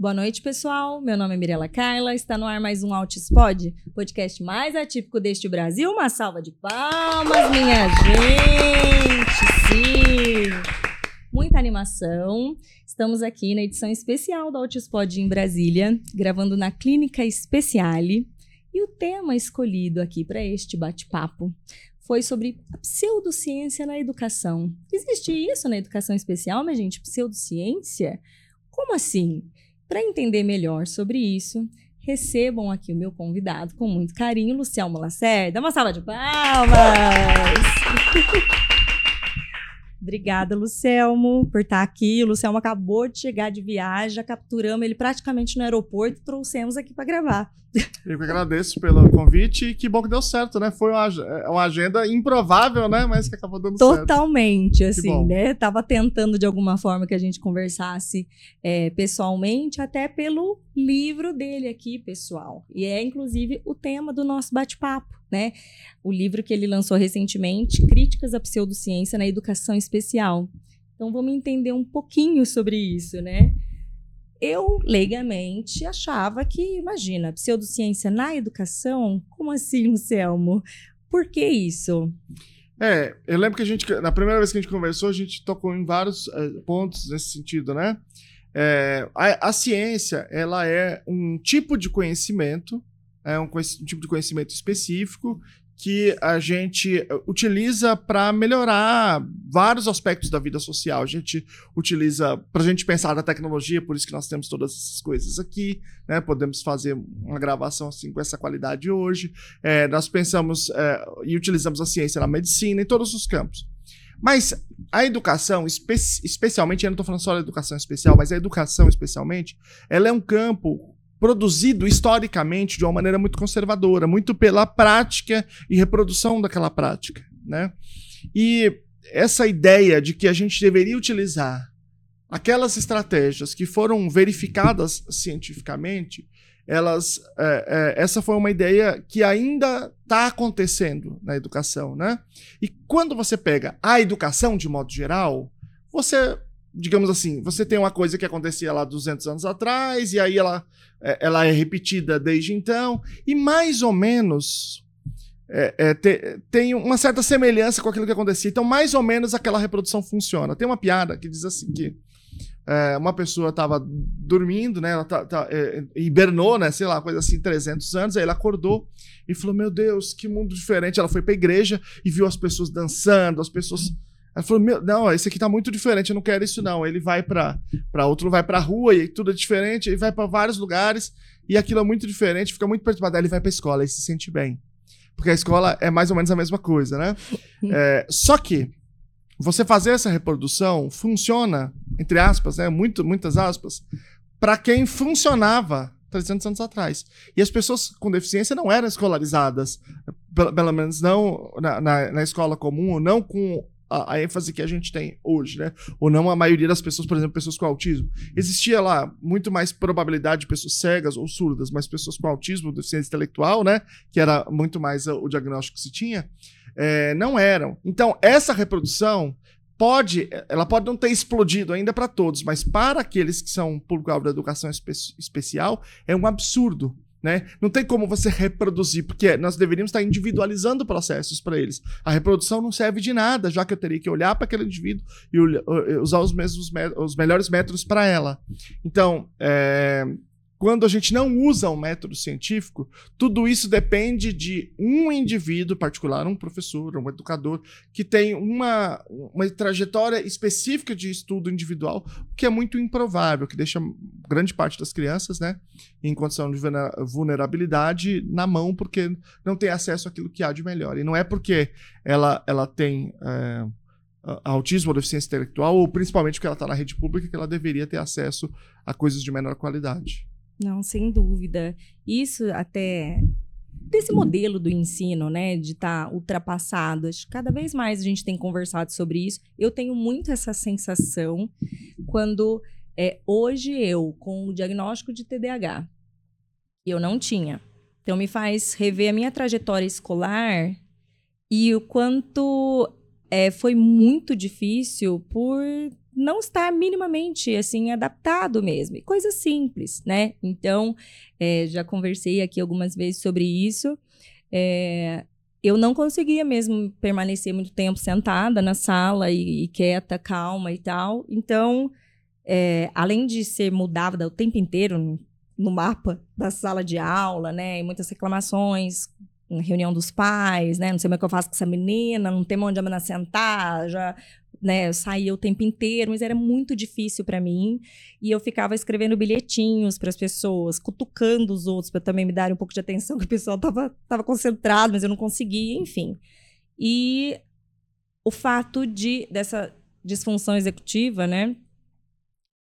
Boa noite, pessoal. Meu nome é Mirela Carla. Está no ar mais um Altispod, podcast mais atípico deste Brasil. Uma salva de palmas, minha gente. Sim. Muita animação. Estamos aqui na edição especial do Altispod em Brasília, gravando na Clínica Speciale. E o tema escolhido aqui para este bate-papo foi sobre a pseudociência na educação. Existe isso na educação especial, minha gente? Pseudociência? Como assim? Para entender melhor sobre isso, recebam aqui o meu convidado com muito carinho, Luciano Lacerda. Uma salva de palmas! Obrigada, Lucelmo, por estar aqui. O Lucelmo acabou de chegar de viagem, já capturamos ele praticamente no aeroporto e trouxemos aqui para gravar. Eu que agradeço pelo convite e que bom que deu certo, né? Foi uma, é uma agenda improvável, né? Mas que acabou dando Totalmente, certo. Totalmente, assim, né? Tava tentando de alguma forma que a gente conversasse é, pessoalmente, até pelo livro dele aqui, pessoal. E é, inclusive, o tema do nosso bate-papo, né? O livro que ele lançou recentemente, Críticas à Pseudociência na Educação Especial. Então, vamos entender um pouquinho sobre isso, né? Eu, leigamente, achava que, imagina, pseudociência na educação? Como assim, Lucelmo? Por que isso? É, eu lembro que a gente, na primeira vez que a gente conversou, a gente tocou em vários uh, pontos nesse sentido, né? É, a, a, ciência, ela é um tipo de conhecimento, é um, um tipo de conhecimento específico que a gente eh, utiliza para melhorar vários aspectos da vida social. A gente utiliza para a gente pensar na tecnologia, por isso que nós temos todas essas coisas aqui, né? Podemos fazer uma gravação assim com essa qualidade hoje. É, nós pensamos é, e utilizamos a ciência na medicina, em todos os campos. Mas a educação, espe especialmente, eu não estou falando só da educação especial, mas a educação especialmente, ela é um campo produzido historicamente de uma maneira muito conservadora, muito pela prática e reprodução daquela prática, né? E essa ideia de que a gente deveria utilizar aquelas estratégias que foram verificadas cientificamente, elas, é, é, essa foi uma ideia que ainda está acontecendo na educação, né? E quando você pega a educação de modo geral, você digamos assim, você tem uma coisa que acontecia lá 200 anos atrás, e aí ela, é, ela é repetida desde então, e mais ou menos é, é, te, tem uma certa semelhança com aquilo que acontecia. Então, mais ou menos aquela reprodução funciona. Tem uma piada que diz assim que é, uma pessoa estava dormindo, né? Ela tá, tá, é, hibernou, né? Sei lá, coisa assim, 300 anos. Aí ela acordou e falou: Meu Deus, que mundo diferente. Ela foi para a igreja e viu as pessoas dançando, as pessoas ela falou: Meu, não, esse aqui tá muito diferente, eu não quero isso, não. Ele vai para outro, vai pra rua e tudo é diferente, ele vai para vários lugares e aquilo é muito diferente, fica muito perturbado. Aí ele vai pra escola e se sente bem. Porque a escola é mais ou menos a mesma coisa, né? é, só que você fazer essa reprodução funciona, entre aspas, né? Muito, muitas aspas, para quem funcionava 300 anos atrás. E as pessoas com deficiência não eram escolarizadas, pelo, pelo menos não na, na, na escola comum, não com a, a, ênfase que a gente tem hoje, né? Ou não a maioria das pessoas, por exemplo, pessoas com autismo. Existia lá muito mais probabilidade de pessoas cegas ou surdas, mas pessoas com autismo, deficiência intelectual, né? Que era muito mais o diagnóstico que se tinha, é, não eram. Então, essa reprodução pode, ela pode não ter explodido ainda para todos, mas para aqueles que são público-alvo da educação espe especial, é um absurdo. Né? Não tem como você reproduzir, porque nós deveríamos estar individualizando processos para eles. A reprodução não serve de nada, já que eu teria que olhar para aquele indivíduo e usar os mesmos os melhores métodos para ela. Então, é, quando a gente não usa um método científico, tudo isso depende de um indivíduo particular, um professor, um educador, que tem uma, uma trajetória específica de estudo individual, que é muito improvável, que deixa grande parte das crianças, né, em condição de vulnerabilidade na mão, porque não tem acesso àquilo que há de melhor. E não é porque ela, ela tem. É, autismo ou deficiência intelectual, ou principalmente porque ela está na rede pública, que ela deveria ter acesso a coisas de menor qualidade. Não, sem dúvida. Isso até desse modelo do ensino, né, de estar tá ultrapassado. Acho que cada vez mais a gente tem conversado sobre isso. Eu tenho muito essa sensação quando é, hoje eu, com o diagnóstico de TDAH, eu não tinha. Então me faz rever a minha trajetória escolar e o quanto é, foi muito difícil por não estar minimamente assim adaptado mesmo, e coisas simples, né? Então, é, já conversei aqui algumas vezes sobre isso. É, eu não conseguia mesmo permanecer muito tempo sentada na sala e, e quieta, calma e tal. Então, é, além de ser mudada o tempo inteiro no, no mapa da sala de aula, né, e muitas reclamações, reunião dos pais, né, não sei como é que eu faço com essa menina, não tem onde a menina sentar, já né, eu saía o tempo inteiro, mas era muito difícil para mim. E eu ficava escrevendo bilhetinhos para as pessoas, cutucando os outros para também me darem um pouco de atenção, que o pessoal tava, tava concentrado, mas eu não conseguia, enfim. E o fato de dessa disfunção executiva, né,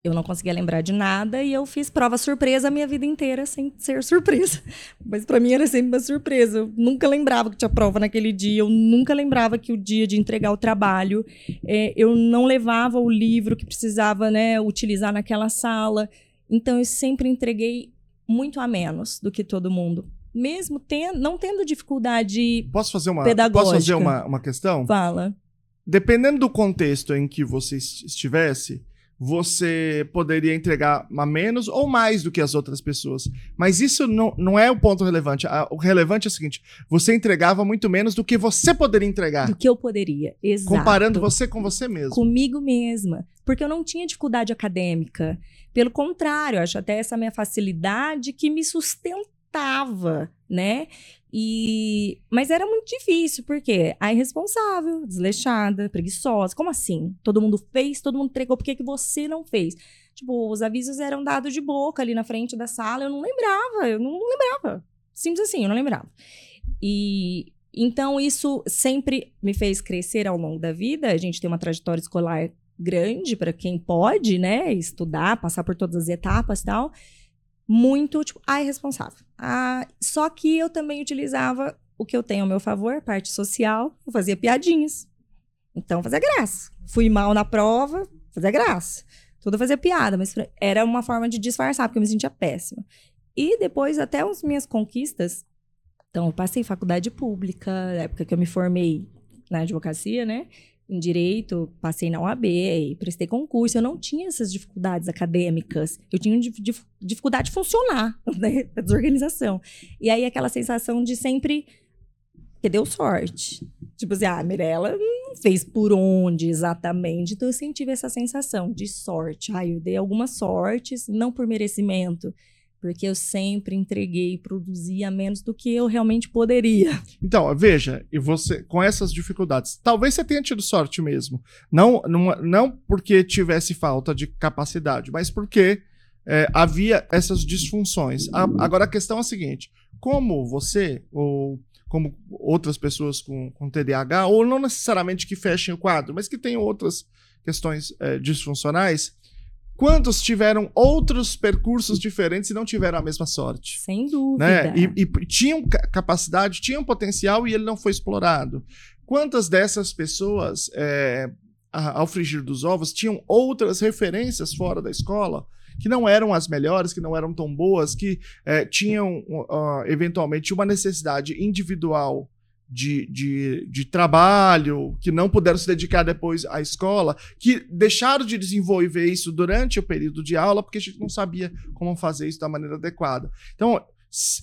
eu não conseguia lembrar de nada e eu fiz prova surpresa a minha vida inteira sem ser surpresa. Mas para mim era sempre uma surpresa. Eu nunca lembrava que tinha prova naquele dia, eu nunca lembrava que o dia de entregar o trabalho, é, eu não levava o livro que precisava né, utilizar naquela sala. Então eu sempre entreguei muito a menos do que todo mundo. Mesmo tendo, não tendo dificuldade posso fazer uma, pedagógica. Posso fazer uma, uma questão? Fala. Dependendo do contexto em que você estivesse, você poderia entregar a menos ou mais do que as outras pessoas. Mas isso não, não é o ponto relevante. O relevante é o seguinte: você entregava muito menos do que você poderia entregar. Do que eu poderia, exato. Comparando você com você mesmo. Comigo mesma. Porque eu não tinha dificuldade acadêmica. Pelo contrário, acho até essa minha facilidade que me sustentava, né? E mas era muito difícil, porque a irresponsável, desleixada, preguiçosa, como assim? Todo mundo fez, todo mundo entregou, por que, que você não fez? Tipo, os avisos eram dados de boca ali na frente da sala, eu não lembrava, eu não, lembrava. Simples assim, eu não lembrava. E então isso sempre me fez crescer ao longo da vida. A gente tem uma trajetória escolar grande para quem pode, né, estudar, passar por todas as etapas e tal muito, tipo, ah, é responsável. Ah, só que eu também utilizava o que eu tenho ao meu favor, parte social, eu fazia piadinhas. Então, fazia graça. Fui mal na prova, fazia graça. Tudo fazia piada, mas era uma forma de disfarçar, porque eu me sentia péssima. E depois, até as minhas conquistas. Então, eu passei faculdade pública, na época que eu me formei na advocacia, né? Em direito, passei na OAB e prestei concurso. Eu não tinha essas dificuldades acadêmicas. Eu tinha dif dificuldade de funcionar, né? A desorganização. E aí aquela sensação de sempre que deu sorte. Tipo assim, ah, a Mirella não fez por onde exatamente. Então eu tive essa sensação de sorte. Ah, eu dei algumas sortes, não por merecimento porque eu sempre entreguei e produzia menos do que eu realmente poderia. Então, veja, e você com essas dificuldades, talvez você tenha tido sorte mesmo. Não, não, não porque tivesse falta de capacidade, mas porque é, havia essas disfunções. A, agora a questão é a seguinte: como você ou como outras pessoas com, com TDAH, ou não necessariamente que fechem o quadro, mas que tenham outras questões é, disfuncionais, Quantos tiveram outros percursos diferentes e não tiveram a mesma sorte? Sem dúvida. Né? E, e tinham capacidade, tinham potencial e ele não foi explorado. Quantas dessas pessoas, é, ao frigir dos ovos, tinham outras referências fora da escola que não eram as melhores, que não eram tão boas, que é, tinham, uh, eventualmente, uma necessidade individual de, de, de trabalho, que não puderam se dedicar depois à escola, que deixaram de desenvolver isso durante o período de aula, porque a gente não sabia como fazer isso da maneira adequada. Então,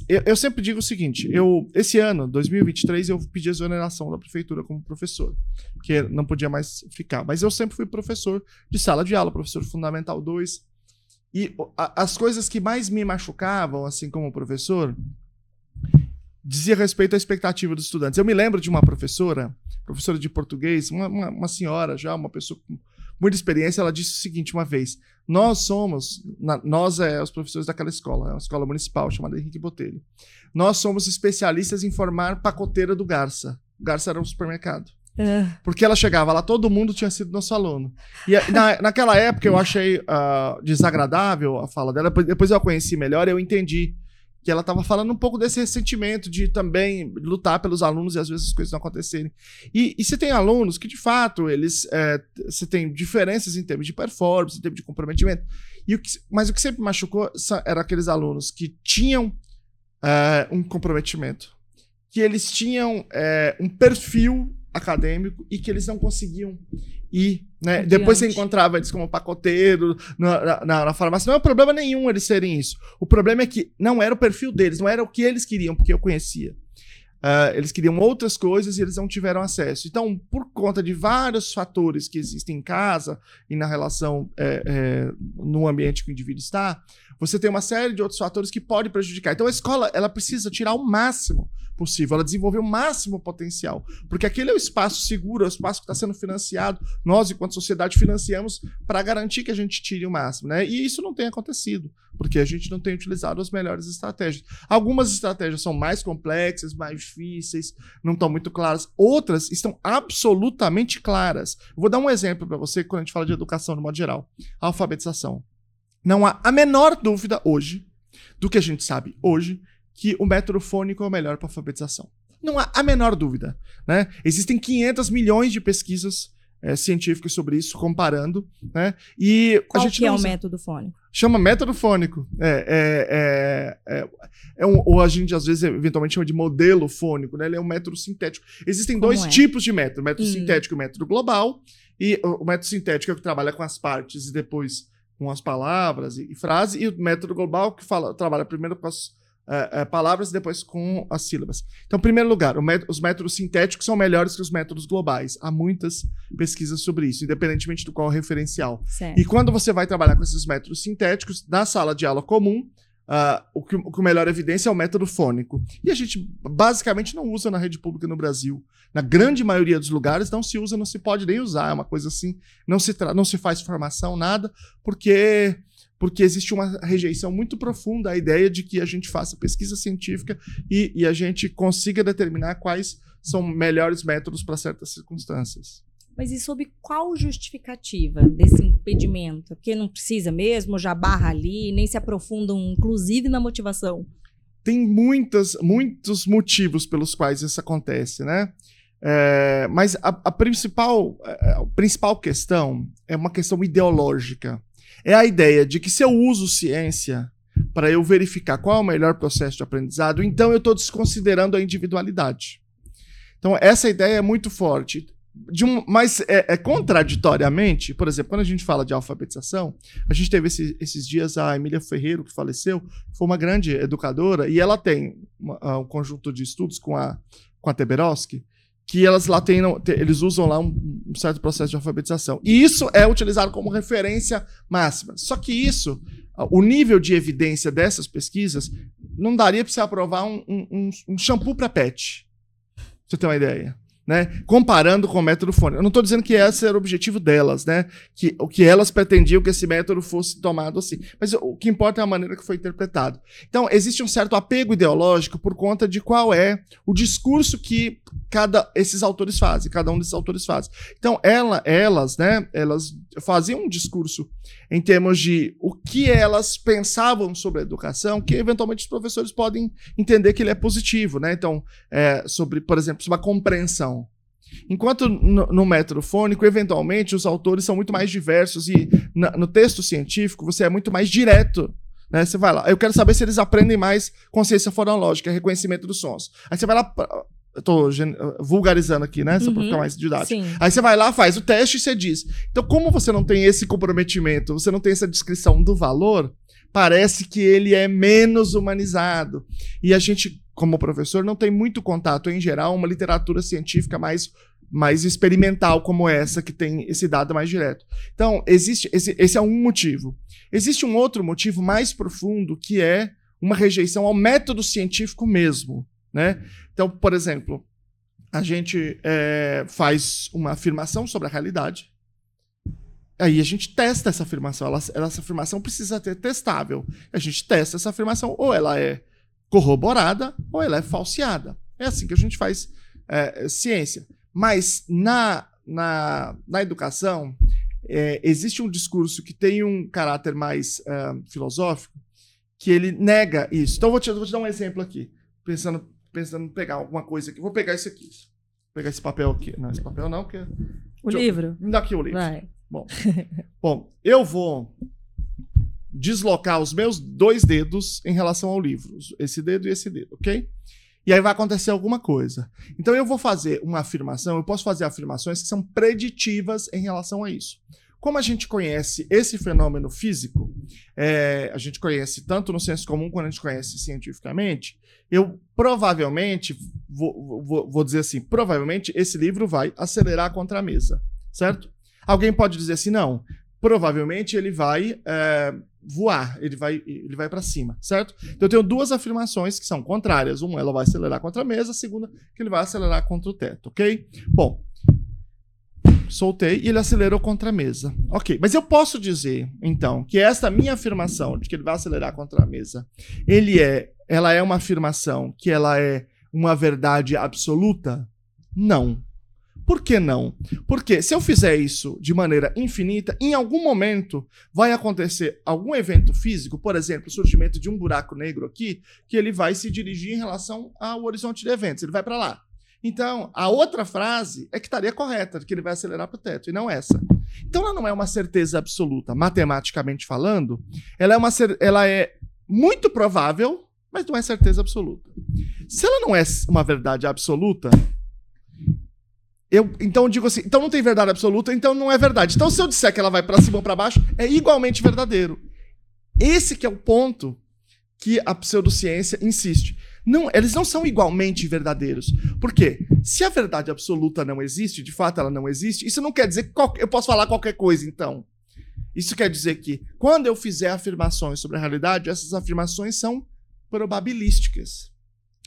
eu, eu sempre digo o seguinte: eu, esse ano, 2023, eu pedi a exoneração da prefeitura como professor, porque não podia mais ficar. Mas eu sempre fui professor de sala de aula, professor fundamental 2. E as coisas que mais me machucavam, assim como professor, dizia respeito à expectativa dos estudantes. Eu me lembro de uma professora, professora de português, uma, uma, uma, senhora já, uma pessoa com muita experiência, ela disse o seguinte uma vez: Nós somos, na, nós é os professores daquela escola, é uma escola municipal chamada Henrique Botelho. Nós somos especialistas em formar pacoteira do Garça. O Garça era um supermercado. É. Porque ela chegava lá, todo mundo tinha sido nosso aluno. E na, naquela época eu achei uh, desagradável a fala dela, depois eu a conheci melhor e eu entendi que ela estava falando um pouco desse ressentimento de também lutar pelos alunos e às vezes as coisas não acontecerem. E, e você tem alunos que, de fato, eles é, você tem diferenças em termos de performance, em termos de comprometimento. E o que, mas o que sempre machucou eram aqueles alunos que tinham é, um comprometimento, que eles tinham é, um perfil acadêmico e que eles não conseguiam ir. Né? Adiante. Depois você encontrava eles como pacoteiro na, na, na, farmácia. Não é problema nenhum eles serem isso. O problema é que não era o perfil deles, não era o que eles queriam, porque eu conhecia. Uh, eles queriam outras coisas e eles não tiveram acesso. Então, por conta de vários fatores que existem em casa e na relação é, é, no ambiente que o indivíduo está, você tem uma série de outros fatores que podem prejudicar. Então, a escola ela precisa tirar o máximo possível, ela desenvolver o máximo potencial, porque aquele é o espaço seguro, é o espaço que está sendo financiado. Nós, enquanto sociedade, financiamos para garantir que a gente tire o máximo, né? E isso não tem acontecido, porque a gente não tem utilizado as melhores estratégias. Algumas estratégias são mais complexas, mais difíceis, não estão muito claras. Outras estão absolutamente claras. vou dar um exemplo para você quando a gente fala de educação no modo geral. Alfabetização. Não há a menor dúvida hoje do que a gente sabe hoje que o método fônico é o melhor para alfabetização. Não há a menor dúvida. Né? Existem 500 milhões de pesquisas é, científicas sobre isso, comparando. Né? E Qual a gente que é usa... o método fônico? Chama método fônico. É, é, é, é um, ou a gente às vezes eventualmente chama de modelo fônico, né? Ele é um método sintético. Existem Como dois é? tipos de método: método Hum. sintético e método global. E o o método sintético é o que trabalha com as partes e depois com as palavras e, e frases, e o método global que fala, trabalha primeiro com as é, palavras e depois com as sílabas. Então, em primeiro lugar, os métodos sintéticos são melhores que os métodos globais. Há muitas pesquisas sobre isso, independentemente do qual é o referencial. Certo. E quando você vai trabalhar com esses métodos sintéticos, na sala de aula comum, ah, o, que, o que melhor evidência é o método fônico. E a gente basicamente não usa na rede pública no Brasil. Na grande maioria dos lugares não se usa, não se pode nem usar. É uma coisa assim, não se, não se faz formação, nada, porque porque existe uma rejeição muito profunda à ideia de que a gente faça pesquisa científica e, e a gente consiga determinar quais são melhores métodos para certas circunstâncias. Mas e sob qual justificativa desse impedimento? Porque não precisa mesmo, já barra ali, nem se aprofundam, inclusive, na motivação. tem muitas, muitos motivos pelos quais isso acontece, né? É, mas a, a principal, é, a principal questão é uma questão ideológica. É a ideia de que se eu uso ciência para eu verificar qual é o melhor processo de aprendizado, então eu estou desconsiderando a individualidade. Então, essa ideia é muito forte. Um, mas, é, é contraditoriamente, por exemplo, quando a gente fala de alfabetização, a gente teve esse- esses dias a Emília Ferreiro, que faleceu, foi uma grande educadora, e ela tem uma- um conjunto de estudos com a, com a Teberoski, que elas lá têm, eles usam lá um, um certo processo de alfabetização. E isso é utilizado como referência máxima. Só que isso, o nível de evidência dessas pesquisas, não daria para você aprovar um, um, um- shampoo para pet. Você ter uma ideia. Né? Comparando com o método fônico. Eu não estou dizendo que esse era o objetivo delas, né? Que, o que elas pretendiam que esse método fosse tomado assim. Mas o que importa é a maneira que foi interpretado. Então, existe um certo apego ideológico por conta de qual é o discurso que cada esses autores fazem, cada um desses autores faz. Então, ela, elas, né, elas faziam um discurso em termos de o que elas pensavam sobre a educação, que eventualmente os professores podem entender que ele é positivo, né? Então, é, sobre, por exemplo, sobre a compreensão. Enquanto no, no método fônico, eventualmente, os autores são muito mais diversos e na- no texto científico você é muito mais direto. Né? Você vai lá, eu quero saber se eles aprendem mais consciência fonológica, reconhecimento dos sons. Aí você vai lá, eu tô vulgarizando aqui, né? Só pra Uhum. ficar mais didático. Sim. Aí você vai lá, faz o teste e você diz. Então, como você não tem esse comprometimento, você não tem essa descrição do valor, parece que ele é menos humanizado. E a gente, como professor, não tem muito contato, em geral, uma literatura científica mais, mais experimental como essa, que tem esse dado mais direto. Então, existe esse, esse é um motivo. Existe um outro motivo mais profundo, que é uma rejeição ao método científico mesmo. Né? Então, por exemplo, a gente é, faz uma afirmação sobre a realidade. Aí a gente testa essa afirmação. Ela, essa afirmação precisa ser testável. A gente testa essa afirmação, ou ela é corroborada, ou ela é falseada. É assim que a gente faz é, ciência. Mas na, na, na educação, é, existe um discurso que tem um caráter mais é, filosófico, que ele nega isso. Então, eu vou te, eu vou te dar um exemplo aqui. Pensando, pensando em pegar alguma coisa aqui. Vou pegar isso aqui. Vou pegar esse papel aqui. Não, esse papel não, porque. O Deixa eu- livro? Me dá aqui o livro. Vai. Bom, eu vou deslocar os meus dois dedos em relação ao livro. Esse dedo e esse dedo, ok? E aí vai acontecer alguma coisa. Então eu vou fazer uma afirmação, eu posso fazer afirmações que são preditivas em relação a isso. Como a gente conhece esse fenômeno físico, é, a gente conhece tanto no senso comum quanto a gente conhece cientificamente, eu provavelmente, vou, vou, vou dizer assim, provavelmente esse livro vai acelerar contra a mesa, certo? Alguém pode dizer assim, não, provavelmente ele vai é, voar, ele vai, ele vai para cima, certo? Então eu tenho duas afirmações que são contrárias. Uma, ela vai acelerar contra a mesa, a segunda, que ele vai acelerar contra o teto, ok? Bom, soltei e ele acelerou contra a mesa. Ok, mas eu posso dizer, então, que esta minha afirmação de que ele vai acelerar contra a mesa, ele é, ela é uma afirmação que ela é uma verdade absoluta? Não. Por que não? Porque se eu fizer isso de maneira infinita, em algum momento vai acontecer algum evento físico, por exemplo, o surgimento de um buraco negro aqui, que ele vai se dirigir em relação ao horizonte de eventos, ele vai para lá. Então, a outra frase é que estaria correta, que ele vai acelerar para o teto, e não essa. Então, ela não é uma certeza absoluta, matematicamente falando. Ela é, uma, ela é muito provável, mas não é certeza absoluta. Se ela não é uma verdade absoluta, eu, então eu digo assim, então não tem verdade absoluta, então não é verdade. Então se eu disser que ela vai para cima ou para baixo, é igualmente verdadeiro. Esse que é o ponto que a pseudociência insiste. Não, eles não são igualmente verdadeiros. Por quê? Se a verdade absoluta não existe, de fato ela não existe, isso não quer dizer que eu posso falar qualquer coisa, então. Isso quer dizer que quando eu fizer afirmações sobre a realidade, essas afirmações são probabilísticas.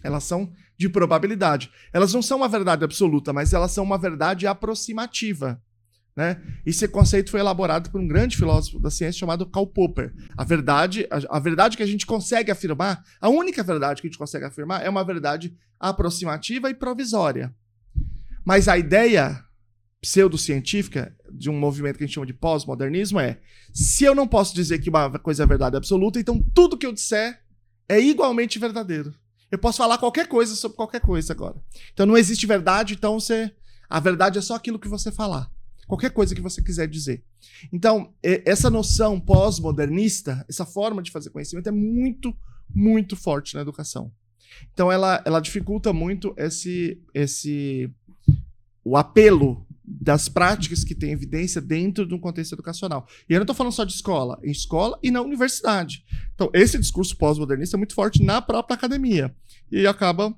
Elas são de probabilidade. Elas não são uma verdade absoluta, mas elas são uma verdade aproximativa. Né? Esse conceito foi elaborado por um grande filósofo da ciência chamado Karl Popper. A verdade, a, a, verdade que a gente consegue afirmar, a única verdade que a gente consegue afirmar é uma verdade aproximativa e provisória. Mas a ideia pseudocientífica de um movimento que a gente chama de pós-modernismo é: se eu não posso dizer que uma coisa é verdade absoluta, então tudo que eu disser é igualmente verdadeiro. Eu posso falar qualquer coisa sobre qualquer coisa agora. Então não existe verdade, então você a verdade é só aquilo que você falar. Qualquer coisa que você quiser dizer. Então, essa noção pós-modernista, essa forma de fazer conhecimento é muito, muito forte na educação. Então, ela, ela dificulta muito esse, esse o apelo das práticas que têm evidência dentro de um contexto educacional. E eu não estou falando só de escola, em escola e na universidade. Então, esse discurso pós-modernista é muito forte na própria academia e acaba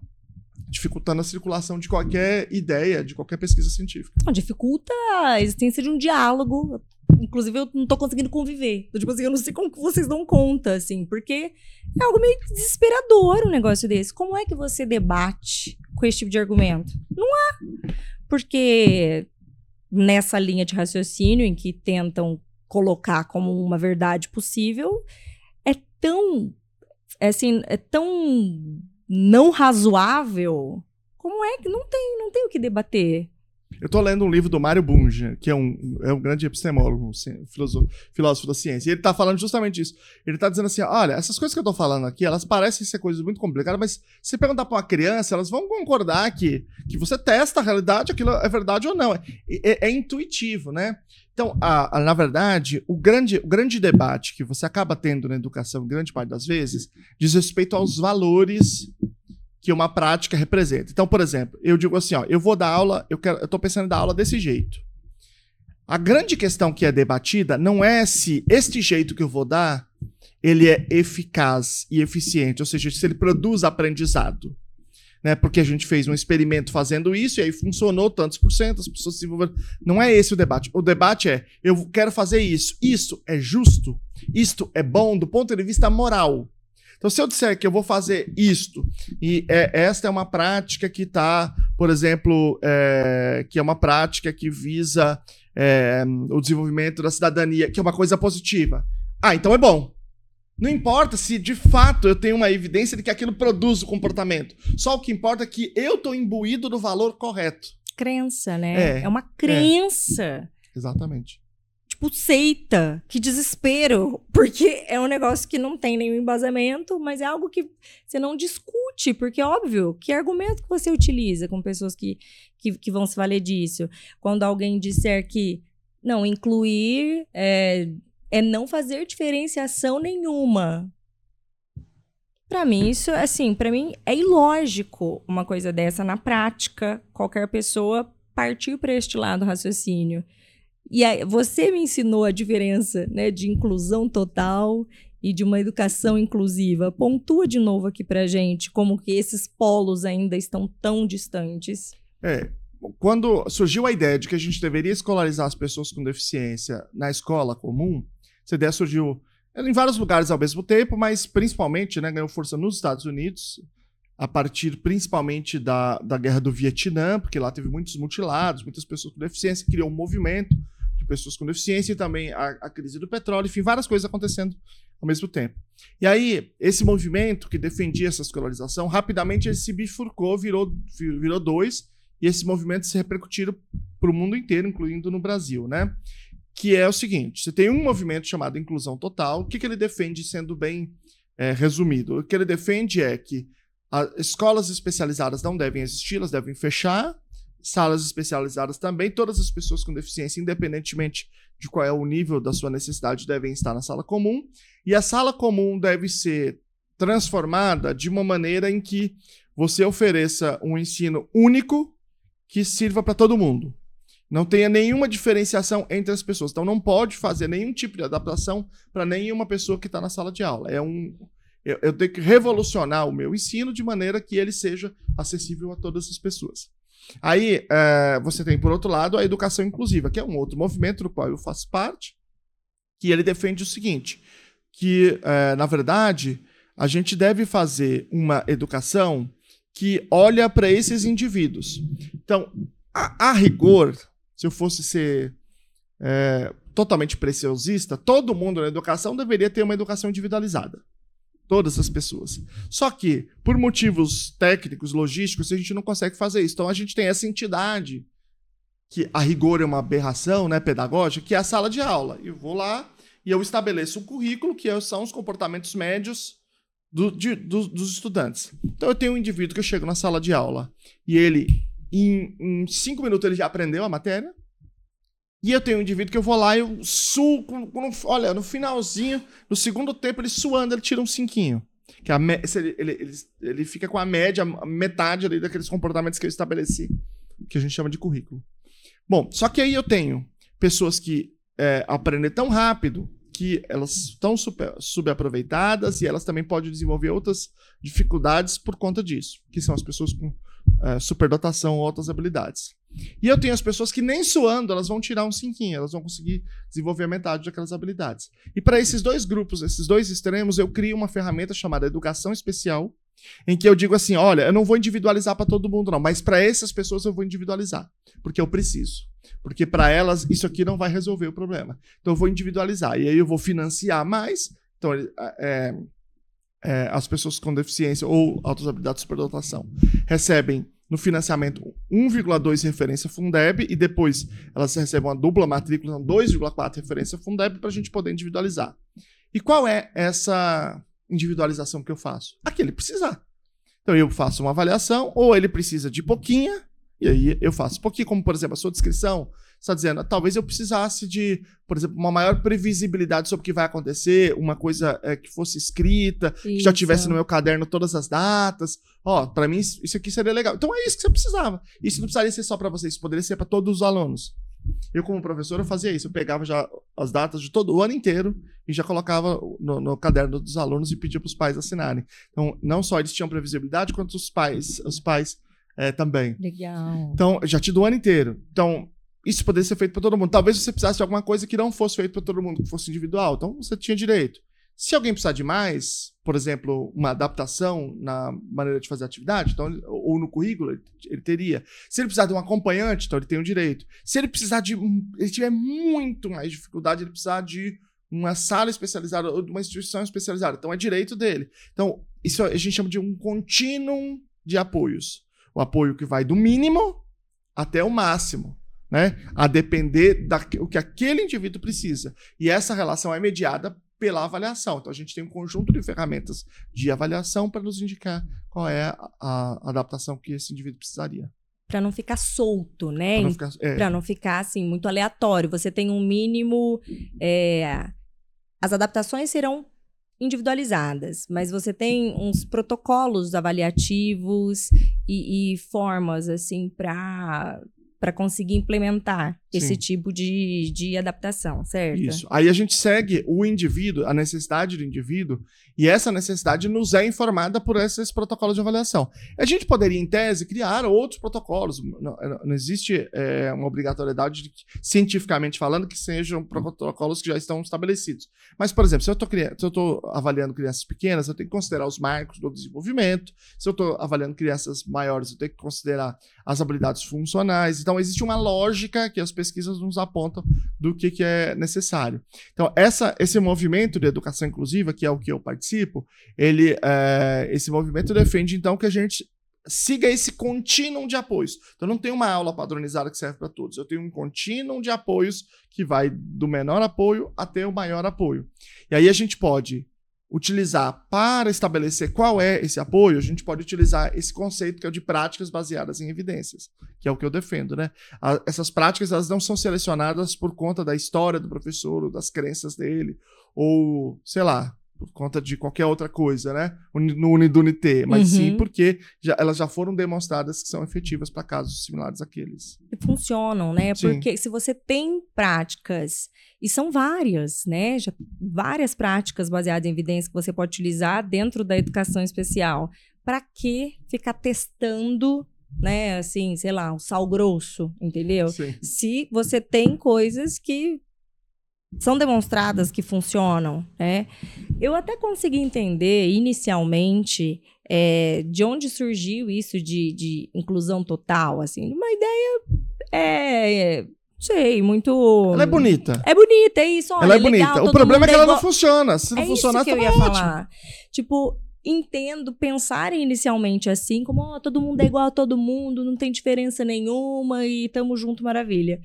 dificultando a circulação de qualquer ideia, de qualquer pesquisa científica. Não, dificulta a existência de um diálogo. Inclusive, eu não estou conseguindo conviver. Tipo assim, eu não sei como vocês dão conta, assim, porque é algo meio desesperador um negócio desse. Como é que você debate com esse tipo de argumento? Não há. Porque nessa linha de raciocínio em que tentam colocar como uma verdade possível, é tão. É assim, é tão não razoável, como é que não tem, não tem o que debater? Eu tô lendo um livro do Mário Bunge, que é um, é um grande epistemólogo, filósofo, filósofo da ciência. E ele tá falando justamente isso. Ele tá dizendo assim: olha, essas coisas que eu tô falando aqui, elas parecem ser coisas muito complicadas, mas se perguntar pra uma criança, elas vão concordar que, que você testa a realidade, aquilo é verdade ou não. É, é, é intuitivo, né? Então, a, a, na verdade, o grande, o grande debate que você acaba tendo na educação, grande parte das vezes, diz respeito aos valores que uma prática representa. Então, por exemplo, eu digo assim, ó, eu vou dar aula, eu quero, eu tô pensando em dar aula desse jeito. A grande questão que é debatida não é se este jeito que eu vou dar ele é eficaz e eficiente, ou seja, se ele produz aprendizado né? Porque a gente fez um experimento fazendo isso e aí funcionou tantos por cento, as pessoas se envolveram. Não é esse o debate. O debate é: eu quero fazer isso. Isso é justo? Isto é bom do ponto de vista moral? Então, se eu disser que eu vou fazer isto, e é, esta é uma prática que está, por exemplo, é, que é uma prática que visa é, o desenvolvimento da cidadania, que é uma coisa positiva. Ah, então é bom. Não importa se de fato eu tenho uma evidência de que aquilo produz o comportamento. Só o que importa é que eu estou imbuído do valor correto. Crença, né? É, é uma crença. É. Exatamente. Tipo, seita. Que desespero. Porque é um negócio que não tem nenhum embasamento, mas é algo que você não discute. Porque, óbvio, que argumento que você utiliza com pessoas que, que, que vão se valer disso? Quando alguém disser que não, incluir é, é não fazer diferenciação nenhuma. para mim, isso, assim, para mim é ilógico uma coisa dessa na prática, qualquer pessoa partir para este lado do raciocínio. E aí, você me ensinou a diferença né, de inclusão total e de uma educação inclusiva. Pontua de novo aqui para gente como que esses polos ainda estão tão distantes. É, quando surgiu a ideia de que a gente deveria escolarizar as pessoas com deficiência na escola comum, essa ideia surgiu em vários lugares ao mesmo tempo, mas principalmente né, ganhou força nos Estados Unidos, a partir principalmente da, da guerra do Vietnã, porque lá teve muitos mutilados, muitas pessoas com deficiência, criou um movimento pessoas com deficiência e também a, a crise do petróleo, enfim, várias coisas acontecendo ao mesmo tempo. E aí, esse movimento que defendia essa escolarização, rapidamente ele se bifurcou, virou, virou dois, e esses movimentos se repercutiram para o mundo inteiro, incluindo no Brasil, né? Que é o seguinte: você tem um movimento chamado Inclusão Total. O que, que ele defende, sendo bem é, resumido? O que ele defende é que as escolas especializadas não devem existir, elas devem fechar. Salas especializadas também. Todas as pessoas com deficiência, independentemente de qual é o nível da sua necessidade, devem estar na sala comum. E a sala comum deve ser transformada de uma maneira em que você ofereça um ensino único que sirva para todo mundo. Não tenha nenhuma diferenciação entre as pessoas. Então não pode fazer nenhum tipo de adaptação para nenhuma pessoa que está na sala de aula. É um, eu, eu, tenho que revolucionar o meu ensino de maneira que ele seja acessível a todas as pessoas. Aí é, você tem, por outro lado, a educação inclusiva, que é um outro movimento do qual eu faço parte, que ele defende o seguinte: que, é, na verdade, a gente deve fazer uma educação que olha para esses indivíduos. Então, a, a, rigor, se eu fosse ser é, totalmente preciosista, todo mundo na educação deveria ter uma educação individualizada. Todas as pessoas. Só que, por motivos técnicos, logísticos, a gente não consegue fazer isso. Então, a gente tem essa entidade, que a rigor é uma aberração né, pedagógica, que é a sala de aula. Eu vou lá e eu estabeleço um currículo, que são os comportamentos médios do, de, do, dos estudantes. Então eu tenho um indivíduo que eu chego na sala de aula e ele, em, em cinco minutos, ele já aprendeu a matéria. E eu tenho um indivíduo que eu vou lá e eu suo, olha, no finalzinho, no segundo tempo, ele suando, ele tira um cinquinho. Que a ele, ele, ele, ele fica com a média, metade ali daqueles comportamentos que eu estabeleci, que a gente chama de currículo. Bom, só que aí eu tenho pessoas que é, aprendem tão rápido que elas estão subaproveitadas e elas também podem desenvolver outras dificuldades por conta disso, que são as pessoas com uh, superdotação ou outras habilidades. E eu tenho as pessoas que nem suando, elas vão tirar um cinquinho, elas vão conseguir desenvolver metade daquelas habilidades. E para esses dois grupos, esses dois extremos, eu crio uma ferramenta chamada educação especial, em que eu digo assim, olha, eu não vou individualizar para todo mundo não, mas para essas pessoas eu vou individualizar, porque eu preciso. Porque para elas isso aqui não vai resolver o problema. Então eu vou individualizar. E aí eu vou financiar mais. Então, é, é, as pessoas com deficiência ou altas habilidades de superdotação recebem no financiamento 1,2 referência Fundeb e depois elas recebem uma dupla matrícula, 2,4 referência Fundeb para a gente poder individualizar. E qual é essa individualização que eu faço? Aqui ele precisar. Então eu faço uma avaliação, ou ele precisa de pouquinha, e aí eu faço. Porque, como por exemplo, a sua descrição está dizendo, talvez eu precisasse de, por exemplo, uma maior previsibilidade sobre o que vai acontecer, uma coisa é, que fosse escrita, isso. que já tivesse no meu caderno todas as datas. Ó, para mim isso aqui seria legal. Então é isso que você precisava. Isso não precisaria ser só para vocês, poderia ser para todos os alunos. Eu, como professor, eu fazia isso. Eu pegava já as datas de todo o ano inteiro e já colocava no, no caderno dos alunos e pedia para os pais assinarem. Então, não só eles tinham previsibilidade, quanto os pais, os pais é, também. Legal. Então, já te dou o ano inteiro. Então, isso poderia ser feito para todo mundo. Talvez você precisasse de alguma coisa que não fosse feito para todo mundo, que fosse individual. Então, você tinha direito. Se alguém precisar de mais, por exemplo, uma adaptação na maneira de fazer atividade, então, ou no currículo, ele, ele teria. Se ele precisar de um acompanhante, então ele tem o um direito. Se ele precisar de. Ele tiver muito mais dificuldade, ele precisar de uma sala especializada ou de uma instituição especializada. Então é direito dele. Então, isso a gente chama de um contínuo de apoios o apoio que vai do mínimo até o máximo, né? A depender do que aquele indivíduo precisa. E essa relação é mediada pela avaliação. Então a gente tem um conjunto de ferramentas de avaliação para nos indicar qual é a, adaptação que esse indivíduo precisaria para não ficar solto, né? Para não ficar, é. não ficar assim muito aleatório. Você tem um mínimo. É, as adaptações serão individualizadas, mas você tem uns protocolos avaliativos e, e formas assim para para conseguir implementar Sim. esse tipo de, de adaptação, certo? Isso. Aí a gente segue o indivíduo, a necessidade do indivíduo, e essa necessidade nos é informada por esses protocolos de avaliação. A gente poderia, em tese, criar outros protocolos. Não, não existe é, uma obrigatoriedade, de, cientificamente falando, que sejam protocolos que já estão estabelecidos. Mas, por exemplo, se eu estou avaliando crianças pequenas, eu tenho que considerar os marcos do desenvolvimento. Se eu estou avaliando crianças maiores, eu tenho que considerar as habilidades funcionais. Então, existe uma lógica que as pesquisas nos apontam do que, que é necessário. Então, essa, esse movimento de educação inclusiva, que é o que eu participo, ele, é, esse movimento defende, então, que a gente siga esse contínuo de apoios. Então, não tem uma aula padronizada que serve para todos. Eu tenho um contínuo de apoios que vai do menor apoio até o maior apoio. E aí a gente pode utilizar para estabelecer qual é esse apoio, a gente pode utilizar esse conceito que é o de práticas baseadas em evidências, que é o que eu defendo, né? A, essas práticas elas não são selecionadas por conta da história do professor ou das crenças dele ou, sei lá, por conta de qualquer outra coisa, né? No Unidunité, mas uhum. sim porque já, elas já foram demonstradas que são efetivas para casos similares àqueles. E funcionam, né? Sim. Porque se você tem práticas, e são várias, né? Já, várias práticas baseadas em evidência que você pode utilizar dentro da educação especial. Para que ficar testando né, assim, sei lá, um sal grosso, entendeu? Sim. Se você tem coisas que são demonstradas que funcionam, né? Eu até consegui entender inicialmente é, de onde surgiu isso de, de inclusão total, assim, uma ideia é, sei, muito. Ela é bonita. É bonita, é isso. Olha, ela é, é bonita. Legal, o problema é que ela igual... não funciona. Se não é funcionar, isso que tá eu ia ótimo. falar. Tipo, entendo pensar inicialmente assim, como oh, todo mundo é igual a todo mundo, não tem diferença nenhuma e tamo junto, maravilha.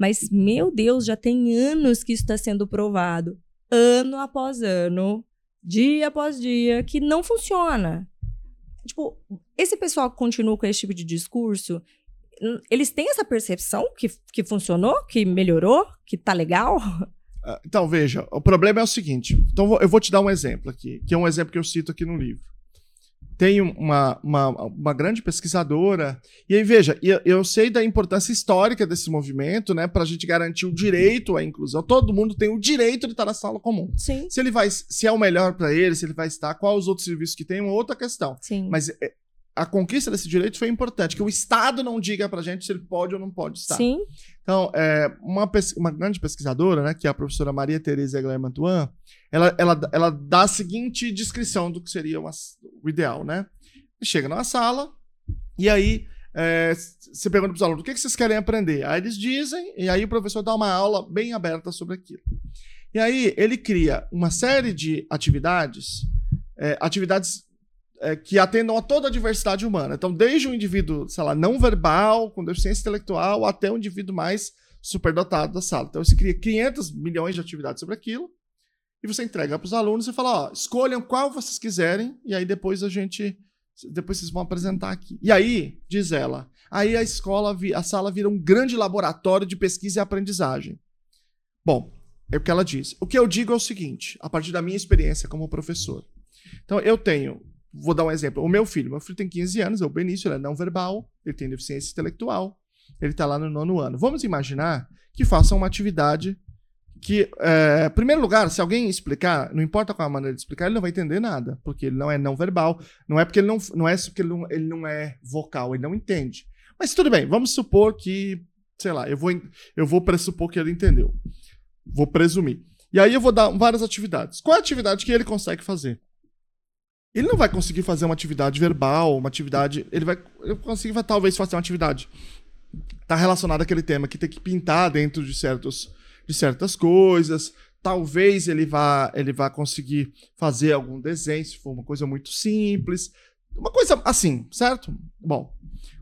Mas, meu Deus, já tem anos que isso está sendo provado, ano após ano, dia após dia, que não funciona. Tipo, esse pessoal que continua com esse tipo de discurso, eles têm essa percepção que, que funcionou, que melhorou, que tá legal? Ah, então, veja, o problema é o seguinte. Então, eu vou te dar um exemplo aqui, que é um exemplo que eu cito aqui no livro. Tem uma, uma, uma grande pesquisadora, e aí, veja, eu, eu sei da importância histórica desse movimento, né, para a gente garantir o direito à inclusão. Todo mundo tem o direito de estar na sala comum. Sim. Se ele vai, se é o melhor para ele, se ele vai estar, quais os outros serviços que tem, é uma outra questão. Sim. Mas é, a conquista desse direito foi importante, que o Estado não diga pra gente se ele pode ou não pode estar. Sim. Então, é, uma, uma grande pesquisadora, né, que é a professora Maria Teresa Egler Mantuan, ela, ela, ela dá a seguinte descrição do que seria uma, o ideal, né? Chega numa sala, e aí é, você pergunta para os alunos, o que, que vocês querem aprender? Aí eles dizem, e aí o professor dá uma aula bem aberta sobre aquilo. E aí ele cria uma série de atividades, é, atividades é, que atendam a toda a diversidade humana. Então, desde um indivíduo, sei lá, não verbal, com deficiência intelectual, até um indivíduo mais superdotado da sala. Então, você cria 500 milhões de atividades sobre aquilo e você entrega para os alunos e fala, ó, escolham qual vocês quiserem e aí depois a gente, depois vocês vão apresentar aqui. E aí, diz ela, aí a escola, a sala vira um grande laboratório de pesquisa e aprendizagem. Bom, é o que ela diz. O que eu digo é o seguinte, a partir da minha experiência como professor. Então, eu tenho Vou dar um exemplo. O meu filho, meu filho tem 15 anos, é o Benício, ele é não verbal, ele tem deficiência intelectual, ele está lá no nono ano. Vamos imaginar que faça uma atividade que, é, em primeiro lugar, se alguém explicar, não importa qual a maneira de explicar, ele não vai entender nada, porque ele não é não verbal, não é porque ele não, não é porque ele não, ele não é vocal, ele não entende. Mas tudo bem, vamos supor que, sei lá, eu vou, eu vou pressupor que ele entendeu. Vou presumir. E aí eu vou dar várias atividades. Qual é a atividade que ele consegue fazer? Ele não vai conseguir fazer uma atividade verbal, uma atividade. Ele vai, conseguir talvez fazer uma atividade tá relacionada àquele tema que tem que pintar dentro de certos de certas coisas. Talvez ele vá ele vá conseguir fazer algum desenho, se for uma coisa muito simples, uma coisa assim, certo? Bom,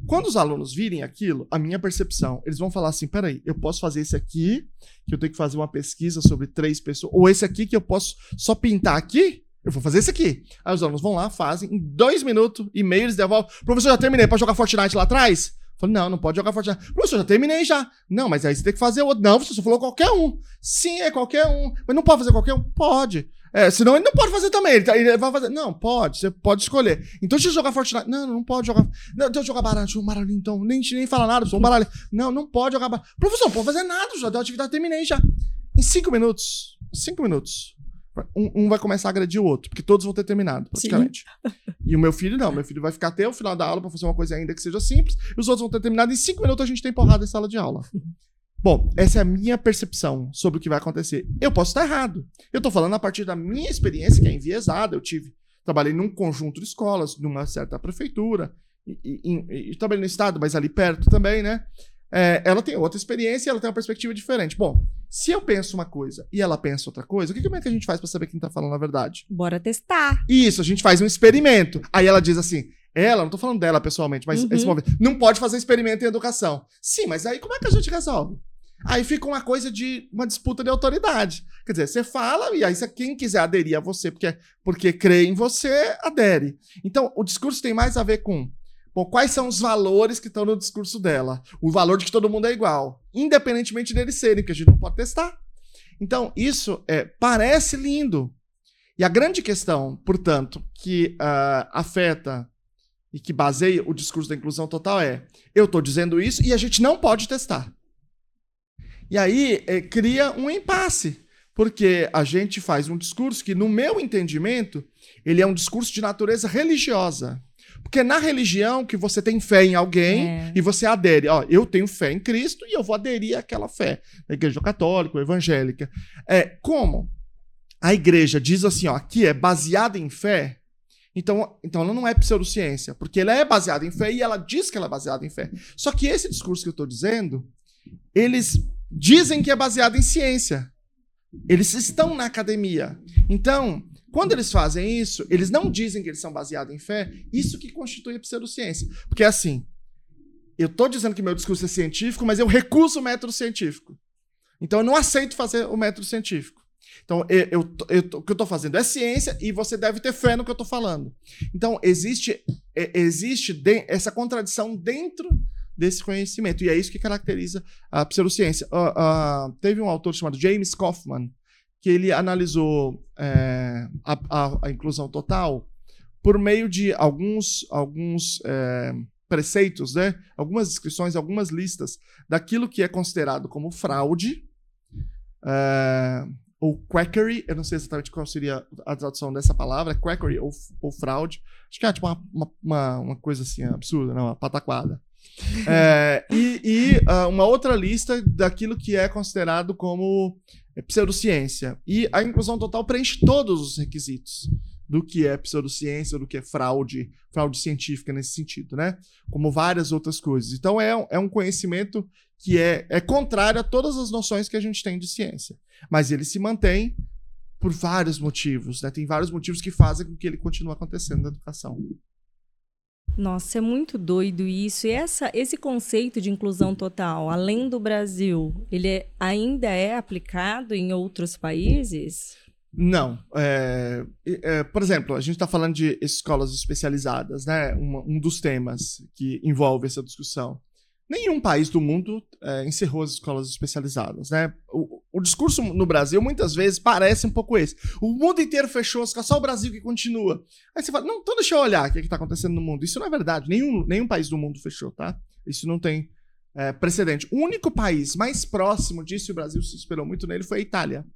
quando os alunos virem aquilo, a minha percepção, eles vão falar assim: peraí, eu posso fazer esse aqui, que eu tenho que fazer uma pesquisa sobre três pessoas, ou esse aqui que eu posso só pintar aqui? Eu vou fazer isso aqui. Aí os alunos vão lá, fazem, em dois minutos e meio eles devolvem. Professor, já terminei, pode jogar Fortnite lá atrás? Falei, não, não pode jogar Fortnite. Professor, já terminei já. Não, mas aí você tem que fazer outro. Não, você só falou qualquer um. Sim, é qualquer um. Mas não pode fazer qualquer um? Pode. É, senão ele não pode fazer também. Ele, tá- ele vai fazer. Não, pode, você pode escolher. Então deixa eu jogar Fortnite. Não, não pode jogar. Não, deixa eu jogar baralho. Deixa eu jogar baralho, então. Nem, nem fala nada, sou um baralho. Não, não pode jogar baralho. Professor, não pode fazer nada, já deu atividade, terminei já. Em cinco minutos. Cinco minutos. Um, um vai começar a agredir o outro, porque todos vão ter terminado, praticamente. E o meu filho não. Meu filho vai ficar até o final da aula pra fazer uma coisa ainda que seja simples, e os outros vão ter terminado. Em cinco minutos a gente tem porrada em sala de aula. Bom, essa é a minha percepção sobre o que vai acontecer. Eu posso estar errado. Eu tô falando a partir da minha experiência, que é enviesada. Eu tive. Trabalhei num conjunto de escolas, numa certa prefeitura, e, e- e- e trabalhei no estado, mas ali perto também, né? É, ela tem outra experiência e ela tem uma perspectiva diferente. Bom, se eu penso uma coisa e ela pensa outra coisa, o que, como é que a gente faz pra saber quem tá falando a verdade? Bora testar. Isso, a gente faz um experimento. Aí ela diz assim: ela, não tô falando dela pessoalmente, mas Uhum. esse momento, não pode fazer experimento em educação. Sim, mas aí como é que a gente resolve? Aí fica uma coisa de uma disputa de autoridade. Quer dizer, você fala e aí se quem quiser aderir a você porque, porque crê em você, adere. Então, o discurso tem mais a ver com bom, quais são os valores que estão no discurso dela. O valor de que todo mundo é igual, independentemente deles serem, porque a gente não pode testar. Então, isso é, parece lindo. E a grande questão, portanto, que ah, afeta e que baseia o discurso da inclusão total é: eu estou dizendo isso e a gente não pode testar. E aí eh, cria um impasse, porque a gente faz um discurso que, no meu entendimento, ele é um discurso de natureza religiosa. Porque na religião que você tem fé em alguém É. e você adere, ó, eu tenho fé em Cristo e eu vou aderir àquela fé, a igreja católica, ou evangélica. É, como a igreja diz assim, ó, que é baseada em fé, então, então ela não é pseudociência, porque ela é baseada em fé e ela diz que ela é baseada em fé. Só que esse discurso que eu estou dizendo, eles dizem que é baseado em ciência. Eles estão na academia. Então, quando eles fazem isso, eles não dizem que eles são baseados em fé, isso que constitui a pseudociência. Porque assim, eu estou dizendo que meu discurso é científico, mas eu recuso o método científico. Então eu não aceito fazer o método científico. Então, eu, eu- eu- o que eu estou fazendo é ciência e você deve ter fé no que eu estou falando. Então, existe, é- existe de- essa contradição dentro desse conhecimento. E é isso que caracteriza a pseudociência. Ah, ah, teve um autor chamado James Kaufman, que ele analisou é, a, a- a inclusão total por meio de alguns, alguns é, preceitos, né? algumas descrições, algumas listas daquilo que é considerado como fraude, é, ou quackery, eu não sei exatamente qual seria a tradução dessa palavra, quackery ou, ou fraude. Acho que é tipo uma, uma, uma- coisa assim absurda, não, uma pataquada. É, e e, ah, uma outra lista daquilo que é considerado como pseudociência. E a inclusão total preenche todos os requisitos do que é pseudociência, do que é fraude, fraude científica nesse sentido, né? Como várias outras coisas. Então é, é um conhecimento que é, é contrário a todas as noções que a gente tem de ciência. Mas ele se mantém por vários motivos, né? Tem vários motivos que fazem com que ele continue acontecendo na educação. Nossa, é muito doido isso. E essa, esse conceito de inclusão total, além do Brasil, ele é- ainda é aplicado em outros países? Não. é, é, por exemplo, a gente está falando de escolas especializadas, né? Um, um dos temas que envolve essa discussão. Nenhum país do mundo é, encerrou as escolas especializadas, né? O, o discurso no Brasil muitas vezes parece um pouco esse. O mundo inteiro fechou, só o Brasil que continua. Aí você fala, não, então deixa eu olhar o que está acontecendo no mundo. Isso não é verdade. Nenhum, nenhum país do mundo fechou, tá? Isso não tem é, precedente. O único país mais próximo disso, e o Brasil se esperou muito nele, foi a Itália.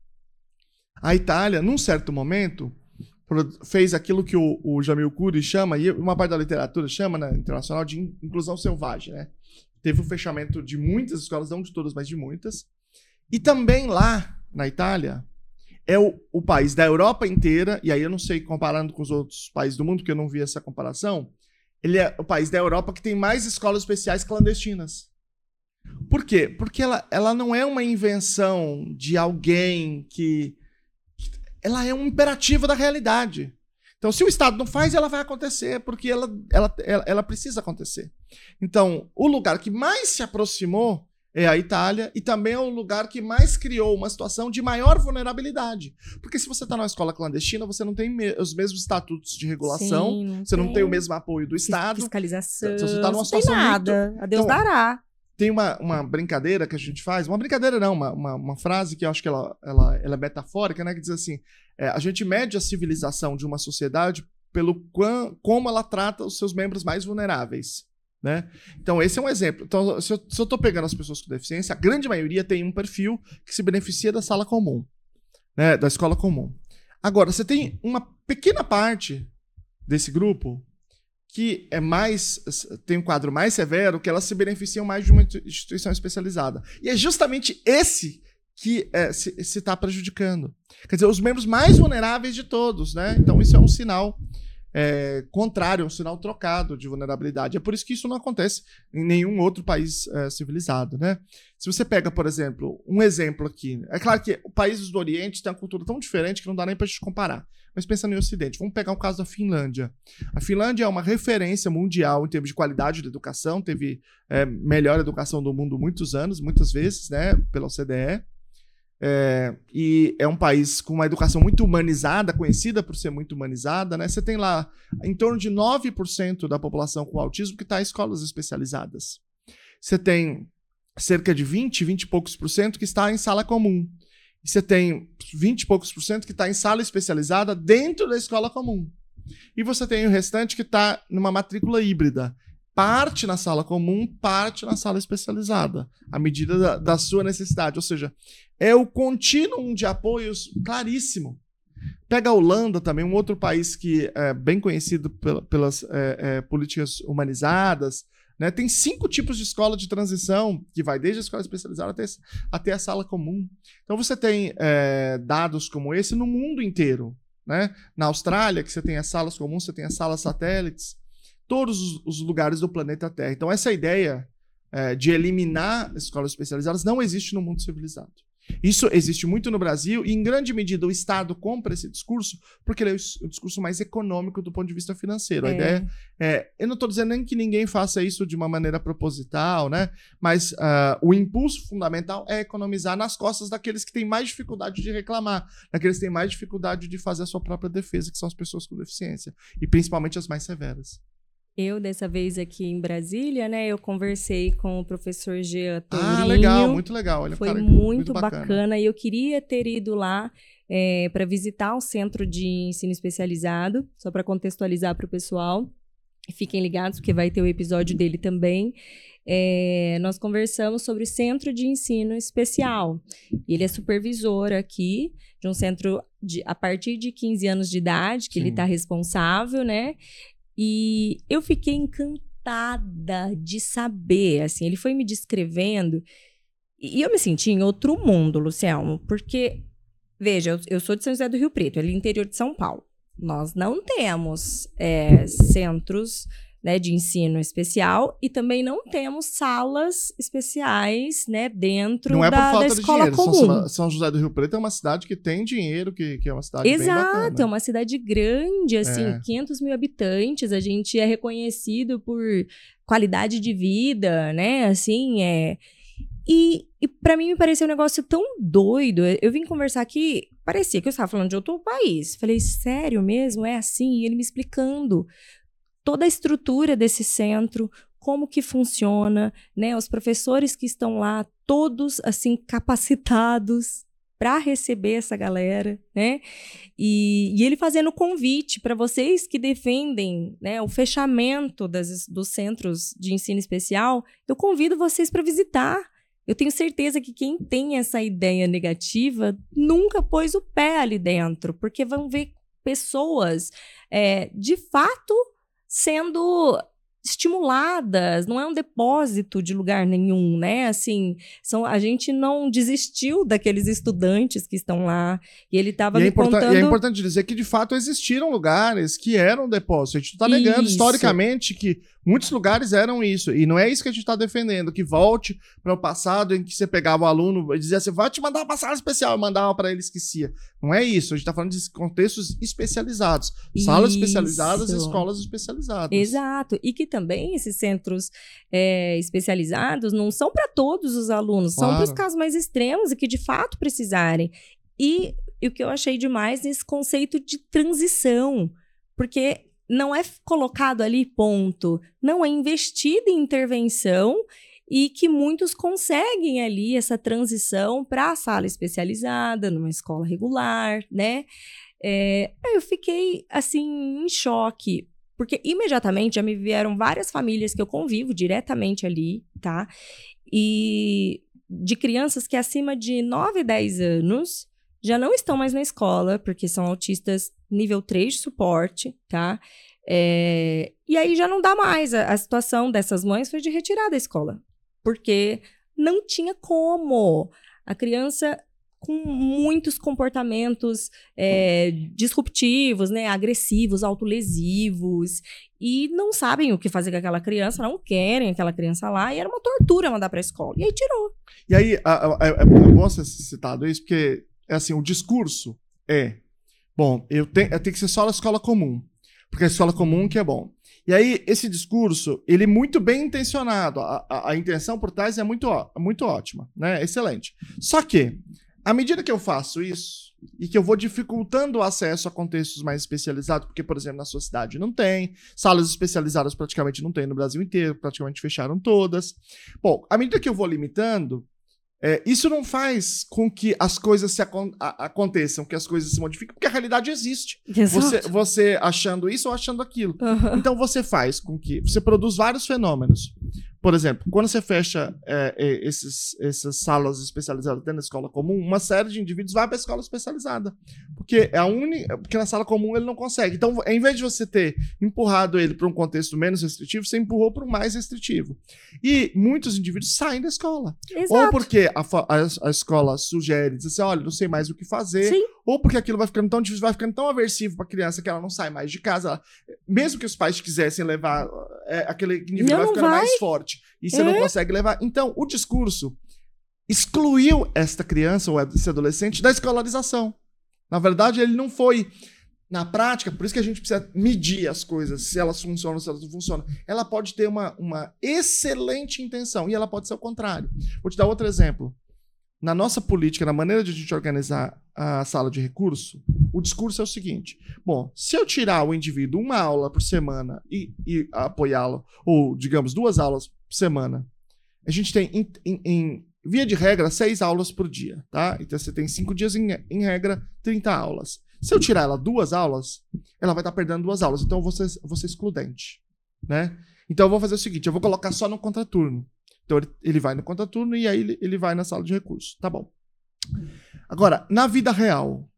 A Itália, num certo momento, fez aquilo que o, o Jamil Kuri chama, e uma parte da literatura chama, né, internacional, de in- inclusão selvagem, né? Teve o fechamento de muitas escolas, não de todas, mas de muitas. E também lá, na Itália, é o, o país da Europa inteira, e aí eu não sei comparando com os outros países do mundo, porque eu não vi essa comparação, ele é o país da Europa que tem mais escolas especiais clandestinas. Por quê? Porque ela, ela não é uma invenção de alguém que ela é um imperativo da realidade. Então, se o Estado não faz, ela vai acontecer, porque ela, ela, ela, ela precisa acontecer. Então, o lugar que mais se aproximou é a Itália e também é o lugar que mais criou uma situação de maior vulnerabilidade. Porque se você está numa escola clandestina, você não tem me- os mesmos estatutos de regulação, Sim, você não tem o mesmo apoio do Estado. Fiscalização. Então, você tá numa não tem situação nada. A Deus Então, dará. Tem uma, uma brincadeira que a gente faz, uma brincadeira não, uma, uma, uma frase que eu acho que ela, ela, ela é metafórica, né? Que diz assim: é, a gente mede a civilização de uma sociedade pelo quão, como ela trata os seus membros mais vulneráveis. Né? Então, esse é um exemplo. Então, se eu, estou pegando as pessoas com deficiência, a grande maioria tem um perfil que se beneficia da sala comum, né? da escola comum. Agora, você tem uma pequena parte desse grupo que é mais tem um quadro mais severo, que elas se beneficiam mais de uma instituição especializada. E é justamente esse que é, se está prejudicando. Quer dizer, os membros mais vulneráveis de todos, né? Então isso é um sinal é, contrário, um sinal trocado de vulnerabilidade. É por isso que isso não acontece em nenhum outro país é, civilizado, né? Se você pega, por exemplo, um exemplo aqui, é claro que países do Oriente têm uma cultura tão diferente que não dá nem para a gente comparar. Mas pensando no Ocidente, vamos pegar o caso da Finlândia. A Finlândia é uma referência mundial em termos de qualidade de educação, teve é, melhor educação do mundo muitos anos, muitas vezes, né, pela OCDE. É, e é um país com uma educação muito humanizada, conhecida por ser muito humanizada, né? Você tem lá em torno de 9% da população com autismo que está em escolas especializadas. Você tem cerca de 20, 20 e poucos por cento que está em sala comum. E você tem 20 e poucos por cento que está em sala especializada dentro da escola comum. E você tem o restante que está numa matrícula híbrida parte na sala comum, parte na sala especializada, à medida da, da sua necessidade. Ou seja, é o contínuo de apoios claríssimo. Pega a Holanda também, um outro país que é bem conhecido pelas é, é, políticas humanizadas. Né? Tem cinco tipos de escola de transição, que vai desde a escola especializada até, até a sala comum. Então você tem é, dados como esse no mundo inteiro. Né? Na Austrália, que você tem as salas comuns, você tem as salas satélites todos os lugares do planeta Terra. Então, essa ideia é, de eliminar escolas especializadas não existe no mundo civilizado. Isso existe muito no Brasil e, em grande medida, o Estado compra esse discurso porque ele é o discurso mais econômico do ponto de vista financeiro. É. A ideia é. Eu não estou dizendo nem que ninguém faça isso de uma maneira proposital, né? Mas uh, o impulso fundamental é economizar nas costas daqueles que têm mais dificuldade de reclamar, daqueles que têm mais dificuldade de fazer a sua própria defesa, que são as pessoas com deficiência, e principalmente as mais severas. Eu, dessa vez aqui em Brasília, né, eu conversei com o professor Jean Tourinho. Ah, legal, muito legal. Ele é Foi muito, muito bacana. bacana. E eu queria ter ido lá é, para visitar o Centro de Ensino Especializado, só para contextualizar para o pessoal. Fiquem ligados, porque vai ter o episódio dele também. É, nós conversamos sobre o Centro de Ensino Especial. Ele é supervisor aqui de um centro de, a partir de 15 anos de idade, que Sim. ele está responsável, né? E eu fiquei encantada de saber, assim, ele foi me descrevendo e eu me senti em outro mundo, Luciano, porque, veja, eu, eu sou de São José do Rio Preto, ali interior de São Paulo. Nós não temos é, centros né, de ensino especial e também não temos salas especiais né, dentro não é da, por falta da escola de dinheiro. comum. São, José do Rio Preto é uma cidade que tem dinheiro, que, que é uma cidade Exato, é uma cidade grande, assim, é. 500 mil habitantes. A gente é reconhecido por qualidade de vida, né? Assim, é... E, e para mim me pareceu um negócio tão doido. Eu vim conversar aqui, parecia que eu estava falando de outro país. Falei, sério mesmo? É assim? E ele me explicando toda a estrutura desse centro, como que funciona, né? Os professores que estão lá, todos assim capacitados para receber essa galera, né? E, e ele fazendo convite para vocês que defendem né, o fechamento das, dos centros de ensino especial, eu convido vocês para visitar. Eu tenho certeza que quem tem essa ideia negativa nunca pôs o pé ali dentro, porque vão ver pessoas é, de fato sendo estimuladas, não é um depósito de lugar nenhum, né? Assim, são, a gente não desistiu daqueles estudantes que estão lá. E ele estava me é contando... E é importante dizer que, de fato, existiram lugares que eram depósitos. A gente está negando isso. historicamente que Muitos lugares eram isso. E não é isso que a gente está defendendo, que volte para o passado em que você pegava o aluno e dizia assim: vai te mandar uma sala especial, e mandava para ele esquecia. Não é isso. A gente está falando de contextos especializados. Salas isso. especializadas e escolas especializadas. Exato. E que também esses centros é, especializados não são para todos os alunos, claro. são para os casos mais extremos e que de fato precisarem. E, e o que eu achei demais nesse conceito de transição. Porque não é colocado ali ponto, não é investido em intervenção e que muitos conseguem ali essa transição para a sala especializada, numa escola regular, né? É, eu fiquei assim em choque, porque imediatamente já me vieram várias famílias que eu convivo diretamente ali, tá? E de crianças que acima de 9, 10 anos já não estão mais na escola, porque são autistas nível 3 de suporte, tá? É, e aí já não dá mais. A, a situação dessas mães foi de retirar da escola, porque não tinha como. A criança com muitos comportamentos é, disruptivos, né, agressivos, autolesivos, e não sabem o que fazer com aquela criança, não querem aquela criança lá, e era uma tortura mandar para a escola. E aí tirou. E aí, é, é bom ser citado isso, porque é assim, o discurso é, bom, eu tenho, eu tenho que ser só na escola comum, porque a escola comum que é bom. E aí, esse discurso, ele é muito bem intencionado, a, a, a intenção por trás é muito, muito ótima, né, excelente. Só que, à medida que eu faço isso, e que eu vou dificultando o acesso a contextos mais especializados, porque, por exemplo, na sua cidade não tem, salas especializadas praticamente não tem no Brasil inteiro, praticamente fecharam todas. Bom, à medida que eu vou limitando, é, isso não faz com que as coisas se acon aconteçam, que as coisas se modifiquem, porque a realidade existe. Você, você achando isso ou achando aquilo. Uhum. Então você faz com que. Você produz vários fenômenos. Por exemplo, quando você fecha é, é, esses, essas salas especializadas dentro da escola comum, uma série de indivíduos vai para a escola especializada. Porque é a única. Porque na sala comum ele não consegue. Então, em vez de você ter empurrado ele para um contexto menos restritivo, você empurrou para um mais restritivo. E muitos indivíduos saem da escola. Exato. Ou porque a, a, a, escola sugere, diz assim: olha, não sei mais o que fazer. Sim. Ou porque aquilo vai ficando tão difícil, vai ficando tão aversivo para a criança que ela não sai mais de casa. Ela, mesmo que os pais quisessem levar, é, aquele indivíduo não, vai ficando vai. mais forte e você é? não consegue levar. Então, o discurso excluiu esta criança ou esse adolescente da escolarização. Na verdade, ele não foi na prática, por isso que a gente precisa medir as coisas, se elas funcionam, ou se elas não funcionam. Ela pode ter uma, uma excelente intenção e ela pode ser o contrário. Vou te dar outro exemplo. Na nossa política, na maneira de a gente organizar a sala de recurso, o discurso é o seguinte: bom, se eu tirar o indivíduo uma aula por semana e, e apoiá-lo, ou digamos duas aulas por semana, a gente tem, em, em, em, via de regra, seis aulas por dia, tá? Então você tem cinco dias, em, em regra, 30 aulas. Se eu tirar ela duas aulas, ela vai estar perdendo duas aulas, então vou ser, vou ser excludente, né? Então eu vou fazer o seguinte: eu vou colocar só no contraturno. Então ele, ele vai no contraturno e aí ele, ele vai na sala de recursos. Tá bom. Agora, na vida real,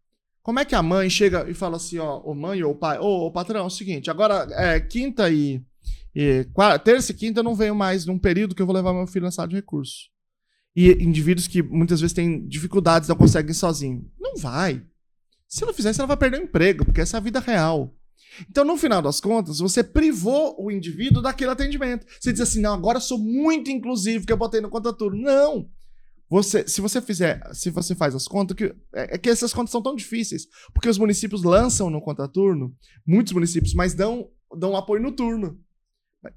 como é que a mãe chega e fala assim, ó, o mãe ou pai, ô, ô patrão, é o seguinte, agora é quinta e, e quarta, terça e quinta eu não venho mais num período que eu vou levar meu filho na sala de recursos. E indivíduos que muitas vezes têm dificuldades, não conseguem sozinho. Não vai. Se não fizer ela vai perder o emprego, porque essa é a vida real. Então, no final das contas, você privou o indivíduo daquele atendimento. Você diz assim, não, agora eu sou muito inclusivo, que eu botei no contraturno. Não! Você, se você fizer, se você faz as contas, que, é, é que essas contas são tão difíceis, porque os municípios lançam no contraturno, muitos municípios, mas dão, dão apoio no turno.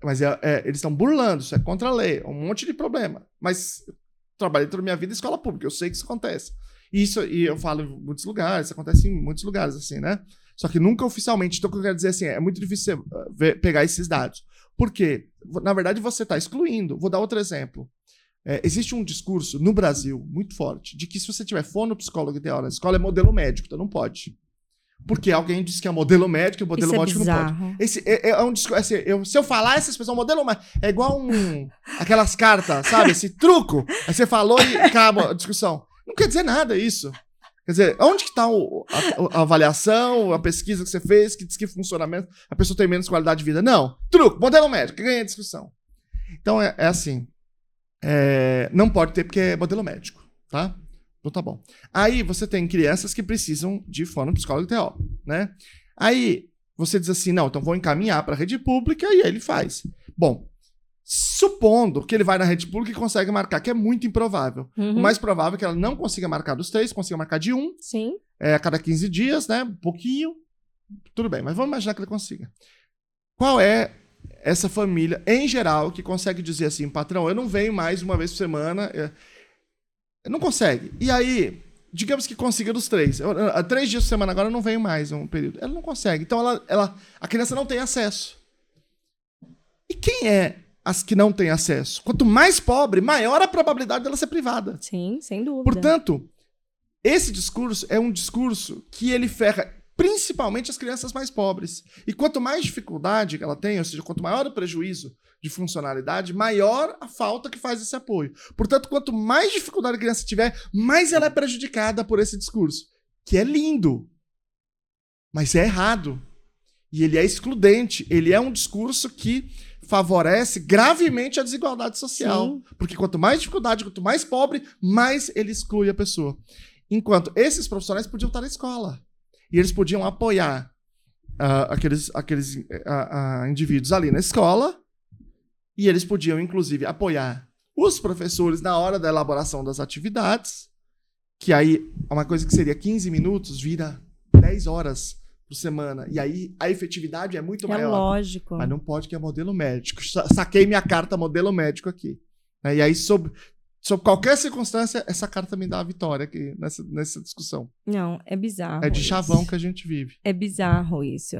Mas é, é, eles estão burlando, isso é contra a lei, é um monte de problema. Mas trabalhei toda a minha vida em escola pública, eu sei que isso acontece. E isso, e eu falo em muitos lugares, isso acontece em muitos lugares, assim, né? Só que nunca oficialmente. Então, o que eu quero dizer assim, é muito difícil você uh, ver, pegar esses dados. Por quê? Na verdade, você está excluindo. Vou dar outro exemplo. É, existe um discurso no Brasil muito forte de que se você tiver fono-psicólogo ideal na escola é modelo médico, então não pode. Porque alguém disse que é modelo médico e modelo Isso médico é não pode. Esse é, é um discurso. Assim, eu, se eu falar essa expressão modelo médico, é igual um. aquelas cartas, sabe? Esse truco. Aí você falou e acaba a discussão. Não quer dizer nada isso. Quer dizer, onde que está a, a, avaliação, a pesquisa que você fez, que diz que funcionamento, a pessoa tem menos qualidade de vida? Não. Truco, modelo médico, ganha a discussão. Então é, é assim. É, não pode ter porque é modelo médico, tá? Então tá bom. Aí você tem crianças que precisam de fono psicólogo TO, né? Aí você diz assim, não, então vou encaminhar para a rede pública e aí ele faz. Bom, Supondo que ele vai na rede pública e consegue marcar, que é muito improvável. Uhum. O mais provável é que ela não consiga marcar dos três, consiga marcar de um. Sim. É, a cada 15 dias, né? Um pouquinho. Tudo bem, mas vamos imaginar que ele consiga. Qual é essa família, em geral, que consegue dizer assim, patrão, eu não venho mais uma vez por semana. É... Não consegue. E aí, digamos que consiga dos três. Eu, eu, três dias por semana agora eu não venho mais um período. Ela não consegue. Então ela, ela, a criança não tem acesso. E quem é as que não têm acesso. Quanto mais pobre, maior a probabilidade dela ser privada. Sim, sem dúvida. Portanto, esse discurso é um discurso que ele ferra principalmente as crianças mais pobres. E quanto mais dificuldade ela tem, ou seja, quanto maior o prejuízo de funcionalidade, maior a falta que faz esse apoio. Portanto, quanto mais dificuldade a criança tiver, mais ela é prejudicada por esse discurso, que é lindo, mas é errado. E ele é excludente. Ele é um discurso que favorece gravemente a desigualdade social. Sim. Porque quanto mais dificuldade, quanto mais pobre, mais ele exclui a pessoa. Enquanto esses profissionais podiam estar na escola. E eles podiam apoiar uh, aqueles, aqueles uh, uh, indivíduos ali na escola. E eles podiam, inclusive, apoiar os professores na hora da elaboração das atividades. Que aí, uma coisa que seria 15 minutos, vira 10 horas por semana. E aí a efetividade é muito é maior. É lógico. Mas não pode que é modelo médico. Saquei minha carta modelo médico aqui. E aí, sob, sob qualquer circunstância, essa carta me dá a vitória aqui nessa, nessa discussão. Não, é bizarro. É de chavão que a gente vive. É bizarro isso.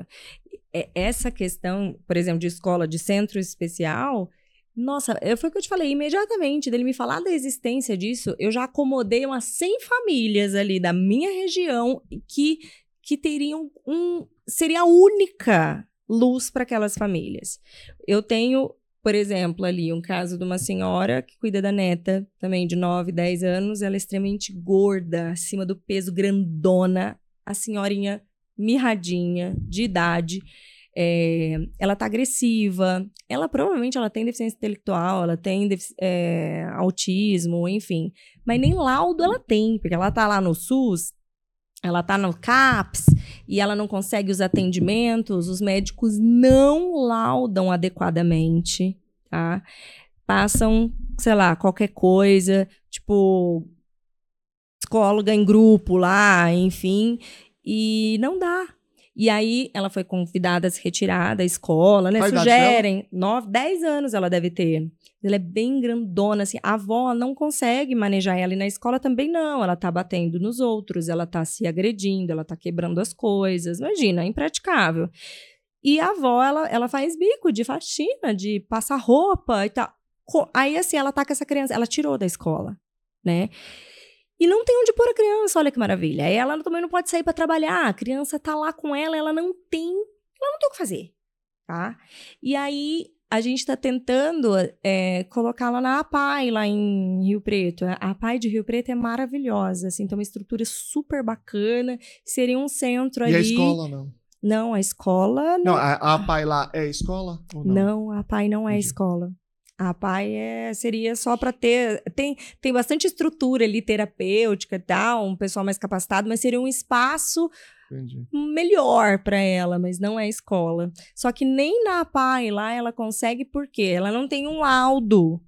É, essa questão, por exemplo, de escola de centro especial. Nossa, foi o que eu te falei imediatamente dele me falar da existência disso. Eu já acomodei umas 100 famílias ali da minha região que que teriam um. seria a única luz para aquelas famílias. Eu tenho, por exemplo, ali um caso de uma senhora que cuida da neta, também de 9, 10 anos, ela é extremamente gorda, acima do peso, grandona, a senhorinha mirradinha, de idade. É, ela tá agressiva, ela provavelmente ela tem deficiência intelectual, ela tem é, autismo, enfim, mas nem laudo ela tem, porque ela tá lá no SUS, ela tá no CAPS e ela não consegue os atendimentos, os médicos não laudam adequadamente, tá? Passam, sei lá, qualquer coisa, tipo psicóloga em grupo lá, enfim, e não dá. E aí ela foi convidada a se retirar da escola, né? Qual Sugerem, nove, dez anos ela deve ter. Ela é bem grandona, assim. A avó não consegue manejar ela e na escola também não. Ela tá batendo nos outros, ela tá se agredindo, ela tá quebrando as coisas. Imagina, é impraticável. E a avó, ela, ela faz bico de faxina, de passar roupa e tal. Aí, assim, ela tá com essa criança, ela tirou da escola, né? E não tem onde pôr a criança, olha que maravilha. Ela também não pode sair para trabalhar, a criança tá lá com ela, ela não tem, ela não tem o que fazer, tá? E aí a gente está tentando é, colocá-la na APAI, lá em Rio Preto. A APAI de Rio Preto é maravilhosa, assim, tem uma estrutura super bacana. Seria um centro e ali. E a escola, não? Não, a escola. Não, não a, a APAI lá é escola? não? não, a APAI não é Entendi. escola. A APAI é, seria só para ter. Tem, tem bastante estrutura ali terapêutica e tal, um pessoal mais capacitado, mas seria um espaço Entendi. melhor para ela, mas não é escola. Só que nem na APAI lá ela consegue, porque ela não tem um laudo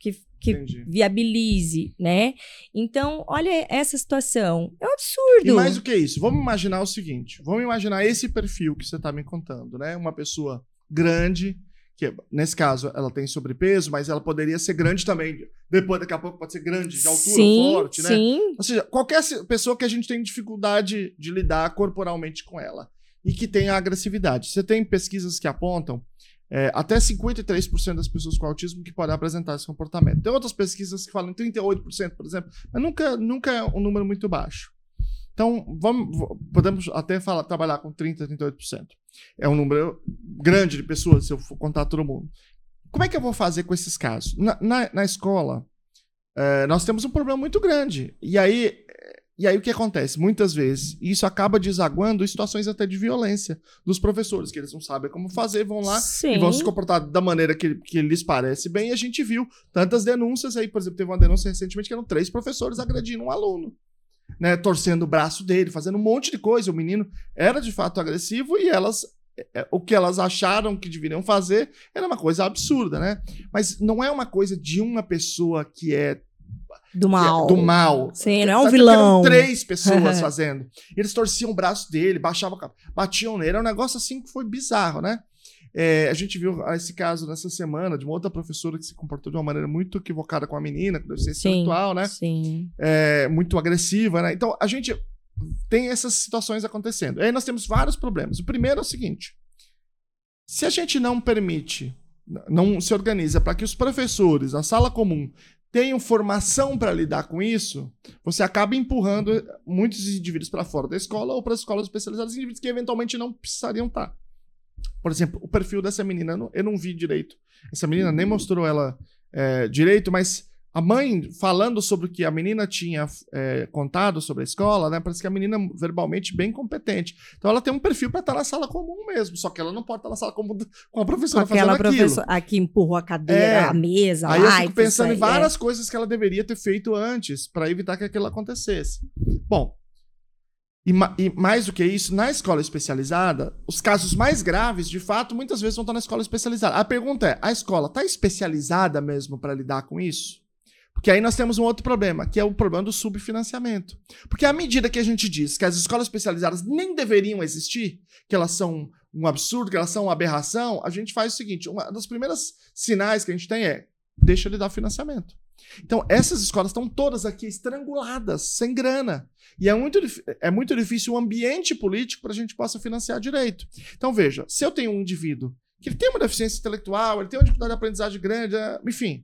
que, que viabilize, né? Então, olha essa situação. É um absurdo. E mais do que isso, vamos imaginar o seguinte: vamos imaginar esse perfil que você está me contando, né? Uma pessoa grande, que nesse caso ela tem sobrepeso, mas ela poderia ser grande também. Depois, daqui a pouco, pode ser grande, de altura, sim, forte, né? Sim. Ou seja, qualquer pessoa que a gente tem dificuldade de lidar corporalmente com ela e que tenha agressividade. Você tem pesquisas que apontam é, até 53% das pessoas com autismo que podem apresentar esse comportamento. Tem outras pesquisas que falam 38%, por exemplo, mas nunca, nunca é um número muito baixo. Então, vamos, podemos até falar, trabalhar com 30%, 38%. É um número grande de pessoas, se eu for contar todo mundo. Como é que eu vou fazer com esses casos? Na, na, na escola, é, nós temos um problema muito grande. E aí, e aí o que acontece? Muitas vezes, isso acaba desaguando em situações até de violência dos professores, que eles não sabem como fazer, vão lá Sim. e vão se comportar da maneira que, que lhes parece bem. E a gente viu tantas denúncias aí, por exemplo, teve uma denúncia recentemente que eram três professores agredindo um aluno né, torcendo o braço dele, fazendo um monte de coisa. O menino era de fato agressivo e elas é, é, o que elas acharam que deveriam fazer era uma coisa absurda, né? Mas não é uma coisa de uma pessoa que é do mal. É do mal. Sim, não é um tá vilão. três pessoas fazendo. Eles torciam o braço dele, baixavam, batiam nele. É um negócio assim que foi bizarro, né? É, a gente viu esse caso nessa semana de uma outra professora que se comportou de uma maneira muito equivocada com a menina, com deficiência intelectual, né? Sim. É, muito agressiva, né? Então, a gente tem essas situações acontecendo. E aí nós temos vários problemas. O primeiro é o seguinte: se a gente não permite não se organiza para que os professores, a sala comum, tenham formação para lidar com isso, você acaba empurrando muitos indivíduos para fora da escola ou para as escolas especializadas, indivíduos que eventualmente não precisariam estar. Por exemplo, o perfil dessa menina, eu não vi direito. Essa menina nem mostrou ela é, direito, mas a mãe falando sobre o que a menina tinha é, contado sobre a escola, né? Parece que a menina verbalmente bem competente. Então ela tem um perfil para estar na sala comum mesmo, só que ela não pode estar na sala comum com a professora Aquela fazendo professora aquilo. que empurrou a cadeira, é. a mesa, Aí eu fico pensando em várias é. coisas que ela deveria ter feito antes para evitar que aquilo acontecesse. Bom, e, e, mais do que isso, na escola especializada, os casos mais graves, de fato, muitas vezes vão estar na escola especializada. A pergunta é: a escola está especializada mesmo para lidar com isso? Porque aí nós temos um outro problema, que é o problema do subfinanciamento. Porque à medida que a gente diz que as escolas especializadas nem deveriam existir, que elas são um absurdo, que elas são uma aberração, a gente faz o seguinte: uma das primeiras sinais que a gente tem é deixa ele dar financiamento. Então, essas escolas estão todas aqui estranguladas, sem grana. E é muito, é muito difícil o ambiente político para a gente possa financiar direito. Então, veja, se eu tenho um indivíduo que ele tem uma deficiência intelectual, ele tem uma dificuldade de aprendizagem grande, é, enfim,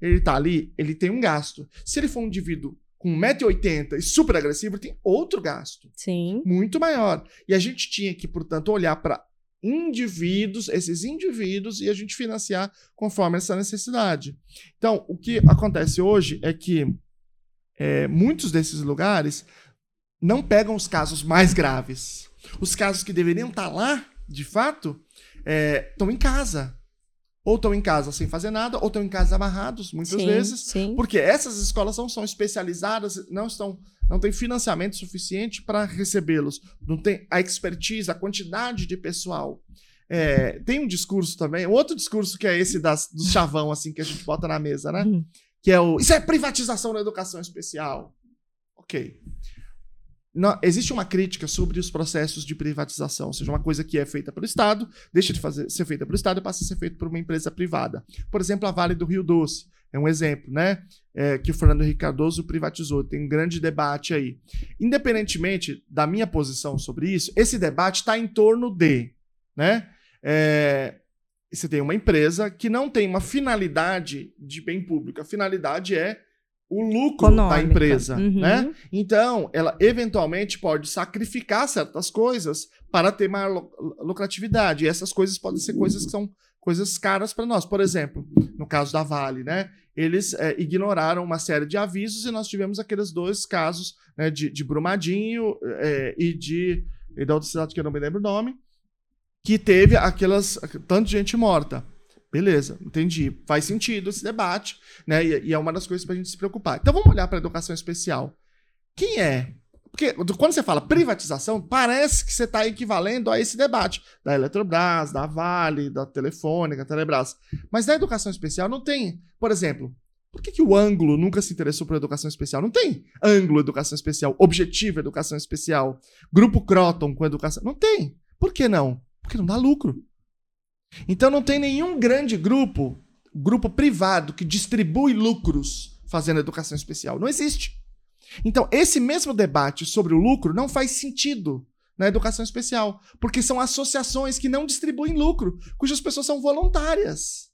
ele está ali, ele tem um gasto. Se ele for um indivíduo com 1,80m e super agressivo, ele tem outro gasto. Sim. Muito maior. E a gente tinha que, portanto, olhar para indivíduos, esses indivíduos, e a gente financiar conforme essa necessidade. Então, o que acontece hoje é que é, muitos desses lugares não pegam os casos mais graves. Os casos que deveriam estar lá, de fato, estão é, em casa ou estão em casa sem fazer nada, ou estão em casa amarrados, muitas sim, vezes. Sim. Porque essas escolas não são especializadas, não estão, não tem financiamento suficiente para recebê-los. Não tem a expertise, a quantidade de pessoal. É, tem um discurso também, outro discurso que é esse das, do chavão, assim, que a gente bota na mesa, né? Hum. Que é o. Isso é privatização da educação especial. Ok. Não, existe uma crítica sobre os processos de privatização, ou seja, uma coisa que é feita pelo Estado, deixa de fazer, ser feita pelo Estado e passa a ser feita por uma empresa privada. Por exemplo, a Vale do Rio Doce é um exemplo, né? É, que o Fernando Henrique Cardoso privatizou. Tem um grande debate aí. Independentemente da minha posição sobre isso, esse debate está em torno de, né? É, você tem uma empresa que não tem uma finalidade de bem público. A finalidade é o lucro Econômica. da empresa, uhum. né? Então, ela eventualmente pode sacrificar certas coisas para ter maior lucratividade. E essas coisas podem ser coisas que são coisas caras para nós. Por exemplo, no caso da Vale, né? Eles é, ignoraram uma série de avisos e nós tivemos aqueles dois casos né, de, de Brumadinho é, e de e da outra cidade que eu não me lembro o nome, que teve aquelas tanto de gente morta. Beleza, entendi. Faz sentido esse debate, né? E, e é uma das coisas para a gente se preocupar. Então vamos olhar para a educação especial. Quem é? Porque quando você fala privatização, parece que você está equivalendo a esse debate da Eletrobras, da Vale, da Telefônica, Telebrás. Mas na educação especial não tem. Por exemplo, por que, que o ângulo nunca se interessou por educação especial? Não tem ângulo educação especial, objetivo educação especial, grupo Croton com educação. Não tem. Por que não? Porque não dá lucro. Então não tem nenhum grande grupo, grupo privado, que distribui lucros fazendo educação especial. Não existe. Então, esse mesmo debate sobre o lucro não faz sentido na educação especial, porque são associações que não distribuem lucro, cujas pessoas são voluntárias.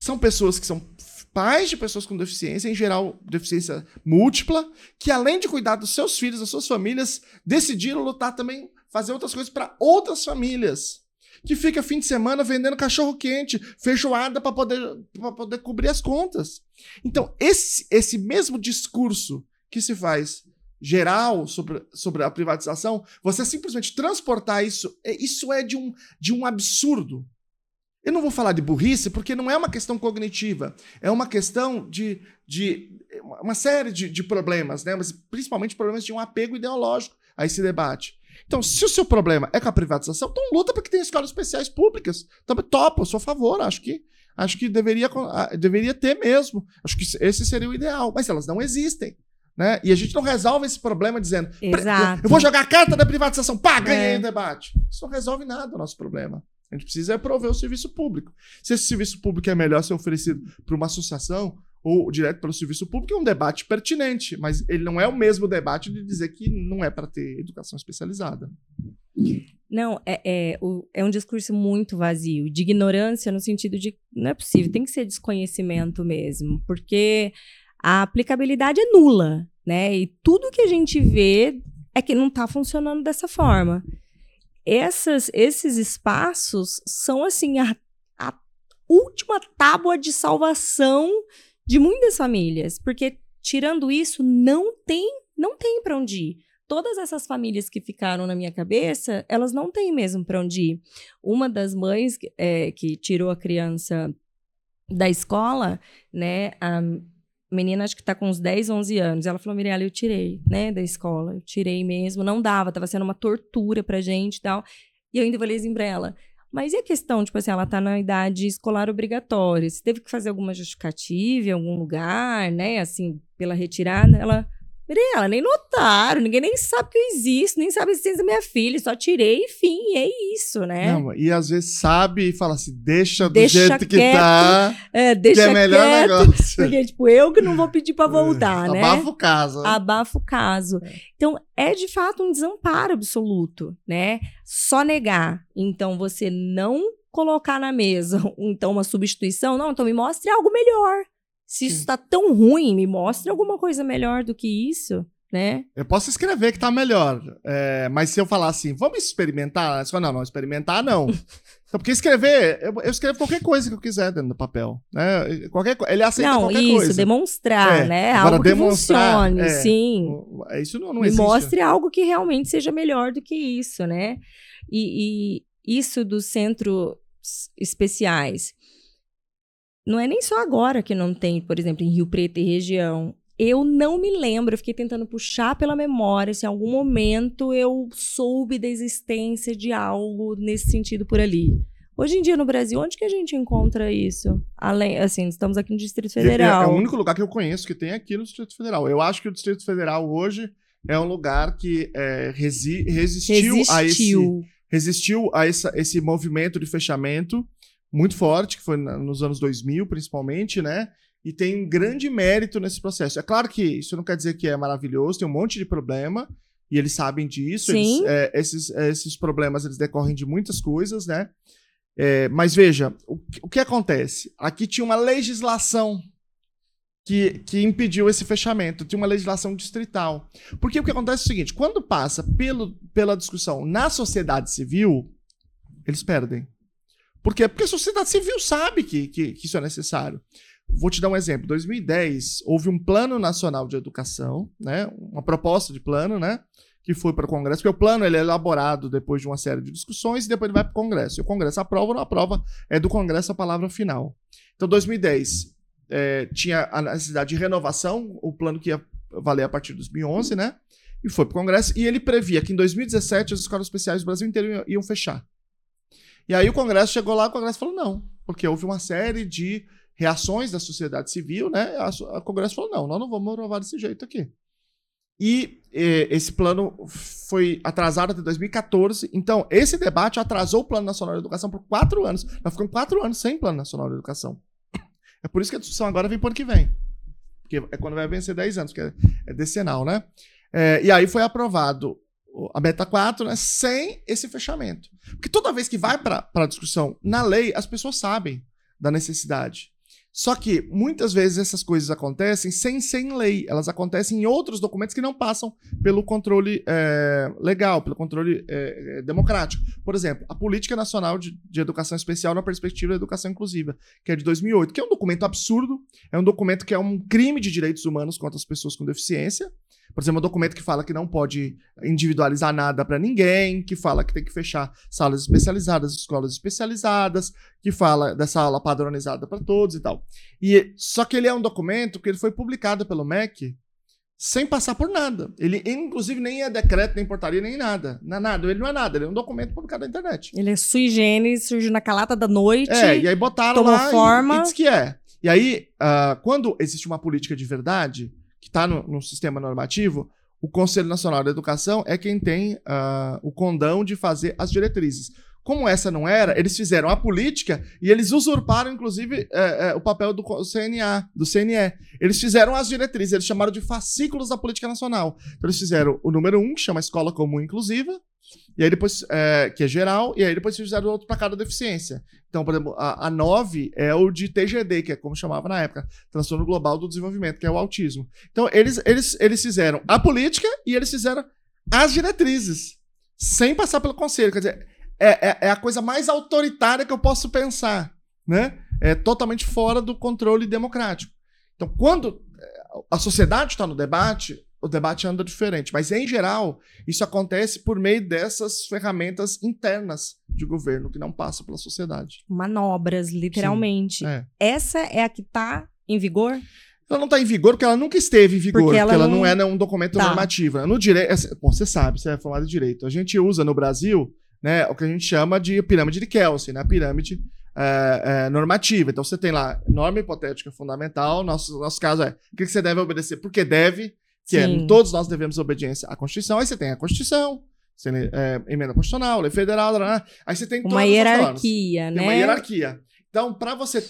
São pessoas que são pais de pessoas com deficiência, em geral deficiência múltipla, que além de cuidar dos seus filhos, das suas famílias, decidiram lutar também, fazer outras coisas para outras famílias que fica fim de semana vendendo cachorro quente, feijoada para poder, poder cobrir as contas. Então, esse, esse mesmo discurso que se faz geral sobre, sobre a privatização, você simplesmente transportar isso, é, isso é de um, de um absurdo. Eu não vou falar de burrice, porque não é uma questão cognitiva, é uma questão de, de uma série de, de problemas, né? mas principalmente problemas de um apego ideológico a esse debate. Então, se o seu problema é com a privatização, então luta para que tenha escolas especiais públicas. Também topo, eu sou a favor, acho que acho que deveria, deveria ter mesmo. Acho que esse seria o ideal, mas elas não existem. Né? E a gente não resolve esse problema dizendo Exato. eu vou jogar a carta da privatização, pá, ganhei é. o debate. Isso não resolve nada o nosso problema. A gente precisa prover o serviço público. Se esse serviço público é melhor ser oferecido para uma associação ou direto pelo serviço público, é um debate pertinente, mas ele não é o mesmo debate de dizer que não é para ter educação especializada. Não, é, é, é um discurso muito vazio, de ignorância no sentido de não é possível, tem que ser desconhecimento mesmo, porque a aplicabilidade é nula, né? E tudo que a gente vê é que não está funcionando dessa forma. Essas, esses espaços são assim a, a última tábua de salvação de muitas famílias, porque tirando isso não tem não tem para onde ir todas essas famílias que ficaram na minha cabeça, elas não têm mesmo para onde ir. Uma das mães é, que tirou a criança da escola, né, menina acho que está com uns 10, 11 anos, ela falou, Mirella, eu tirei, né, da escola, eu tirei mesmo, não dava, estava sendo uma tortura pra gente e tal. E eu ainda falei assim pra ela, mas e a questão, tipo assim, ela tá na idade escolar obrigatória, você teve que fazer alguma justificativa em algum lugar, né, assim, pela retirada? Ela, ela nem notaram, ninguém nem sabe que eu existo, nem sabe a existência da minha filha, só tirei, enfim, é isso, né? Não, e às vezes sabe e fala assim, deixa do deixa jeito quieto, que tá, é, deixa que é melhor quieto, negócio. Porque, tipo, eu que não vou pedir pra voltar, é, né? Abafa o caso. Abafa o caso. É. Então, é de fato um desamparo absoluto, né? Só negar. Então, você não colocar na mesa, então, uma substituição, não, então me mostre algo melhor. Se isso está tão ruim, me mostre alguma coisa melhor do que isso, né? Eu posso escrever que tá melhor, é, mas se eu falar assim, vamos experimentar? Você fala, não, não, experimentar não. Então, porque escrever, eu, eu, escrevo qualquer coisa que eu quiser dentro do papel, né? Qualquer, ele aceita não, qualquer isso, coisa. Não, isso, demonstrar, é, né? Algo que funcione, é, sim. Isso não, não Me existe. mostre algo que realmente seja melhor do que isso, né? E, e isso dos centros especiais não é nem só agora que não tem, por exemplo, em Rio Preto e região. Eu não me lembro, eu fiquei tentando puxar pela memória se em algum momento eu soube da existência de algo nesse sentido por ali. Hoje em dia no Brasil, onde que a gente encontra isso? Além, assim, estamos aqui no Distrito Federal. É, é o único lugar que eu conheço que tem aqui no Distrito Federal. Eu acho que o Distrito Federal hoje é um lugar que é, resi resistiu, resistiu, a esse resistiu a essa, esse movimento de fechamento muito forte, que foi nos anos 2000, principalmente, né? E tem um grande mérito nesse processo. É claro que isso não quer dizer que é maravilhoso, tem um monte de problema, e eles sabem disso. Eles, é, esses, esses problemas eles decorrem de muitas coisas, né? É, mas veja, o, o que acontece? Aqui tinha uma legislação que, que, impediu esse fechamento. Tinha uma legislação distrital. Porque o que acontece é o seguinte: quando passa pelo, pela discussão na sociedade civil, eles perdem. Por quê? Porque a sociedade civil sabe que, que, que isso é necessário. Vou te dar um exemplo. Em 2010, houve um Plano Nacional de Educação, né? uma proposta de plano, né? que foi para o Congresso, porque o plano ele é elaborado depois de uma série de discussões e depois ele vai para o Congresso. E o Congresso aprova ou não aprova, é do Congresso a palavra final. Então, 2010 é, tinha a necessidade de renovação, o plano que ia valer a partir de 2011, né? E foi para o Congresso, e ele previa que em 2017 as escolas especiais do Brasil inteiro iam fechar. E aí o Congresso chegou lá, o Congresso falou não, porque houve uma série de reações da sociedade civil, né? O Congresso falou não, nós não vamos aprovar desse jeito aqui. E esse plano foi atrasado até 2014. Então, esse debate atrasou o Plano Nacional de Educação por quatro anos. Nós ficamos quatro anos sem Plano Nacional de Educação. É por isso que a discussão agora vem por ano que vem. Porque é quando vai vencer 10 anos, porque é, é decenal, né? É, e aí foi aprovado a Beta 4, né, sem esse fechamento. Porque toda vez que vai para a discussão na lei, as pessoas sabem da necessidade. Só que muitas vezes essas coisas acontecem sem sem lei, elas acontecem em outros documentos que não passam pelo controle é, legal, pelo controle é, democrático. Por exemplo, a Política Nacional de, de, Educação Especial na Perspectiva da Educação Inclusiva, que é de 2008, que é um documento absurdo, é um documento que é um crime de direitos humanos contra as pessoas com deficiência, por exemplo, um documento que fala que não pode individualizar nada para ninguém, que fala que tem que fechar salas especializadas, escolas especializadas, que fala dessa aula padronizada para todos e tal. E só que ele é um documento que ele foi publicado pelo MEC sem passar por nada. Ele, inclusive, nem é decreto, nem portaria, nem nada. Não é nada. Ele não é nada. Ele é um documento publicado na internet. Ele é sui generis, surge na calata da noite. É, e aí botaram lá forma. E, e diz que é. E aí, uh, quando existe uma política de verdade, que está no, no, sistema normativo, o Conselho Nacional da Educação é quem tem uh, o condão de fazer as diretrizes. Como essa não era, eles fizeram a política e eles usurparam, inclusive, é, é, o papel do CNA, do CNE. Eles fizeram as diretrizes, eles chamaram de fascículos da política nacional. Então, eles fizeram o número um, que chama Escola Comum Inclusiva, E aí depois, é, que é geral, e aí depois fizeram outro para cada deficiência. Então, por exemplo, a, a 9 é o de TGD, que é como chamava na época, Transtorno Global do Desenvolvimento, que é o autismo. Então, eles, eles, eles fizeram a política e eles fizeram as diretrizes, sem passar pelo conselho. Quer dizer, é, é, é a coisa mais autoritária que eu posso pensar, né? É totalmente fora do controle democrático. Então, quando é, a sociedade está no debate, o debate anda diferente. Mas, em geral, isso acontece por meio dessas ferramentas internas de governo que não passam pela sociedade. Manobras, literalmente. É. Essa é a que está em vigor? Ela não está em vigor porque ela nunca esteve em vigor, porque ela, porque ela não... não... é né, um documento tá. normativo. No direito, você sabe, você é formado em direito. A gente usa no Brasil né, o que a gente chama de pirâmide de Kelsen, né, a pirâmide é, é, normativa. Então você tem lá norma hipotética fundamental. Nosso, nosso caso é o que você deve obedecer porque deve, que é, Sim. é todos nós devemos obediência à Constituição. Aí você tem a Constituição, você, é, emenda constitucional, lei federal, aí você tem uma hierarquia, né? Tem uma hierarquia. Então, para você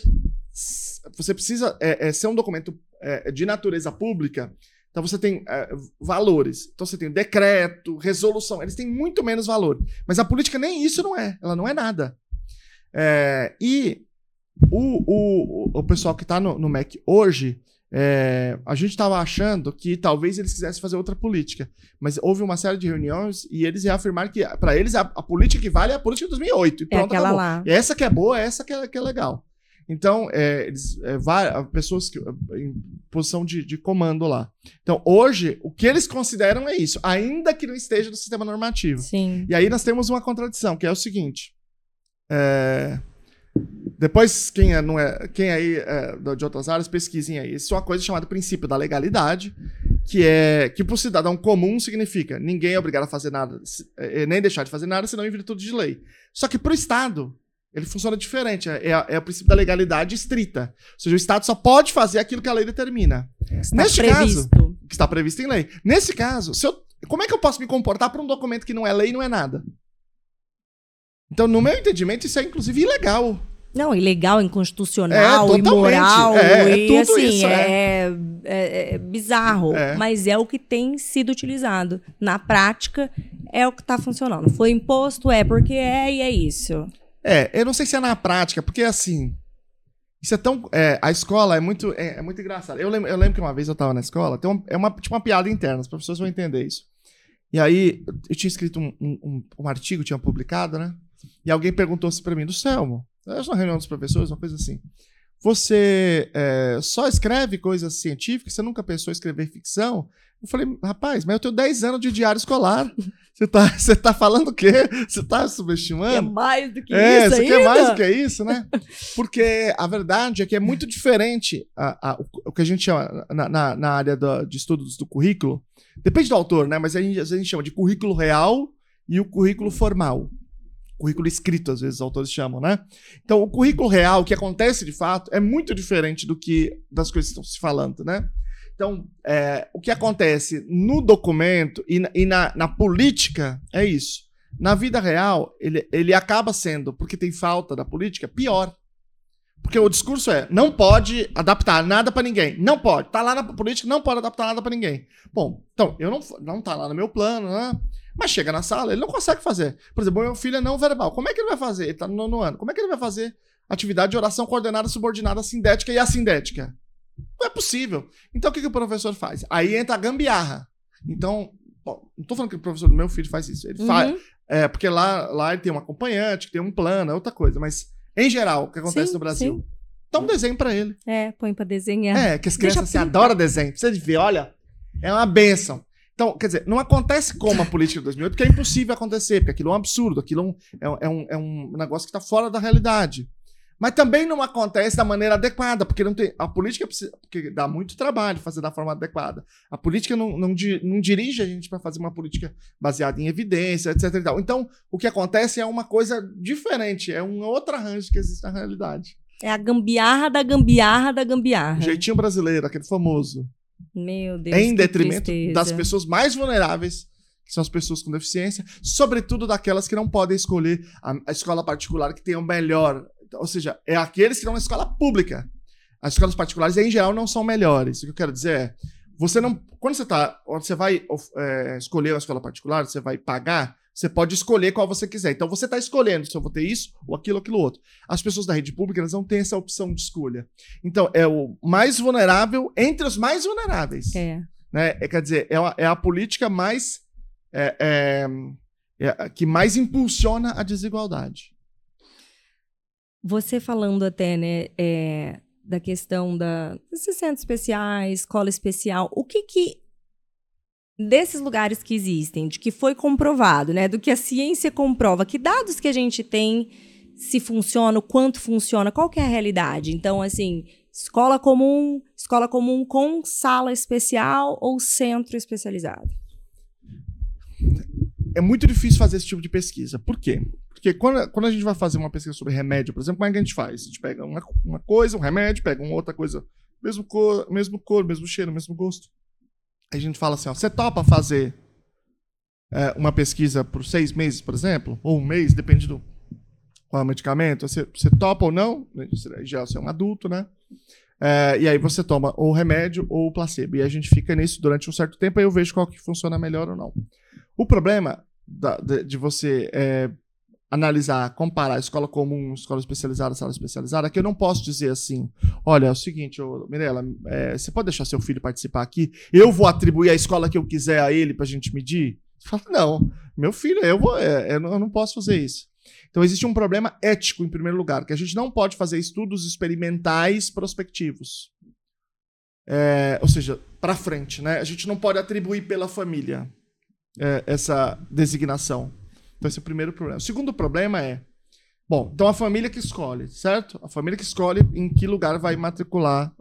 você precisa é, é, ser um documento é, de natureza pública. Então você tem é, valores. Então você tem decreto, resolução. Eles têm muito menos valor. Mas a política nem isso não é. Ela não é nada. É, e o, o, o pessoal que está no, no MEC hoje, é, a gente estava achando que talvez eles quisessem fazer outra política, mas houve uma série de reuniões e eles reafirmaram que para eles a, a, política que vale é a política de 2008 e pronto, é aquela acabou. lá. Essa que é boa, essa que é, que é legal. Então, é, eles, é, pessoas que, em posição de, de, comando lá. Então, hoje, o que eles consideram é isso, ainda que não esteja no sistema normativo. Sim. E aí nós temos uma contradição, que é o seguinte: é... Depois, quem, é, não é, quem aí é, de outras áreas, pesquisem aí. Isso é uma coisa chamada princípio da legalidade, que é que para o cidadão comum significa ninguém é obrigado a fazer nada, é, nem deixar de fazer nada, senão em virtude de lei. Só que para o Estado, ele funciona diferente. É, é, é, o princípio da legalidade estrita. Ou seja, o Estado só pode fazer aquilo que a lei determina. Está Neste previsto. caso, que está previsto em lei. Nesse caso, eu, como é que eu posso me comportar para um documento que não é lei e não é nada? Então, no meu entendimento, isso é inclusive ilegal. Não, ilegal, inconstitucional, é, imoral. É, é e, tudo assim, isso. É, é, é, é bizarro. É. Mas é o que tem sido utilizado. Na prática, é o que está funcionando. Foi imposto, é porque é e é isso. É, eu não sei se é na prática, porque assim. Isso é tão. É, a escola é muito, é, é, muito engraçada. Eu lembro, eu lembro que uma vez eu estava na escola, tem uma, é uma, tipo uma piada interna, as pessoas vão entender isso. E aí, eu tinha escrito um, um, um artigo, tinha publicado, né? E alguém perguntou assim para mim, do Selmo, na reunião dos professores, uma coisa assim. Você é, só escreve coisas científicas? Você nunca pensou em escrever ficção? Eu falei, rapaz, mas eu tenho 10 anos de diário escolar. Você tá, você tá falando o quê? Você tá subestimando? É mais do que é, isso. É, você quer mais do que isso, né? Porque a verdade é que é muito diferente a, a, o que a gente chama na, na, na área do, de estudos do currículo. Depende do autor, né? Mas a gente, a gente chama de currículo real e o currículo formal currículo escrito, às vezes os autores chamam, né? Então, o currículo real, o que acontece de fato, é muito diferente do que das coisas que estão se falando, né? Então, é, o que acontece no documento e na, e na, na política é isso. Na vida real, ele, ele acaba sendo, porque tem falta da política, pior. Porque o discurso é: não pode adaptar nada para ninguém. Não pode. Tá lá na política, não pode adaptar nada para ninguém. Bom, então, eu não, não tá lá no meu plano, né? Mas chega na sala, ele não consegue fazer. Por exemplo, meu filho é não verbal. Como é que ele vai fazer? Ele tá no nono ano. Como é que ele vai fazer atividade de oração coordenada, subordinada, sindética e assindética? Não é possível. Então o que, que o professor faz? Aí entra a gambiarra. Então, bom, não tô falando que o professor do meu filho faz isso. Ele uhum. faz. É, porque lá, lá ele tem um acompanhante, que tem um plano, é outra coisa. Mas, em geral, o que acontece sim, no Brasil? Sim. Dá um desenho para ele. É, põe para desenhar. É, que as crianças assim, adoram desenho. Precisa de ver, olha. É uma benção. Então, quer dizer, não acontece como a política de 2008, porque é impossível acontecer, porque aquilo é um absurdo, aquilo é um, é um, é um negócio que está fora da realidade. Mas também não acontece da maneira adequada, porque não tem, a política precisa, porque dá muito trabalho fazer da forma adequada. A política não, não, não dirige a gente para fazer uma política baseada em evidência, etc. Então, o que acontece é uma coisa diferente, é um outro arranjo que existe na realidade. É a gambiarra da gambiarra da gambiarra. O jeitinho brasileiro, aquele famoso. Meu Deus. Em detrimento tristeza. das pessoas mais vulneráveis, que são as pessoas com deficiência, sobretudo daquelas que não podem escolher a, a escola particular que tenha o melhor. Ou seja, é aqueles que estão na escola pública. As escolas particulares, em geral, não são melhores. O que eu quero dizer é. Você não. Quando você tá. Quando você vai é, escolher uma escola particular, você vai pagar, Você pode escolher qual você quiser. Então você está escolhendo se eu vou ter isso ou aquilo ou aquilo outro. As pessoas da rede pública elas não têm essa opção de escolha. Então é o mais vulnerável entre os mais vulneráveis. É. Né? É, quer dizer, é a, é a política mais é, é, é, que mais impulsiona a desigualdade. Você falando até, né, é, da questão da, desses centros especiais, escola especial, o que que desses lugares que existem, de que foi comprovado, né, do que a ciência comprova, que dados que a gente tem, se funciona, o quanto funciona, qual que é a realidade? Então, assim, escola comum, escola comum com sala especial ou centro especializado? É muito difícil fazer esse tipo de pesquisa. Por quê? Porque quando, quando a gente vai fazer uma pesquisa sobre remédio, por exemplo, como é que a gente faz? A gente pega uma, uma coisa, um remédio, pega uma outra coisa, mesmo cor, mesmo cor, mesmo cheiro, mesmo gosto a gente fala assim, ó, você topa fazer é, uma pesquisa por seis meses, por exemplo, ou um mês, depende do qual é o medicamento, você, você topa ou não, já você é um adulto, né? É, e aí você toma ou o remédio ou o placebo. E a gente fica nisso durante um certo tempo e eu vejo qual que funciona melhor ou não. O problema da, de, de, você é, analisar, comparar escola comum, escola especializada, sala especializada, que eu não posso dizer assim, olha, é o seguinte, ô, Mirella, é, você pode deixar seu filho participar aqui? Eu vou atribuir a escola que eu quiser a ele pra gente medir? Fala, não, meu filho, eu, vou, é, eu não posso fazer isso. Então existe um problema ético, em primeiro lugar, que a gente não pode fazer estudos experimentais prospectivos. É, ou seja, para frente, né? A gente não pode atribuir pela família é, essa designação. Então, esse é o primeiro problema. O segundo problema é. Bom, então a família que escolhe, certo? A família que escolhe em que lugar vai matricular,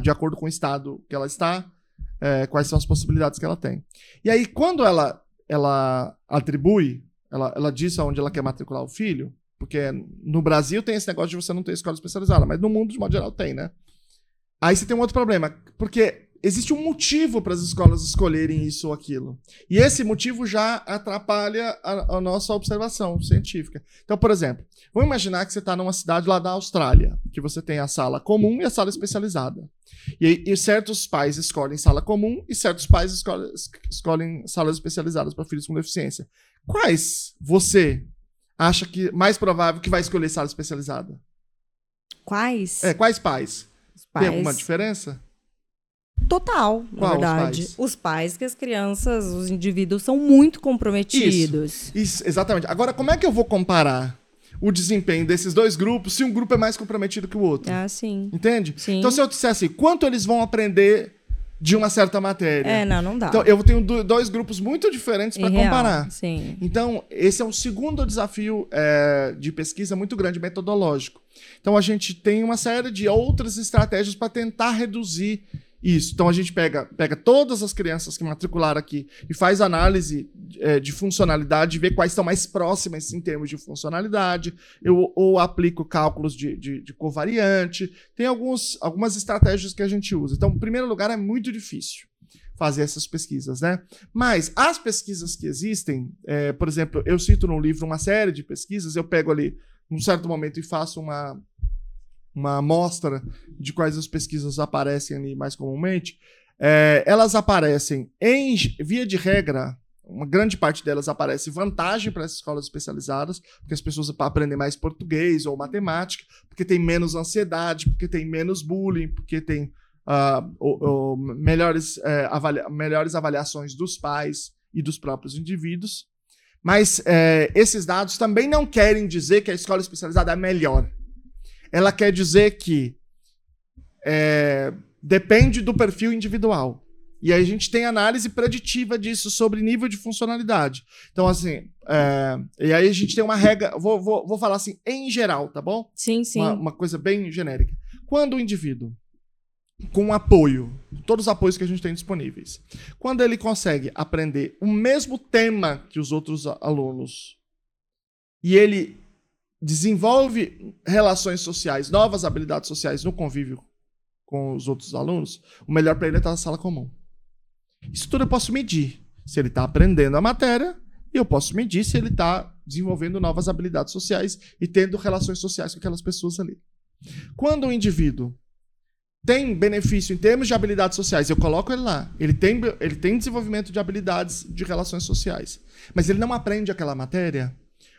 de acordo com o estado que ela está, é, quais são as possibilidades que ela tem. E aí, quando ela, ela atribui, ela, ela diz aonde ela quer matricular o filho, porque no Brasil tem esse negócio de você não ter escola especializada, mas no mundo, de modo geral, tem, né? Aí você tem um outro problema, porque existe um motivo para as escolas escolherem isso ou aquilo. E esse motivo já atrapalha a, a, nossa observação científica. Então, por exemplo, vamos imaginar que você está numa cidade lá da Austrália, que você tem a sala comum e a sala especializada. E, e certos pais escolhem sala comum e certos pais escolhem, escolhem salas especializadas para filhos com deficiência. Quais você acha que mais provável que vai escolher sala especializada? Quais? É, quais pais? pais? Tem alguma diferença? Total, na Qual, verdade. Os pais? os pais? que as crianças, os indivíduos são muito comprometidos. Isso, isso, exatamente. Agora, como é que eu vou comparar o desempenho desses dois grupos se um grupo é mais comprometido que o outro? Ah, sim. Entende? Sim. Então, se eu disser assim, quanto eles vão aprender de uma certa matéria? É, não, não dá. Então, eu tenho dois grupos muito diferentes para comparar. Sim. Então, esse é o segundo desafio é, de pesquisa muito grande, metodológico. Então, a gente tem uma série de outras estratégias para tentar reduzir isso. Então a gente pega, pega todas as crianças que matricularam aqui e faz análise é, de funcionalidade, vê quais estão mais próximas em termos de funcionalidade. Eu ou aplico cálculos de, de, de covariante. Tem alguns, algumas estratégias que a gente usa. Então, em primeiro lugar, é muito difícil fazer essas pesquisas, né? Mas as pesquisas que existem, é, por exemplo, eu cito no livro uma série de pesquisas, eu pego ali num certo momento e faço uma uma amostra de quais as pesquisas aparecem ali mais comumente, é, elas aparecem em via de regra, uma grande parte delas aparece vantagem para as escolas especializadas, porque as pessoas aprendem mais português ou matemática, porque tem menos ansiedade, porque tem menos bullying, porque tem uh, o, o, melhores, é, avalia melhores avaliações dos pais e dos próprios indivíduos. Mas é, esses dados também não querem dizer que a escola especializada é melhor ela quer dizer que é, depende do perfil individual. E aí a gente tem análise preditiva disso sobre nível de funcionalidade. Então, assim, é, e aí a gente tem uma regra, vou, vou, vou falar assim, em geral, tá bom? Sim, sim. Uma, uma coisa bem genérica. Quando o indivíduo, com apoio, todos os apoios que a gente tem disponíveis, quando ele consegue aprender o mesmo tema que os outros alunos, e ele desenvolve relações sociais, novas habilidades sociais no convívio com os outros alunos, o melhor para ele é estar na sala comum. Isso tudo eu posso medir. Se ele está aprendendo a matéria, eu posso medir se ele está desenvolvendo novas habilidades sociais e tendo relações sociais com aquelas pessoas ali. Quando o indivíduo tem benefício em termos de habilidades sociais, eu coloco ele lá. Ele tem, ele tem desenvolvimento de habilidades de relações sociais. Mas ele não aprende aquela matéria.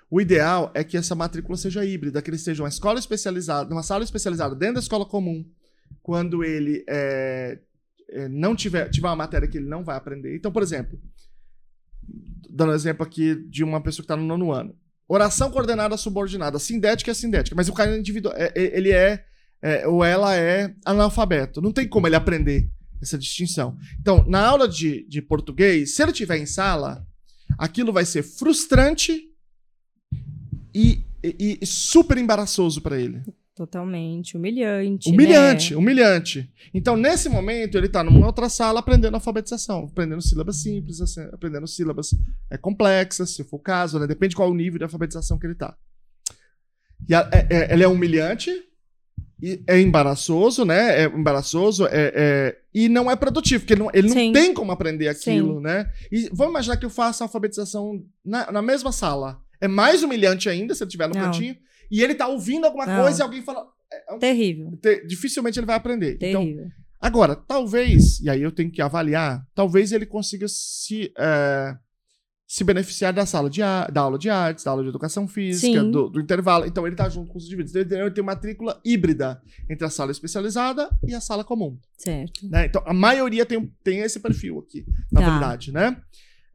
O ideal é que essa matrícula seja híbrida, que ele esteja uma escola especializada, uma sala especializada dentro da escola comum, quando ele é, é, não tiver, tiver uma matéria que ele não vai aprender. Então, por exemplo, dando exemplo aqui de uma pessoa que está no nono ano. Oração coordenada subordinada, sindética é sindética, mas o cara é individual, é, ele é é, ou ela é analfabeto. Não tem como ele aprender essa distinção. Então, na aula de, de português, se ele estiver em sala, aquilo vai ser frustrante e, e, e super embaraçoso para ele. Totalmente. Humilhante. Humilhante, né? humilhante. Então, nesse momento, ele está numa outra sala aprendendo alfabetização, aprendendo sílabas simples, assim, aprendendo sílabas é, complexas, se for o caso, né? Depende qual o nível de alfabetização que ele está. E a, é, é, ele é humilhante, é embaraçoso, né? É embaraçoso é, é, e não é produtivo, porque ele não, ele não tem como aprender aquilo, Sim. né? E vamos imaginar que eu faça alfabetização na, na mesma sala. É mais humilhante ainda se ele estiver no não. cantinho e ele tá ouvindo alguma não. coisa e alguém fala. É, é Terrível. Te, dificilmente ele vai aprender. Então, Terrível. Agora, talvez, e aí eu tenho que avaliar, talvez ele consiga se. É, se beneficiar da sala de da aula de artes, da aula de educação física, do, do, intervalo. Então ele está junto com os indivíduos. Ele tem matrícula híbrida entre a sala especializada e a sala comum. Certo. Né? Então a maioria tem, tem esse perfil aqui, na tá. verdade, né?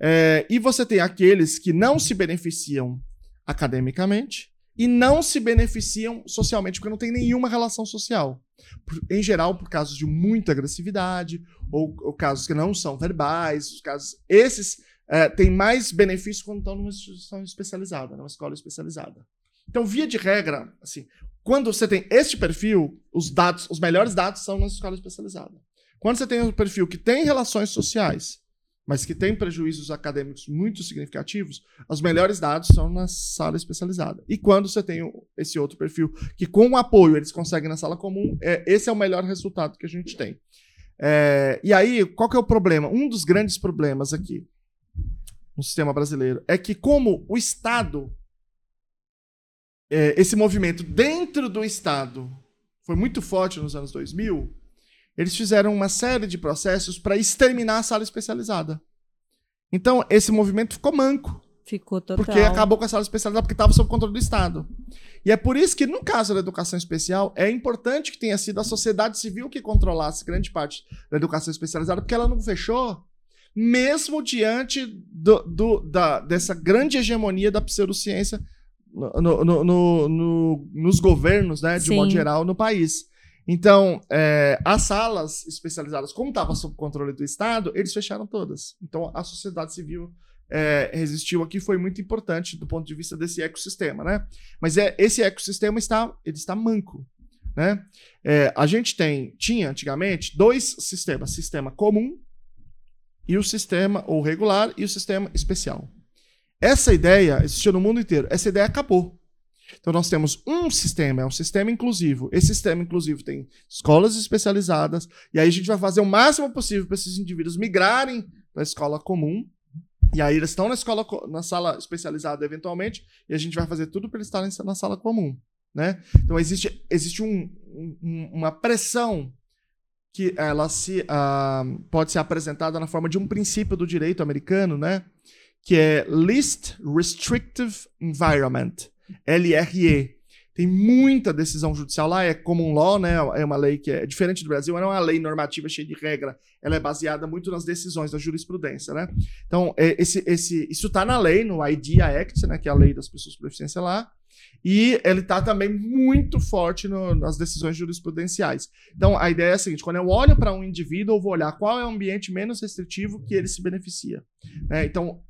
É, e você tem aqueles que não se beneficiam academicamente e não se beneficiam socialmente, porque não tem nenhuma relação social. Em geral, por casos de muita agressividade, ou, ou casos que não são verbais, os casos. Esses é, tem mais benefício quando estão numa instituição especializada, numa escola especializada. Então, via de regra, assim, quando você tem este perfil, os dados, os melhores dados são na escola especializada. Quando você tem um perfil que tem relações sociais, mas que tem prejuízos acadêmicos muito significativos, os melhores dados são na sala especializada. E quando você tem esse outro perfil, que com o apoio eles conseguem na sala comum, é, esse é o melhor resultado que a gente tem. É, e aí, qual que é o problema? Um dos grandes problemas aqui no sistema brasileiro é que, como o Estado, é, esse movimento dentro do Estado foi muito forte nos anos 2000, eles fizeram uma série de processos para exterminar a sala especializada. Então, esse movimento ficou manco. Ficou total. Porque acabou com a sala especializada, porque estava sob controle do Estado. E é por isso que, no caso da educação especial, é importante que tenha sido a sociedade civil que controlasse grande parte da educação especializada, porque ela não fechou mesmo diante do, do, da, dessa grande hegemonia da pseudociência no, no, no, nos governos, né, de Sim. modo geral, no país. Então, é, as salas especializadas, como estava sob controle do Estado, eles fecharam todas. Então, a sociedade civil é, resistiu aqui, foi muito importante do ponto de vista desse ecossistema, né? Mas é, esse ecossistema está, ele está manco, né? É, a gente tem, tinha antigamente dois sistemas, sistema comum e o sistema, ou regular, e o sistema especial. Essa ideia existiu no mundo inteiro. Essa ideia acabou. Então nós temos um sistema, é um sistema inclusivo. Esse sistema inclusivo tem escolas especializadas, e aí a gente vai fazer o máximo possível para esses indivíduos migrarem para a escola comum. E aí eles estão na escola, na sala especializada eventualmente, e a gente vai fazer tudo para eles estarem na sala comum. Né? Então existe, existe um, um, uma pressão que ela se, uh, pode ser apresentada na forma de um princípio do direito americano, né? Que é Least Restrictive Environment, LRE. Tem muita decisão judicial lá, é common law, né? É uma lei que é diferente do Brasil, não é uma lei normativa cheia de regra, ela é baseada muito nas decisões da jurisprudência, né? Então, é, esse, esse, isso está na lei, no IDEA Act, né? Que é a lei das pessoas com deficiência lá. E ele está também muito forte no, nas decisões jurisprudenciais. Então, a ideia é a seguinte: quando eu olho para um indivíduo, eu vou olhar qual é o ambiente menos restritivo que ele se beneficia. Né? Então,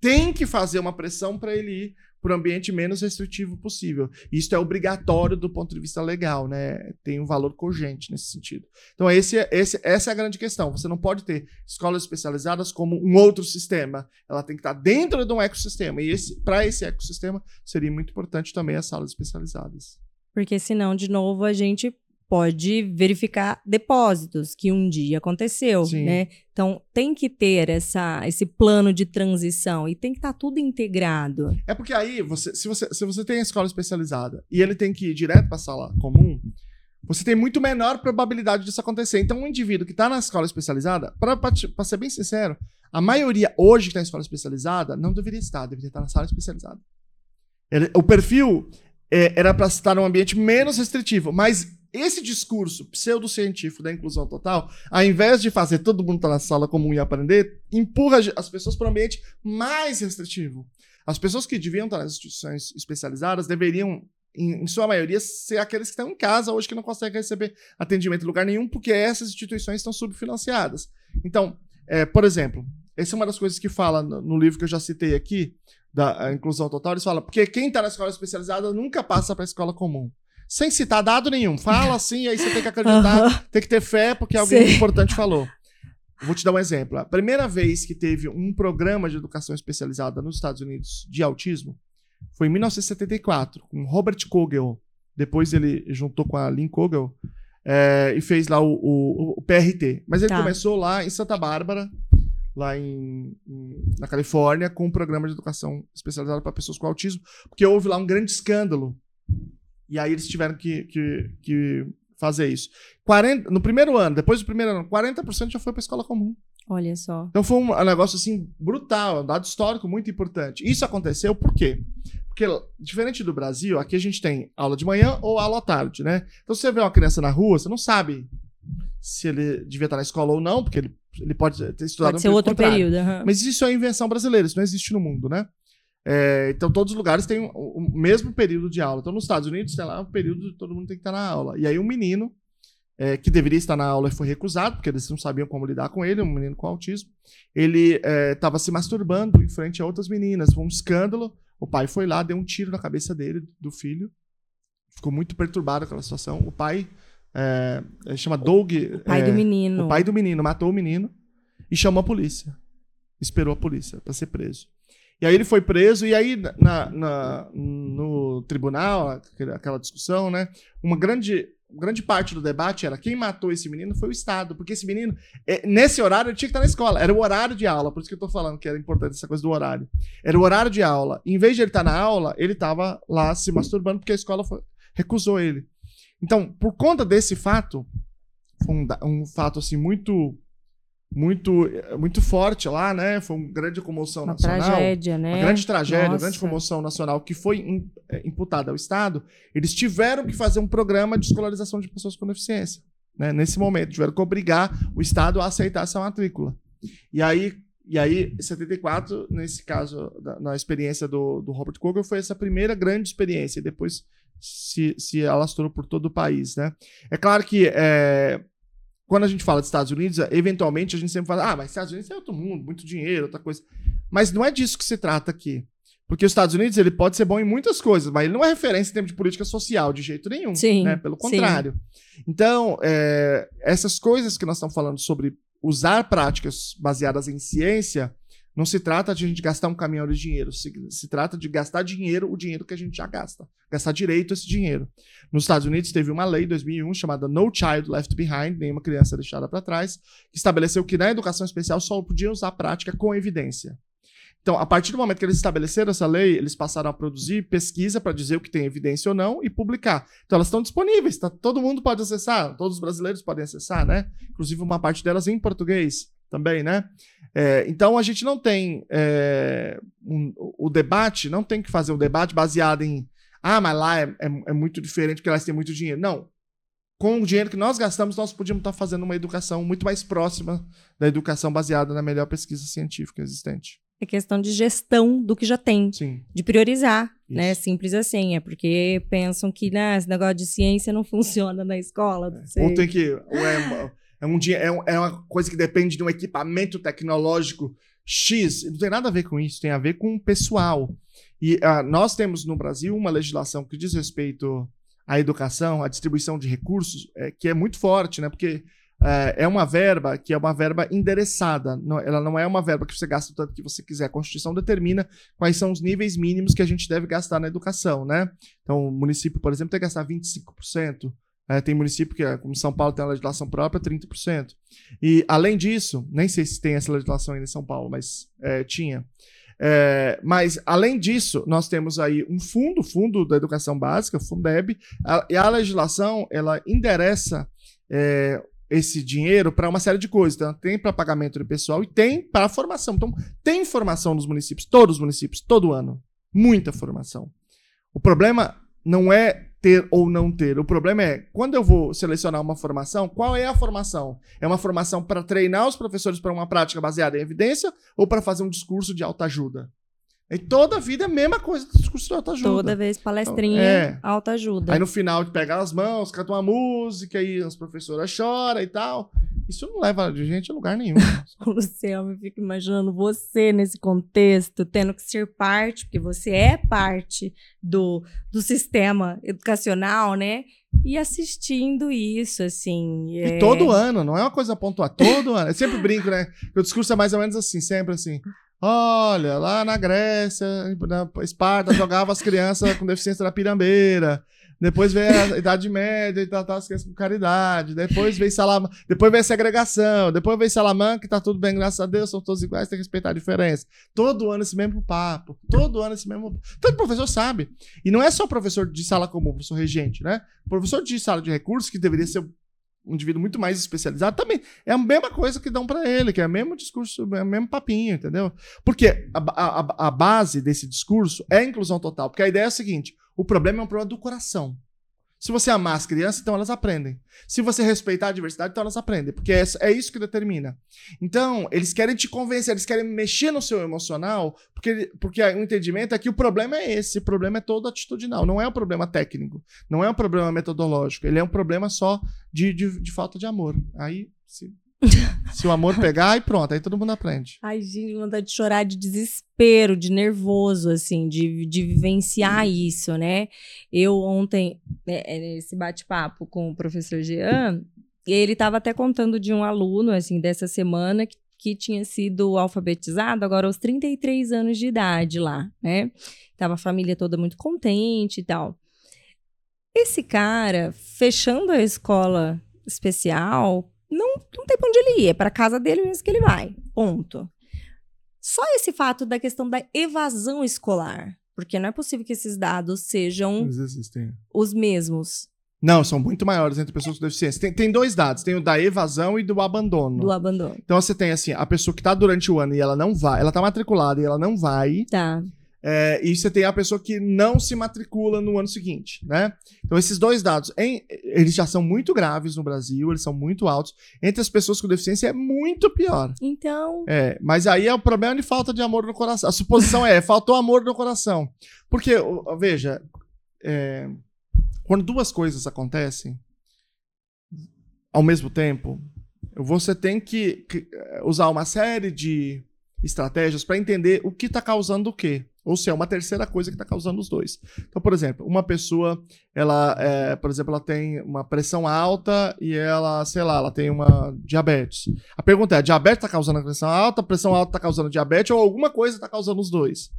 tem que fazer uma pressão para ele ir para o ambiente menos restritivo possível. Isso é obrigatório do ponto de vista legal, né? Tem um valor cogente nesse sentido. Então, esse, esse, essa é a grande questão. Você não pode ter escolas especializadas como um outro sistema. Ela tem que estar dentro de um ecossistema. E para esse ecossistema, seria muito importante também as salas especializadas. Porque senão, de novo, a gente pode verificar depósitos que um dia aconteceu, Sim. né? Então tem que ter essa, esse plano de transição e tem que estar tá tudo integrado. É porque aí você, se você, se você tem a escola especializada e ele tem que ir direto para a sala comum, você tem muito menor probabilidade disso acontecer. Então, um indivíduo que está na escola especializada, para ser bem sincero, a maioria hoje que está na escola especializada não deveria estar, deveria estar na sala especializada. Ele, o perfil é, era para estar num ambiente menos restritivo, mas esse discurso pseudocientífico da inclusão total, ao invés de fazer todo mundo estar tá na sala comum e aprender, empurra as pessoas para um ambiente mais restritivo. As pessoas que deviam estar nas instituições especializadas deveriam, em, em sua maioria, ser aqueles que estão em casa hoje que não conseguem receber atendimento em lugar nenhum, porque essas instituições estão subfinanciadas. Então, é, por exemplo, essa é uma das coisas que fala no, no livro que eu já citei aqui, da inclusão total, eles falam, porque quem está na escola especializada nunca passa para a escola comum. Sem citar dado nenhum. Fala assim, aí você tem que acreditar, uhum. tem que ter fé, porque alguém Sim. importante falou. Vou te dar um exemplo. A primeira vez que teve um programa de educação especializada nos Estados Unidos de autismo foi em 1974, com Robert Kogel. Depois ele juntou com a Lynn Kogel é, e fez lá o, o, o PRT. Mas ele tá. começou lá em Santa Bárbara, lá em, em, na Califórnia, com um programa de educação especializada para pessoas com autismo, porque houve lá um grande escândalo. E aí eles tiveram que, que, que fazer isso. 40, no primeiro ano, depois do primeiro ano, 40% já foi para escola comum. Olha só. Então foi um negócio assim brutal, um dado histórico muito importante. Isso aconteceu por quê? Porque, diferente do Brasil, aqui a gente tem aula de manhã ou aula à tarde, né? Então, se você vê uma criança na rua, você não sabe se ele devia estar na escola ou não, porque ele, ele pode ter estudado pode ser outro contrário. período. Uhum. Mas isso é invenção brasileira, isso não existe no mundo, né? É, então, todos os lugares têm o, mesmo período de aula. Então, nos Estados Unidos, tem lá um período que todo mundo tem que estar na aula. E aí, um menino é, que deveria estar na aula foi recusado, porque eles não sabiam como lidar com ele, um menino com autismo. Ele estava é, se masturbando em frente a outras meninas. Foi um escândalo. O pai foi lá, deu um tiro na cabeça dele, do filho. Ficou muito perturbado com aquela situação. O pai é, chama Doug. O pai do é, menino. O pai do menino matou o menino e chamou a polícia. Esperou a polícia para ser preso. E aí ele foi preso, e aí na, na, no tribunal, aquela discussão, né? Uma grande, grande parte do debate era quem matou esse menino foi o Estado, porque esse menino, é, nesse horário, ele tinha que estar na escola. Era o horário de aula, por isso que eu tô falando que era importante essa coisa do horário. Era o horário de aula. Em vez de ele estar na aula, ele estava lá se masturbando, porque a escola foi, recusou ele. Então, por conta desse fato, um, um fato assim muito muito muito forte lá, né? Foi uma grande comoção uma nacional. Tragédia, né? Uma grande tragédia, uma grande comoção nacional que foi é, imputada ao Estado. Eles tiveram que fazer um programa de escolarização de pessoas com deficiência. Né? Nesse momento, tiveram que obrigar o Estado a aceitar essa matrícula. E aí, e aí 74, nesse caso, na experiência do, do Robert Kogel, foi essa primeira grande experiência. E depois se, se alastrou por todo o país, né? É claro que é, quando a gente fala dos Estados Unidos, eventualmente a gente sempre fala, ah, mas Estados Unidos é outro mundo, muito dinheiro, outra coisa. Mas não é disso que se trata aqui. Porque os Estados Unidos ele pode ser bom em muitas coisas, mas ele não é referência em termos de política social de jeito nenhum. Sim, né? Pelo contrário. Sim. Então, é, essas coisas que nós estamos falando sobre usar práticas baseadas em ciência, não se trata de a gente gastar um caminhão de dinheiro, se, se, trata de gastar dinheiro, o dinheiro que a gente já gasta. Gastar direito esse dinheiro. Nos Estados Unidos teve uma lei em 2001 chamada No Child Left Behind, nenhuma criança deixada para trás, que estabeleceu que na educação especial só podia usar prática com evidência. Então, a partir do momento que eles estabeleceram essa lei, eles passaram a produzir pesquisa para dizer o que tem evidência ou não e publicar. Então, elas estão disponíveis, tá? todo mundo pode acessar, todos os brasileiros podem acessar, né? Inclusive, uma parte delas em português também, né? É, então a gente não tem é, um, o debate, não tem que fazer um debate baseado em ah, mas lá é, é, é, muito diferente porque elas têm muito dinheiro. Não. Com o dinheiro que nós gastamos, nós podíamos estar fazendo uma educação muito mais próxima da educação baseada na melhor pesquisa científica existente. É questão de gestão do que já tem. Sim. De priorizar, Isso. né? Simples assim. É porque pensam que né, esse negócio de ciência não funciona na escola. Ou tem que. Ou é, é, um, é, um, é uma coisa que depende de um equipamento tecnológico X. Não tem nada a ver com isso, tem a ver com o pessoal. E uh, nós temos no Brasil uma legislação que diz respeito à educação, à distribuição de recursos, é, que é muito forte, né? Porque é, é uma verba que é uma verba endereçada. Não, ela não é uma verba que você gasta o tanto que você quiser. A Constituição determina quais são os níveis mínimos que a gente deve gastar na educação, né? Então, o município, por exemplo, tem que gastar 25%. É, tem município que, é, como São Paulo, tem a legislação própria, 30%. E, além disso, nem sei se tem essa legislação ainda em São Paulo, mas é, tinha. É, mas, além disso, nós temos aí um fundo, fundo da educação básica, Fundeb, a, e a legislação, ela endereça é, esse dinheiro para uma série de coisas. Então, tem para pagamento do pessoal e tem para formação. Então, tem formação nos municípios, todos os municípios, todo ano. Muita formação. O problema não é ter ou não ter. O problema é, quando eu vou selecionar uma formação, qual é a formação? É uma formação para treinar os professores para uma prática baseada em evidência ou para fazer um discurso de alta ajuda? E toda a vida é a mesma coisa do discurso de autoajuda. Toda vez palestrinha, é. autoajuda. Aí no final pega as mãos, canta uma música, aí as professoras choram e tal. Isso não leva de gente a lugar nenhum. Luciano, eu fico imaginando você nesse contexto, tendo que ser parte, porque você é parte do, do sistema educacional, né? E assistindo isso, assim. É... E todo ano, não é uma coisa pontuar, todo ano. Eu sempre brinco, né? O discurso é mais ou menos assim, sempre assim. Olha, lá na Grécia, na Esparta, jogava as crianças com deficiência na pirambeira. Depois veio a Idade Média e tratava as crianças com caridade. Depois veio Salamanca. Depois veio a segregação. Depois veio Salamanca, que tá tudo bem, graças a Deus, são todos iguais, tem que respeitar a diferença. Todo ano esse mesmo papo. Todo ano esse mesmo. Todo professor sabe. E não é só professor de sala comum, professor regente, né? Professor de sala de recursos, que deveria ser um indivíduo muito mais especializado, também é a mesma coisa que dão para ele, que é o mesmo discurso, é o mesmo papinho, entendeu? Porque a, a, a base desse discurso é a inclusão total. Porque a ideia é a seguinte: o problema é um problema do coração. Se você amar as crianças, então elas aprendem. Se você respeitar a diversidade, então elas aprendem. Porque é, é isso que determina. Então, eles querem te convencer, eles querem mexer no seu emocional, porque, porque o entendimento é que o problema é esse. O problema é todo atitudinal. Não é um problema técnico. Não é um problema metodológico. Ele é um problema só de, de, de falta de amor. Aí, se se o amor pegar, e pronto, aí todo mundo aprende. Ai, gente, vontade de chorar de desespero, de nervoso, assim, de, de vivenciar isso, né? Eu ontem, né, é, nesse bate-papo com o professor Jean, ele estava até contando de um aluno, assim, dessa semana, que, que tinha sido alfabetizado agora aos 33 anos de idade lá, né? Tava a família toda muito contente e tal. Esse cara, fechando a escola especial, não, não tem pra onde ele ir, é pra casa dele mesmo que ele vai. Ponto. Só esse fato da questão da evasão escolar. Porque não é possível que esses dados sejam os mesmos. Não, são muito maiores entre pessoas com deficiência. Tem, tem dois dados, tem o da evasão e do abandono. Do abandono. Então você tem assim, a pessoa que tá durante o ano e ela não vai, ela tá matriculada e ela não vai. Tá. É, e você tem a pessoa que não se matricula no ano seguinte, né? Então, esses dois dados, em, eles já são muito graves no Brasil, eles são muito altos. Entre as pessoas com deficiência é muito pior. Então. É, mas aí é o problema de falta de amor no coração. A suposição é, faltou amor no coração. Porque, veja, é, quando duas coisas acontecem ao mesmo tempo, você tem que, que usar uma série de estratégias para entender o que está causando o quê. Ou se é uma terceira coisa que está causando os dois. Então, por exemplo, uma pessoa, ela, é, por exemplo, ela tem uma pressão alta e ela, sei lá, ela tem uma diabetes. A pergunta é: a diabetes está causando a pressão alta, a pressão alta está causando diabetes ou alguma coisa está causando os dois?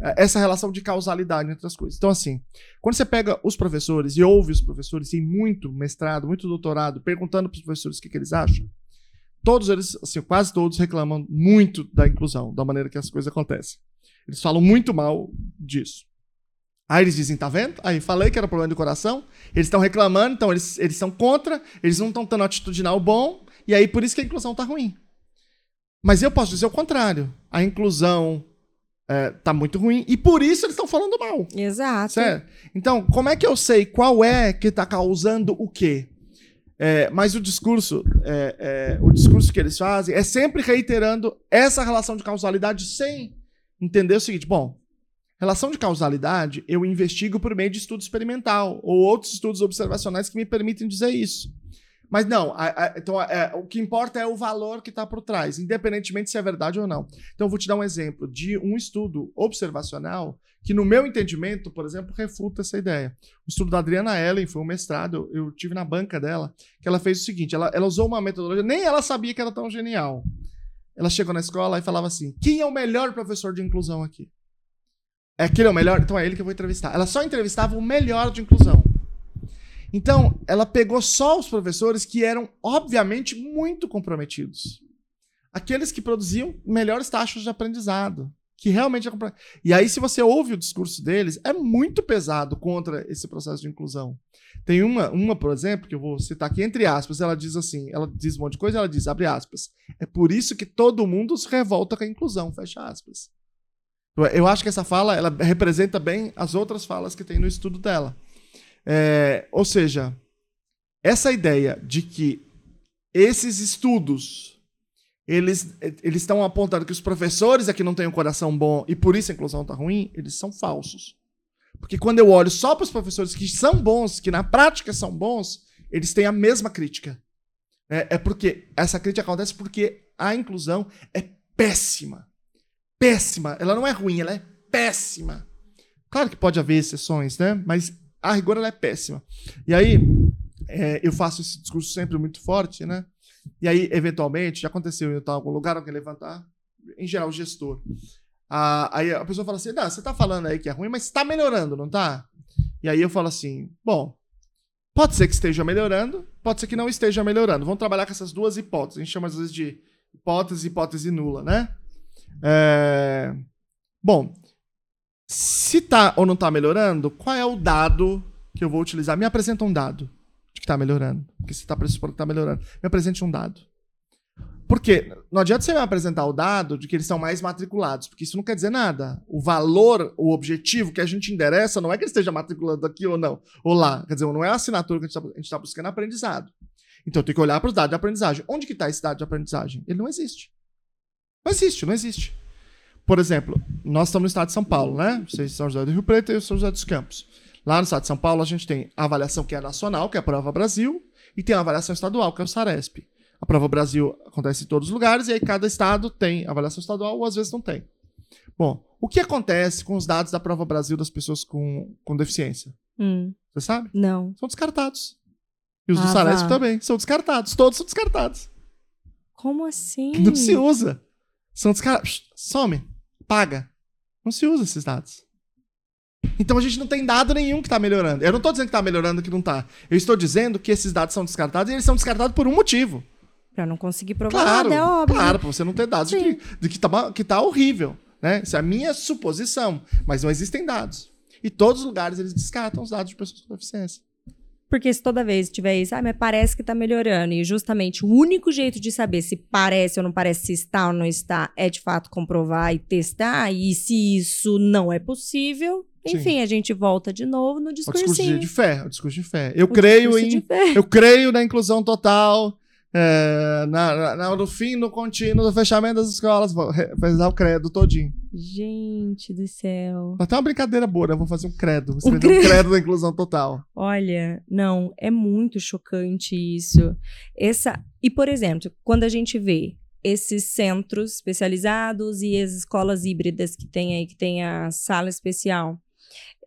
É, essa relação de causalidade entre as coisas. Então, assim, quando você pega os professores e ouve os professores, tem muito mestrado, muito doutorado, perguntando para os professores o que, que eles acham, todos eles, assim, quase todos reclamam muito da inclusão, da maneira que as coisas acontecem. Eles falam muito mal disso. Aí eles dizem, tá vendo? Aí falei que era problema do coração. Eles estão reclamando, então eles, eles são contra, eles não estão tendo atitudinal bom, e aí por isso que a inclusão tá ruim. Mas eu posso dizer o contrário. A inclusão é, tá muito ruim, e por isso eles estão falando mal. Exato. Certo? Então, como é que eu sei qual é que tá causando o quê? É, mas o discurso, é, é, o discurso que eles fazem é sempre reiterando essa relação de causalidade sem entender o seguinte: bom, relação de causalidade eu investigo por meio de estudo experimental ou outros estudos observacionais que me permitem dizer isso. Mas não, a, a, então é, o que importa é o valor que está por trás, independentemente se é verdade ou não. Então, eu vou te dar um exemplo de um estudo observacional que, no meu entendimento, por exemplo, refuta essa ideia. O estudo da Adriana Ellen foi um mestrado, eu, eu tive na banca dela, que ela fez o seguinte: ela, ela usou uma metodologia, nem ela sabia que era tão genial. Ela chegou na escola e falava assim: quem é o melhor professor de inclusão aqui? É aquele é o melhor? Então é ele que eu vou entrevistar. Ela só entrevistava o melhor de inclusão. Então, ela pegou só os professores que eram, obviamente, muito comprometidos. Aqueles que produziam melhores taxas de aprendizado. que realmente. E aí, se você ouve o discurso deles, é muito pesado contra esse processo de inclusão. Tem uma, uma, por exemplo, que eu vou citar aqui entre aspas, ela diz assim, ela diz um monte de coisa, ela diz, abre aspas, é por isso que todo mundo se revolta com a inclusão, fecha aspas. Eu acho que essa fala, ela representa bem as outras falas que tem no estudo dela. É, ou seja, essa ideia de que esses estudos eles eles estão apontando que os professores é que não têm um coração bom e por isso a inclusão está ruim, eles são falsos. Porque quando eu olho só para os professores que são bons, que na prática são bons, eles têm a mesma crítica. É, é porque essa crítica acontece porque a inclusão é péssima. Péssima. Ela não é ruim, ela é péssima. Claro que pode haver exceções, né? Mas a rigor ela é péssima. E aí, é, eu faço esse discurso sempre muito forte, né? E aí, eventualmente, já aconteceu em algum lugar alguém levantar, em geral, o gestor. Ah, aí a pessoa fala assim: não, você tá falando aí que é ruim, mas está melhorando, não tá? E aí eu falo assim: bom, pode ser que esteja melhorando, pode ser que não esteja melhorando. Vamos trabalhar com essas duas hipóteses. A gente chama às vezes de hipótese hipótese nula, né? É... Bom, se tá ou não tá melhorando, qual é o dado que eu vou utilizar? Me apresenta um dado de que tá melhorando. Porque você tá pressupondo que tá melhorando. Me apresente um dado. Porque não adianta você apresentar o dado de que eles são mais matriculados, porque isso não quer dizer nada. O valor, o objetivo que a gente endereça não é que ele esteja matriculando aqui ou não, ou lá. Quer dizer, não é a assinatura que a gente está tá buscando aprendizado. Então tenho que olhar para os dados de aprendizagem. Onde que está esse dado de aprendizagem? Ele não existe. Não existe, não existe. Por exemplo, nós estamos no estado de São Paulo, né? Vocês são José do Rio Preto e eu sou José dos Campos. Lá no estado de São Paulo, a gente tem a avaliação que é nacional, que é a Prova Brasil, e tem a avaliação estadual, que é o SARESP. A Prova Brasil acontece em todos os lugares, e aí cada estado tem avaliação estadual, ou às vezes não tem. Bom, o que acontece com os dados da Prova Brasil das pessoas com, com deficiência? Hum. Você sabe? Não. São descartados. E os Ah, do SARESP vá. também. São descartados. Todos são descartados. Como assim? Não se usa. São descartados. Some. Paga. Não se usa esses dados. Então a gente não tem dado nenhum que está melhorando. Eu não estou dizendo que está melhorando que não está. Eu estou dizendo que esses dados são descartados e eles são descartados por um motivo. Pra não conseguir provar Claro, nada, é óbvio. claro, para você não ter dados de que, de que, tá, que tá horrível. Né? Isso é a minha suposição. Mas não existem dados. E todos os lugares eles descartam os dados de pessoas com deficiência. Porque se toda vez tiver isso, ah, mas parece que tá melhorando. E justamente o único jeito de saber se parece ou não parece, se está ou não está, é de fato comprovar e testar. E se isso não é possível, Sim. enfim, a gente volta de novo no O discurso de, fé. O discurso de fé. Eu O creio discurso em. de fé. Eu creio na inclusão total. É, na, na- no fim, no contínuo do fechamento das escolas. Vou rezar o credo todinho. Gente do céu. Até uma brincadeira boa, né? Vou fazer um credo. Você Um vai ter um credo. credo da inclusão total. Olha, não, é muito chocante isso. Essa, e por exemplo, quando a gente vê esses centros especializados e as escolas híbridas que tem aí, que tem a sala especial,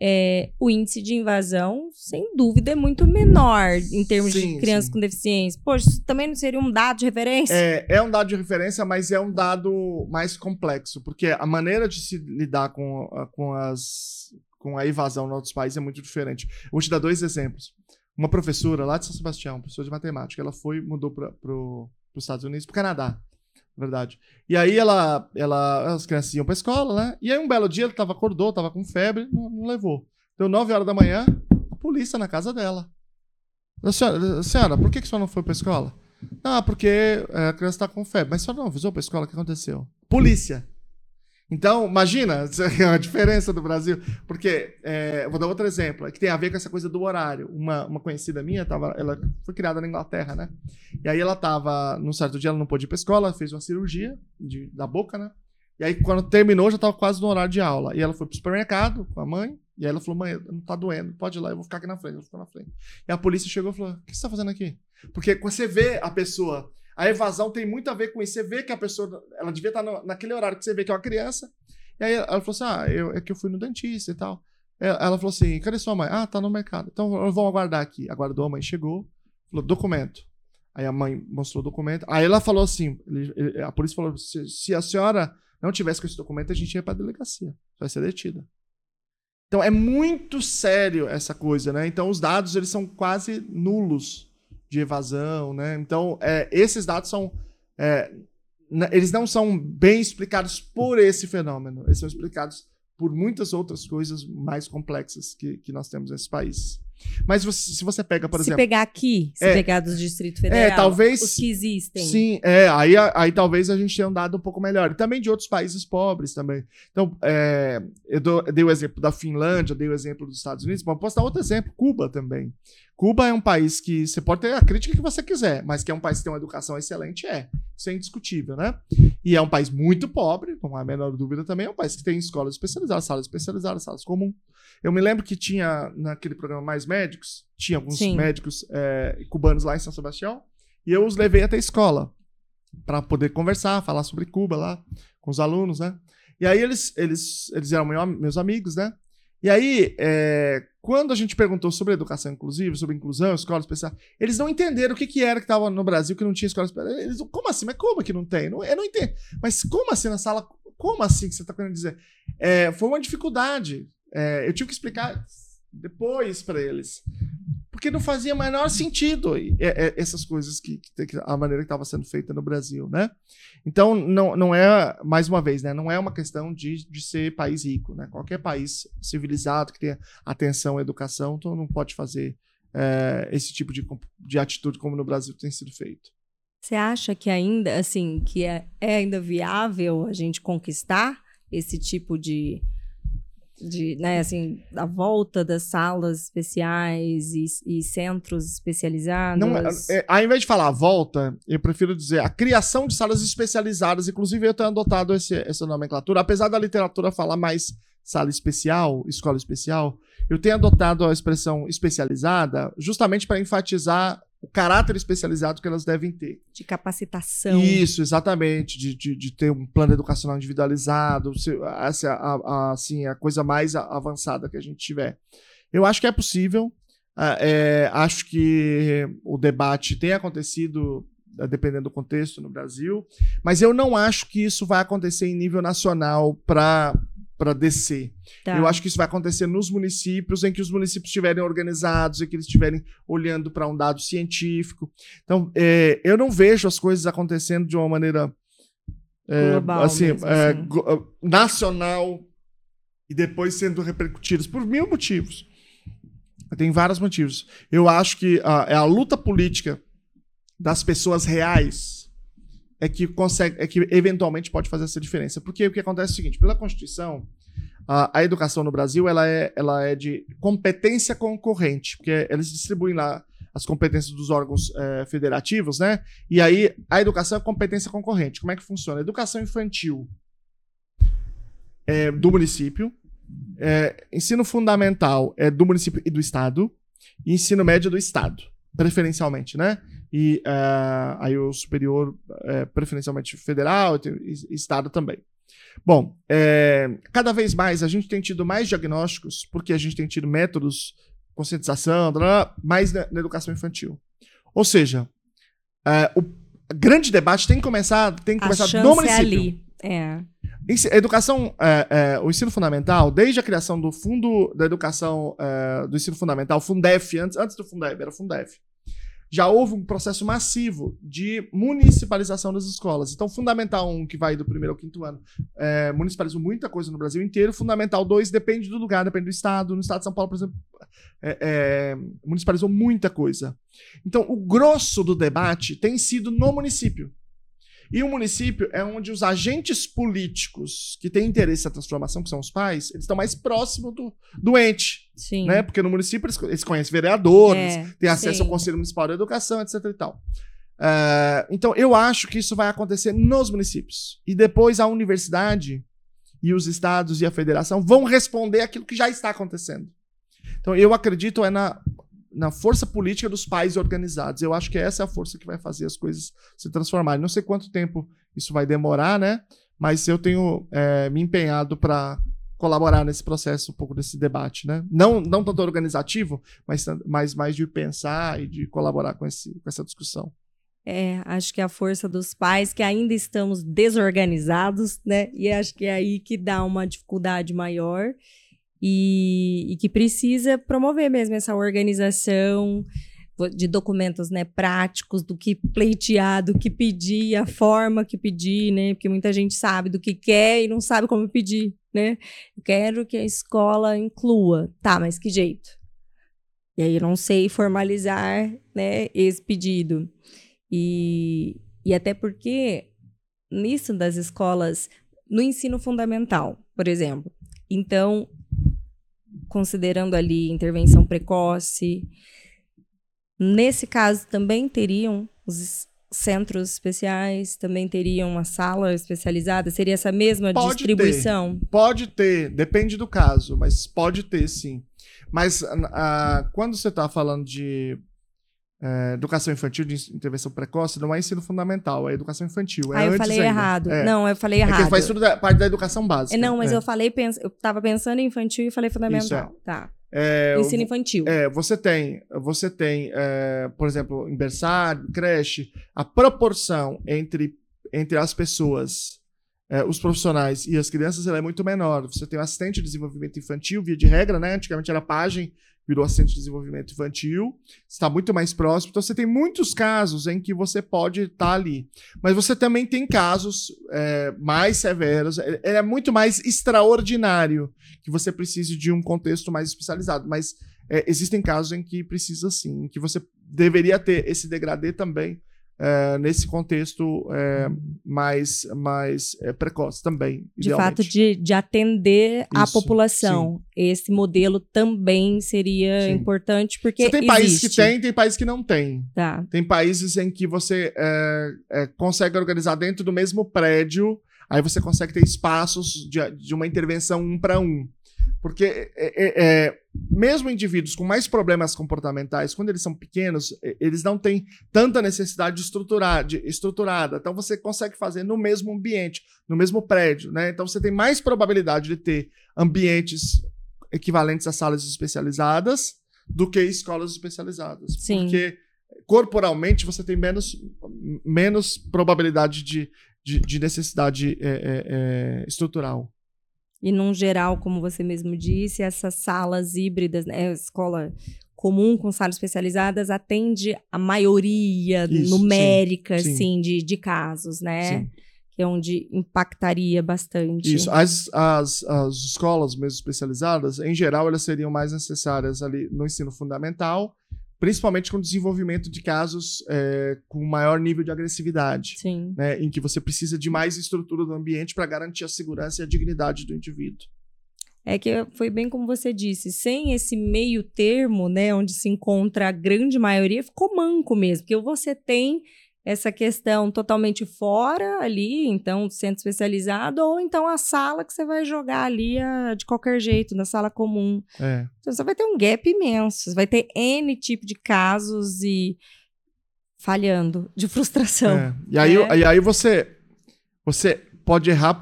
é, o índice de invasão, sem dúvida, é muito menor em termos Sim, de crianças sim. com deficiência. Poxa, isso também não seria um dado de referência? É, é um dado de referência, mas é um dado mais complexo, porque a maneira de se lidar com, a- com, as, com a evasão em outros países é muito diferente. Vou te dar dois exemplos. Uma professora lá de São Sebastião, professora de matemática, ela foi mudou para os Estados Unidos, para o Canadá, na verdade. E aí ela, ela, as crianças iam para escola, né? E aí um belo dia ela tava, acordou, tava com febre, não, não levou. Deu 9 horas da manhã, a polícia na casa dela. Senhora, senhora por que, que a senhora não foi para escola? Ah, porque é, a criança está com febre. Mas a senhora não avisou para a escola o que aconteceu? Polícia. Então, imagina a diferença do Brasil. Porque, é, vou dar outro exemplo, é que tem a ver com essa coisa do horário. Uma, uma conhecida minha, tava, ela foi criada na Inglaterra, né? E aí ela tava, num certo dia, ela não pôde ir pra escola, fez uma cirurgia de, da boca, né? E aí, quando terminou, já tava quase no horário de aula. E ela foi pro supermercado com a mãe, e aí ela falou, mãe, não tá doendo, pode ir lá, eu vou ficar aqui na frente. Ela ficou na frente. E a polícia chegou e falou, o que você tá fazendo aqui? Porque quando você vê a pessoa, a evasão tem muito a ver com isso. Você vê que a pessoa, ela devia estar no- naquele horário que você vê que é uma criança. E aí ela falou assim: Ah, eu, é que eu fui no dentista e tal. Ela ela falou assim: Cadê sua mãe? Ah, tá no mercado. Então vamos aguardar aqui. Aguardou, a mãe chegou, falou: Documento. Aí a mãe mostrou o documento. Aí ela falou assim: ele- ele- a polícia falou: se, se a senhora não tivesse com esse documento, a gente ia pra delegacia. Vai ser detida. Então é muito sério essa coisa, né? Então os dados eles são quase nulos de evasão, né? Então é, esses dados são é, eles não são bem explicados por esse fenômeno. Eles são explicados por muitas outras coisas mais complexas que, que nós temos nesse país. Mas você, se você pega, por se exemplo. Se pegar aqui, se é, pegar dos Distrito Federal, é, talvez, os que existem. Sim, é, aí, aí talvez a gente tenha um dado um pouco melhor. E também de outros países pobres também. Então, é, eu, dou, eu dei o exemplo da Finlândia, dei o exemplo dos Estados Unidos, mas posso dar outro exemplo, Cuba também. Cuba é um país que você pode ter a crítica que você quiser, mas que é um país que tem uma educação excelente, é. Isso é indiscutível, né? E é um país muito pobre, não há a menor dúvida também. É um país que tem escolas especializadas, salas especializadas, salas comuns. Eu me lembro que tinha, naquele programa Mais Médicos, tinha alguns Sim. médicos é, cubanos lá em São Sebastião, e eu os levei até a escola para poder conversar, falar sobre Cuba lá com os alunos, né? E aí eles, eles, eles eram meus amigos, né? E aí, é, quando a gente perguntou sobre educação inclusiva, sobre inclusão, escola especial, eles não entenderam o que, que era que estava no Brasil que não tinha escola especial. Eles, como assim? Mas como que não tem? Não, eu não entendo. Mas como assim na sala? Como assim que você está querendo dizer? É, foi uma dificuldade. É, eu tive que explicar depois para eles porque não fazia menor sentido essas coisas que, que a maneira que estava sendo feita no Brasil, né? Então não, não é mais uma vez, né? Não é uma questão de, de ser país rico, né? Qualquer país civilizado que tenha atenção à educação, então não pode fazer é, esse tipo de, de atitude como no Brasil tem sido feito. Você acha que ainda assim que é, é ainda viável a gente conquistar esse tipo de de, né, assim, a volta das salas especiais e, e centros especializados. Não, é, é, ao invés de falar volta, eu prefiro dizer a criação de salas especializadas. Inclusive, eu tenho adotado esse, essa nomenclatura, apesar da literatura falar mais sala especial, escola especial, eu tenho adotado a expressão especializada justamente para enfatizar o caráter especializado que elas devem ter. De capacitação. Isso, exatamente. De, de, de ter um plano educacional individualizado, essa a, a, assim, a coisa mais avançada que a gente tiver. Eu acho que é possível. É, acho que o debate tem acontecido é, dependendo do contexto no Brasil, mas eu não acho que isso vai acontecer em nível nacional para para descer. Tá. Eu acho que isso vai acontecer nos municípios, em que os municípios estiverem organizados, em que eles estiverem olhando para um dado científico. Então, é, eu não vejo as coisas acontecendo de uma maneira é, Global assim, mesmo, é, assim. Ah, nacional e depois sendo repercutidas por mil motivos. Tem vários motivos. Eu acho que a, é a luta política das pessoas reais é que consegue, é que eventualmente pode fazer essa diferença. Porque o que acontece é o seguinte, pela Constituição, a, a educação no Brasil ela é, ela é de competência concorrente, porque eles distribuem lá as competências dos órgãos é, federativos, né? E aí a educação é competência concorrente. Como é que funciona? Educação infantil é do município, é, ensino fundamental é do município e do estado, e ensino médio do estado, preferencialmente, né? E uh, aí o superior, uh, preferencialmente federal e estado também. Bom, é, cada vez mais a gente tem tido mais diagnósticos, porque a gente tem tido métodos, conscientização, mais na, na educação infantil. Ou seja, é, o grande debate tem que começar, tem que a começar no município. É ali. É. A educação, é, é, o ensino fundamental, desde a criação do Fundo da Educação é, do Ensino Fundamental, Fundef, antes, antes do Fundeb, era Fundef já houve um processo massivo de municipalização das escolas. Então, Fundamental 1, que vai do primeiro ao quinto ano, é, municipalizou muita coisa no Brasil inteiro. Fundamental 2 depende do lugar, depende do estado. No estado de São Paulo, por exemplo, é, é, municipalizou muita coisa. Então, o grosso do debate tem sido no município. E o município é onde os agentes políticos que têm interesse na transformação, que são os pais, eles estão mais próximos do doente. Sim. Né? Porque no município eles, eles conhecem vereadores, é, têm acesso sim. ao Conselho Municipal de Educação, etc. e tal. Uh, então, eu acho que isso vai acontecer nos municípios. E depois a universidade e os estados e a federação vão responder aquilo que já está acontecendo. Então, eu acredito é na na força política dos pais organizados. Eu acho que essa é a força que vai fazer as coisas se transformarem. Não sei quanto tempo isso vai demorar, né? Mas eu tenho é, me empenhado para colaborar nesse processo, um pouco desse debate, né? Não, não tanto organizativo, mas, mas mais de pensar e de colaborar com, esse, com essa discussão. É, acho que é a força dos pais que ainda estamos desorganizados, né? E acho que é aí que dá uma dificuldade maior e, e que precisa promover mesmo essa organização, de documentos né, práticos, do que pleitear, do que pedir, a forma que pedir, né? Porque muita gente sabe do que quer e não sabe como pedir, né? Eu quero que a escola inclua. Tá, mas que jeito? E aí eu não sei formalizar né, esse pedido. E, e até porque nisso das escolas, no ensino fundamental, por exemplo. Então, considerando ali intervenção precoce, Nesse caso, também teriam os centros especiais, também teriam uma sala especializada? Seria essa mesma pode distribuição? Ter, pode ter, depende do caso, mas pode ter sim. Mas uh, quando você está falando de é, educação infantil, de intervenção precoce, não é ensino fundamental, é educação infantil. É ah, eu falei ainda. errado. É. Não, eu falei errado. É que faz tudo da, parte da educação básica. Não, mas é. eu falei, eu estava pensando em infantil e falei fundamental. É. Tá. É, Ensino infantil. É, você tem, você tem, é, por exemplo, em berçário, creche, a proporção entre, entre as pessoas, é, os profissionais e as crianças, ela é muito menor. Você tem o assistente de desenvolvimento infantil, via de regra, né? Antigamente era página, virou assistente de desenvolvimento infantil, está muito mais próximo. Então você tem muitos casos em que você pode estar tá ali. Mas você também tem casos é, mais severos. Ele é muito mais extraordinário que você precise de um contexto mais especializado. Mas é, existem casos em que precisa sim, em que você deveria ter esse degradê também é, nesse contexto é, mais, mais é, precoce também. De fato, de, de atender Isso, a população. Sim. Esse modelo também seria sim. importante, porque. Você tem países que tem, tem países que não tem. Tá. Tem países em que você é, é, consegue organizar dentro do mesmo prédio, aí você consegue ter espaços de, de uma intervenção um para um. Porque é, é, mesmo indivíduos com mais problemas comportamentais, quando eles são pequenos, eles não têm tanta necessidade de estruturar, de, estruturada. Então você consegue fazer no mesmo ambiente, no mesmo prédio. Né? Então você tem mais probabilidade de ter ambientes equivalentes a salas especializadas do que escolas especializadas. Sim. Porque corporalmente você tem menos, menos probabilidade de, de, de necessidade é, é, é estrutural. E, num geral, como você mesmo disse, essas salas híbridas, né, escola comum com salas especializadas atende a maioria Isso, numérica, sim, sim. assim, de, de casos, né? Sim. Que é onde impactaria bastante. Isso. As, as, as escolas mesmo especializadas, em geral, elas seriam mais necessárias ali no ensino fundamental principalmente com o desenvolvimento de casos é, com maior nível de agressividade, Sim. Né, em que você precisa de mais estrutura do ambiente para garantir a segurança e a dignidade do indivíduo. É que foi bem como você disse, sem esse meio termo, né, onde se encontra a grande maioria, ficou manco mesmo, porque você tem essa questão totalmente fora ali, então centro especializado, ou então a sala que você vai jogar ali a, de qualquer jeito, na sala comum. É. Então você vai ter um gap imenso, você vai ter N tipo de casos e falhando de frustração. É. E, aí, é. e aí você, você pode errar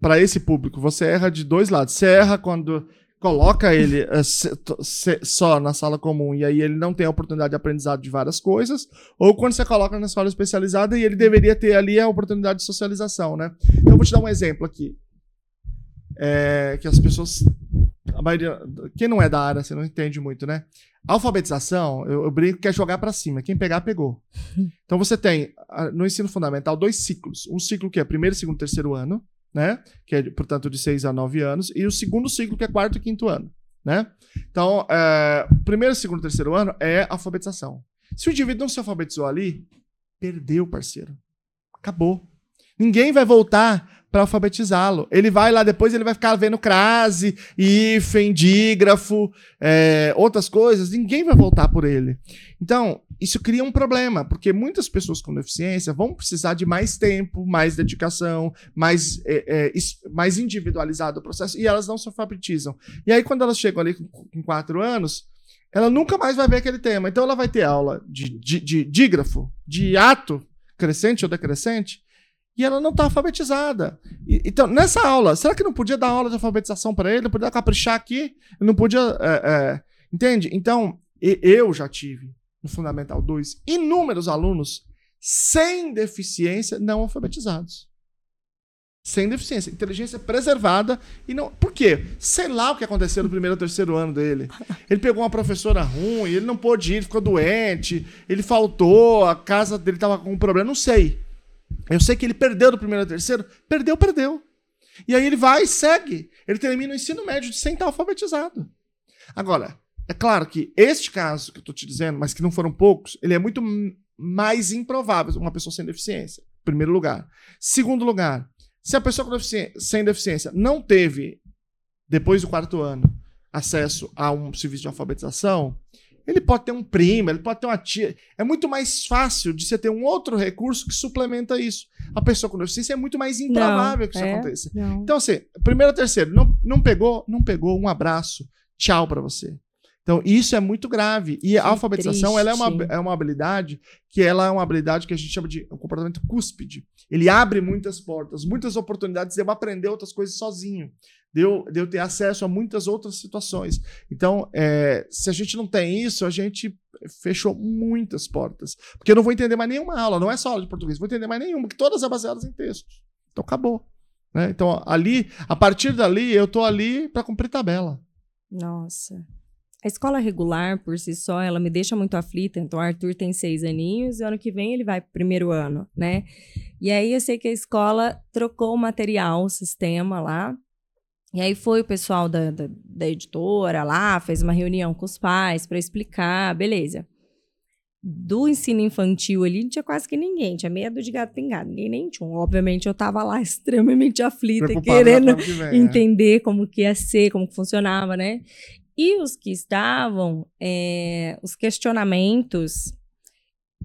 para esse público, você erra de dois lados. Você erra quando coloca ele uh, se, se, só na sala comum e aí ele não tem a oportunidade de aprendizado de várias coisas, ou quando você coloca na escola especializada e ele deveria ter ali a oportunidade de socialização, né? Então eu vou te dar um exemplo aqui. É, que as pessoas. A maioria. Quem não é da área, você não entende muito, né? Alfabetização, eu, eu brinco que é jogar para cima. Quem pegar, pegou. Então você tem, no ensino fundamental, dois ciclos. Um ciclo que é primeiro, segundo, terceiro ano, né? Que é, portanto, de 6 a 9 anos, e o segundo ciclo, que é quarto e quinto ano, né? Então, é, primeiro, segundo, terceiro ano é alfabetização. Se o indivíduo não se alfabetizou ali, perdeu, parceiro. Acabou. Ninguém vai voltar para alfabetizá-lo. Ele vai lá depois, ele vai ficar vendo crase, hífen, dígrafo, é, outras coisas. Ninguém vai voltar por ele. Então, isso cria um problema, porque muitas pessoas com deficiência vão precisar de mais tempo, mais dedicação, mais, é, é, mais individualizado o processo, e elas não se alfabetizam. E aí, quando elas chegam ali com, com quatro anos, ela nunca mais vai ver aquele tema. Então, ela vai ter aula de, de, de dígrafo, de ato crescente ou decrescente, e ela não está alfabetizada. E, então, nessa aula, será que não podia dar aula de alfabetização para ele? Não podia caprichar aqui? Não podia. É, é, entende? Então, eu já tive no Fundamental 2 inúmeros alunos sem deficiência não alfabetizados. sem deficiência. Inteligência preservada e não. Por quê? Sei lá o que aconteceu no primeiro ou terceiro ano dele. Ele pegou uma professora ruim, ele não pôde ir, ficou doente, ele faltou, a casa dele estava com um problema, não sei. Eu sei que ele perdeu do primeiro ao terceiro, perdeu, perdeu. E aí ele vai e segue. Ele termina o ensino médio sem estar alfabetizado. Agora, é claro que este caso que eu estou te dizendo, mas que não foram poucos, ele é muito mais improvável, uma pessoa sem deficiência. Primeiro lugar. Segundo lugar, se a pessoa deficiência, sem deficiência não teve, depois do quarto ano, acesso a um serviço de alfabetização, ele pode ter um primo, ele pode ter uma tia. É muito mais fácil de você ter um outro recurso que suplementa isso. A pessoa com deficiência é muito mais improvável não, que isso é, aconteça. Não. Então, assim, primeiro ou terceiro, não, não pegou, não pegou, um abraço, tchau para você. Então, isso é muito grave. E que a alfabetização ela é, uma, é uma habilidade que ela é uma habilidade que a gente chama de um comportamento cúspide. Ele abre muitas portas, muitas oportunidades de eu aprender outras coisas sozinho. De eu, de eu ter acesso a muitas outras situações. Então, é, se a gente não tem isso, a gente fechou muitas portas. Porque eu não vou entender mais nenhuma aula, não é só aula de português, vou entender mais nenhuma, porque todas são baseadas em textos. Então, acabou. Né? Então, ali, a partir dali, eu tô ali para cumprir tabela. Nossa. A escola regular, por si só, ela me deixa muito aflita. Então, o Arthur tem seis aninhos e ano que vem ele vai pro primeiro ano, né? E aí eu sei que a escola trocou o material, o sistema lá. E aí foi o pessoal da, da, da editora lá, fez uma reunião com os pais para explicar, beleza. Do ensino infantil ali, não tinha quase que ninguém, tinha meia do de gato pingado, ninguém nem tinha. Obviamente eu tava lá extremamente aflita, Preocupada querendo que vem, né? entender é. como que ia ser, como que funcionava, né? E os que estavam, é, os questionamentos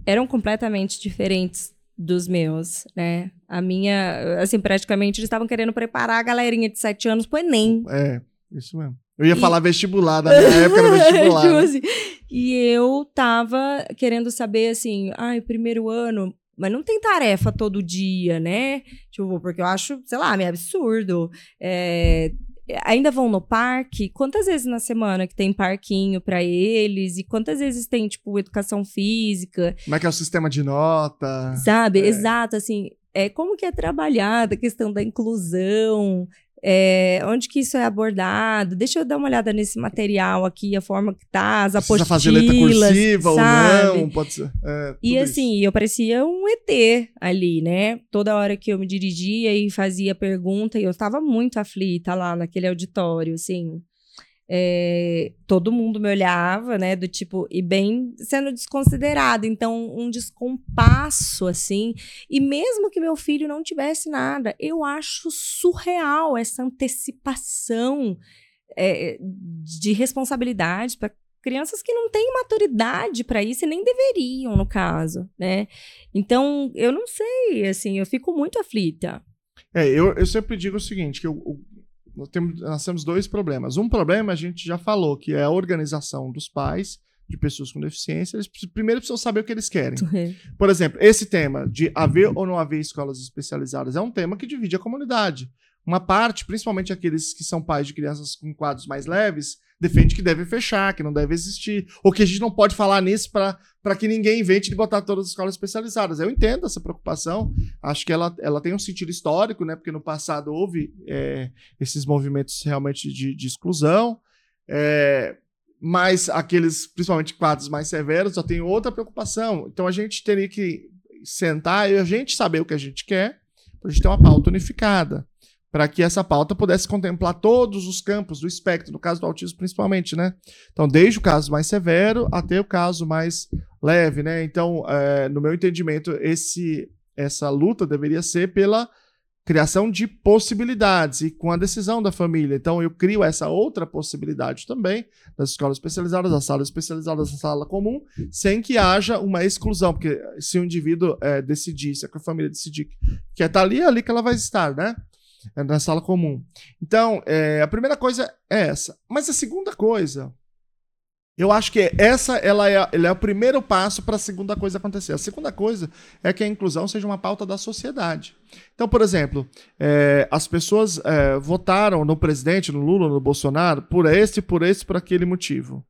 eram completamente diferentes dos meus, né? A minha, assim, praticamente eles estavam querendo preparar a galerinha de sete anos pro Enem. É, isso mesmo. Eu ia e... falar vestibular, na minha época era vestibular. tipo assim, e eu tava querendo saber, assim, ai, primeiro ano, mas não tem tarefa todo dia, né? Tipo, porque eu acho, sei lá, meio absurdo. É, ainda vão no parque? Quantas vezes na semana que tem parquinho para eles? E quantas vezes tem, tipo, educação física? Como é que é o sistema de nota? Sabe? É. Exato, assim. É, como que é trabalhada a questão da inclusão, é, onde que isso é abordado? Deixa eu dar uma olhada nesse material aqui, a forma que tá, as apostilas. Precisa fazer letra cursiva sabe? ou não, pode ser. É, e assim, isso. eu parecia um ET ali, né? Toda hora que eu me dirigia e fazia pergunta, e eu estava muito aflita lá naquele auditório, assim é, todo mundo me olhava, né, do tipo, e bem sendo desconsiderado, então um descompasso, assim, e mesmo que meu filho não tivesse nada, eu acho surreal essa antecipação é, de responsabilidade para crianças que não têm maturidade para isso e nem deveriam, no caso, né? Então, eu não sei, assim, eu fico muito aflita. É, eu, eu sempre digo o seguinte, que o, nós temos, nós temos dois problemas. Um problema a gente já falou, que é a organização dos pais de pessoas com deficiência. Eles primeiro precisam saber o que eles querem. Por exemplo, esse tema de haver ou não haver escolas especializadas é um tema que divide a comunidade. Uma parte, principalmente aqueles que são pais de crianças com quadros mais leves, defende que deve fechar, que não deve existir, ou que a gente não pode falar nisso para que ninguém invente de botar todas as escolas especializadas. Eu entendo essa preocupação, acho que ela, ela tem um sentido histórico, né? Porque no passado houve é, esses movimentos realmente de, de exclusão, é, mas aqueles, principalmente quadros mais severos, já tem outra preocupação. Então a gente teria que sentar e a gente saber o que a gente quer, para a gente ter uma pauta unificada para que essa pauta pudesse contemplar todos os campos do espectro, no caso do autismo principalmente, né? Então, desde o caso mais severo até o caso mais leve, né? Então, é, no meu entendimento, esse, essa luta deveria ser pela criação de possibilidades e com a decisão da família. Então, eu crio essa outra possibilidade também das escolas especializadas, das salas especializadas, da sala comum, sem que haja uma exclusão, porque se o indivíduo é, decidir, se a família decidir que quer estar ali, é ali que ela vai estar, né? Na sala comum. Então, é, a primeira coisa é essa. Mas a segunda coisa, eu acho que essa ela é, ela é o primeiro passo para a segunda coisa acontecer. A segunda coisa é que a inclusão seja uma pauta da sociedade. Então, por exemplo, é, as pessoas é, votaram no presidente, no Lula, no Bolsonaro, por esse, por esse, por aquele motivo.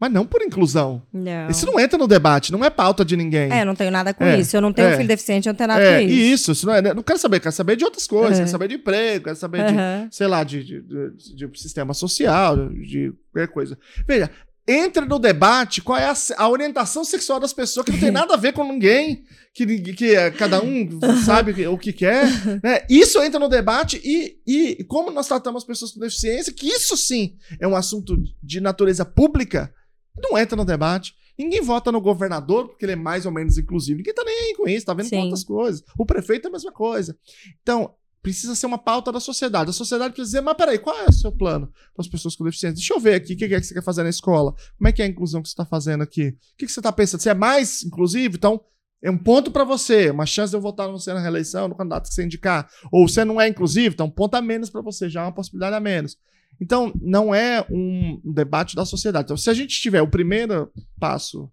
Mas não por inclusão. Não. Isso não entra no debate, não é pauta de ninguém. É, eu não tenho nada com É, isso. Eu não tenho é. um filho deficiente, eu não tenho nada É, com isso. isso, isso não, é, não quero saber, quero saber de outras coisas, Uhum. quero saber de emprego, quero saber de, Aham. sei lá, de, de, de- de sistema social, de qualquer coisa. Veja, entra no debate qual é a, a orientação sexual das pessoas, que não tem nada a ver com ninguém, que, que é, cada um sabe o que quer. Né? Isso entra no debate e, e como nós tratamos as pessoas com deficiência, que isso sim é um assunto de natureza pública, não entra no debate. Ninguém vota no governador porque ele é mais ou menos inclusivo. Ninguém tá nem aí com isso, tá vendo com outras coisas. O prefeito é a mesma coisa. Então, precisa ser uma pauta da sociedade. A sociedade precisa dizer, mas peraí, qual é o seu plano para as pessoas com deficiência? Deixa eu ver aqui o que é que você quer fazer na escola. Como é que é a inclusão que você está fazendo aqui? O que, que você está pensando? Você é mais inclusivo? Então, é um ponto para você, uma chance de eu votar você na reeleição, no candidato que você indicar. Ou você não é inclusivo, então um ponto a menos para você, já é uma possibilidade a menos. Então, não é um debate da sociedade. Então, se a gente tiver o primeiro passo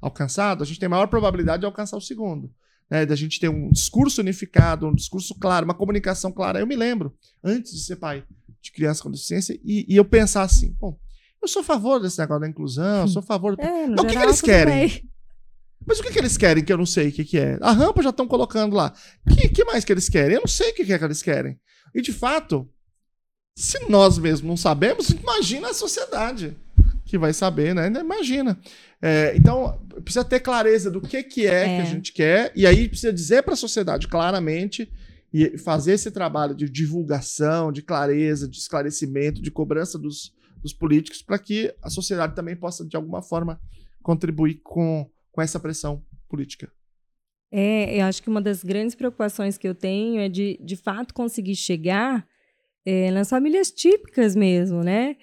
alcançado, a gente tem maior probabilidade de alcançar o segundo. Né, da gente ter um discurso unificado, um discurso claro, uma comunicação clara. Eu me lembro, antes de ser pai de criança com deficiência, e, e eu pensar assim, bom, eu sou a favor desse negócio da inclusão, eu sou a favor... É, no Mas o que que geral, eles querem? bem. Mas o que, que eles querem que eu não sei o que, que é? A rampa já estão colocando lá. O que, que mais que eles querem? Eu não sei o que, que é que eles querem. E, de fato, se nós mesmos não sabemos, imagina a sociedade que vai saber, né? Imagina. É, então, precisa ter clareza do que, que é, que É. a gente quer, e aí precisa dizer para a sociedade claramente e fazer esse trabalho de divulgação, de clareza, de esclarecimento, de cobrança dos, dos políticos, para que a sociedade também possa, de alguma forma, contribuir com, com essa pressão política. É, eu acho que uma das grandes preocupações que eu tenho é de, de fato, conseguir chegar é, nas famílias típicas mesmo, né?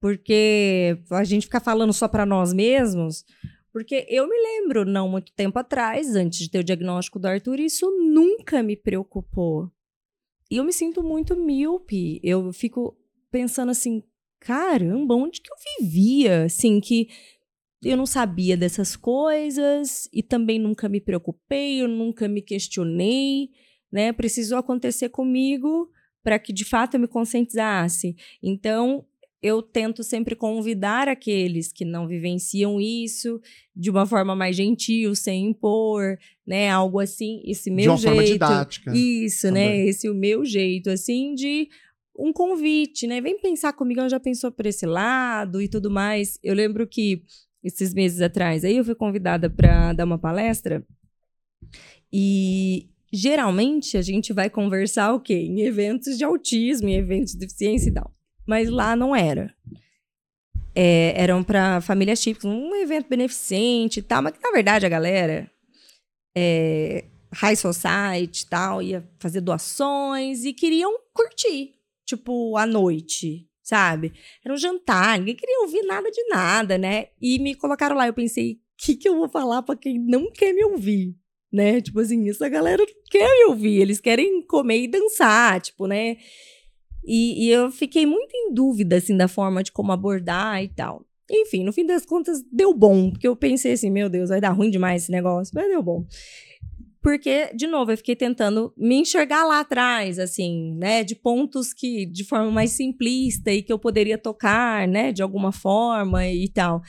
Porque a gente ficar falando só para nós mesmos. Porque eu me lembro, não muito tempo atrás, antes de ter o diagnóstico do Arthur, isso nunca me preocupou. E eu me sinto muito míope. Eu fico pensando assim, caramba, onde que eu vivia? Assim, que eu não sabia dessas coisas e também nunca me preocupei, eu nunca me questionei, né? Precisou acontecer comigo para que de fato eu me conscientizasse. Então, eu tento sempre convidar aqueles que não vivenciam isso de uma forma mais gentil, sem impor, né? Algo assim, esse meu de uma jeito. forma didática. Isso, também. né? Esse é o meu jeito, assim, de um convite, né? Vem pensar comigo, ela já pensou por esse lado e tudo mais. Eu lembro que esses meses atrás, aí eu fui convidada para dar uma palestra e geralmente a gente vai conversar o quê? Em eventos de autismo, em eventos de deficiência e tal. Mas lá não era. É, eram para famílias típicas, um evento beneficente e tal, mas que na verdade a galera é, high society e tal, ia fazer doações e queriam curtir, tipo, à noite, sabe? Era um jantar, ninguém queria ouvir nada de nada, né? E me colocaram lá, eu pensei, o que, que eu vou falar pra quem não quer me ouvir? Né? Tipo assim, essa galera não quer me ouvir, eles querem comer e dançar, tipo, né? E, e eu fiquei muito em dúvida, assim, da forma de como abordar e tal. Enfim, no fim das contas, deu bom, porque eu pensei assim, meu Deus, vai dar ruim demais esse negócio, mas deu bom. Porque, de novo, eu fiquei tentando me enxergar lá atrás, assim, né? De pontos que, de forma mais simplista e que eu poderia tocar, né? De alguma forma e tal.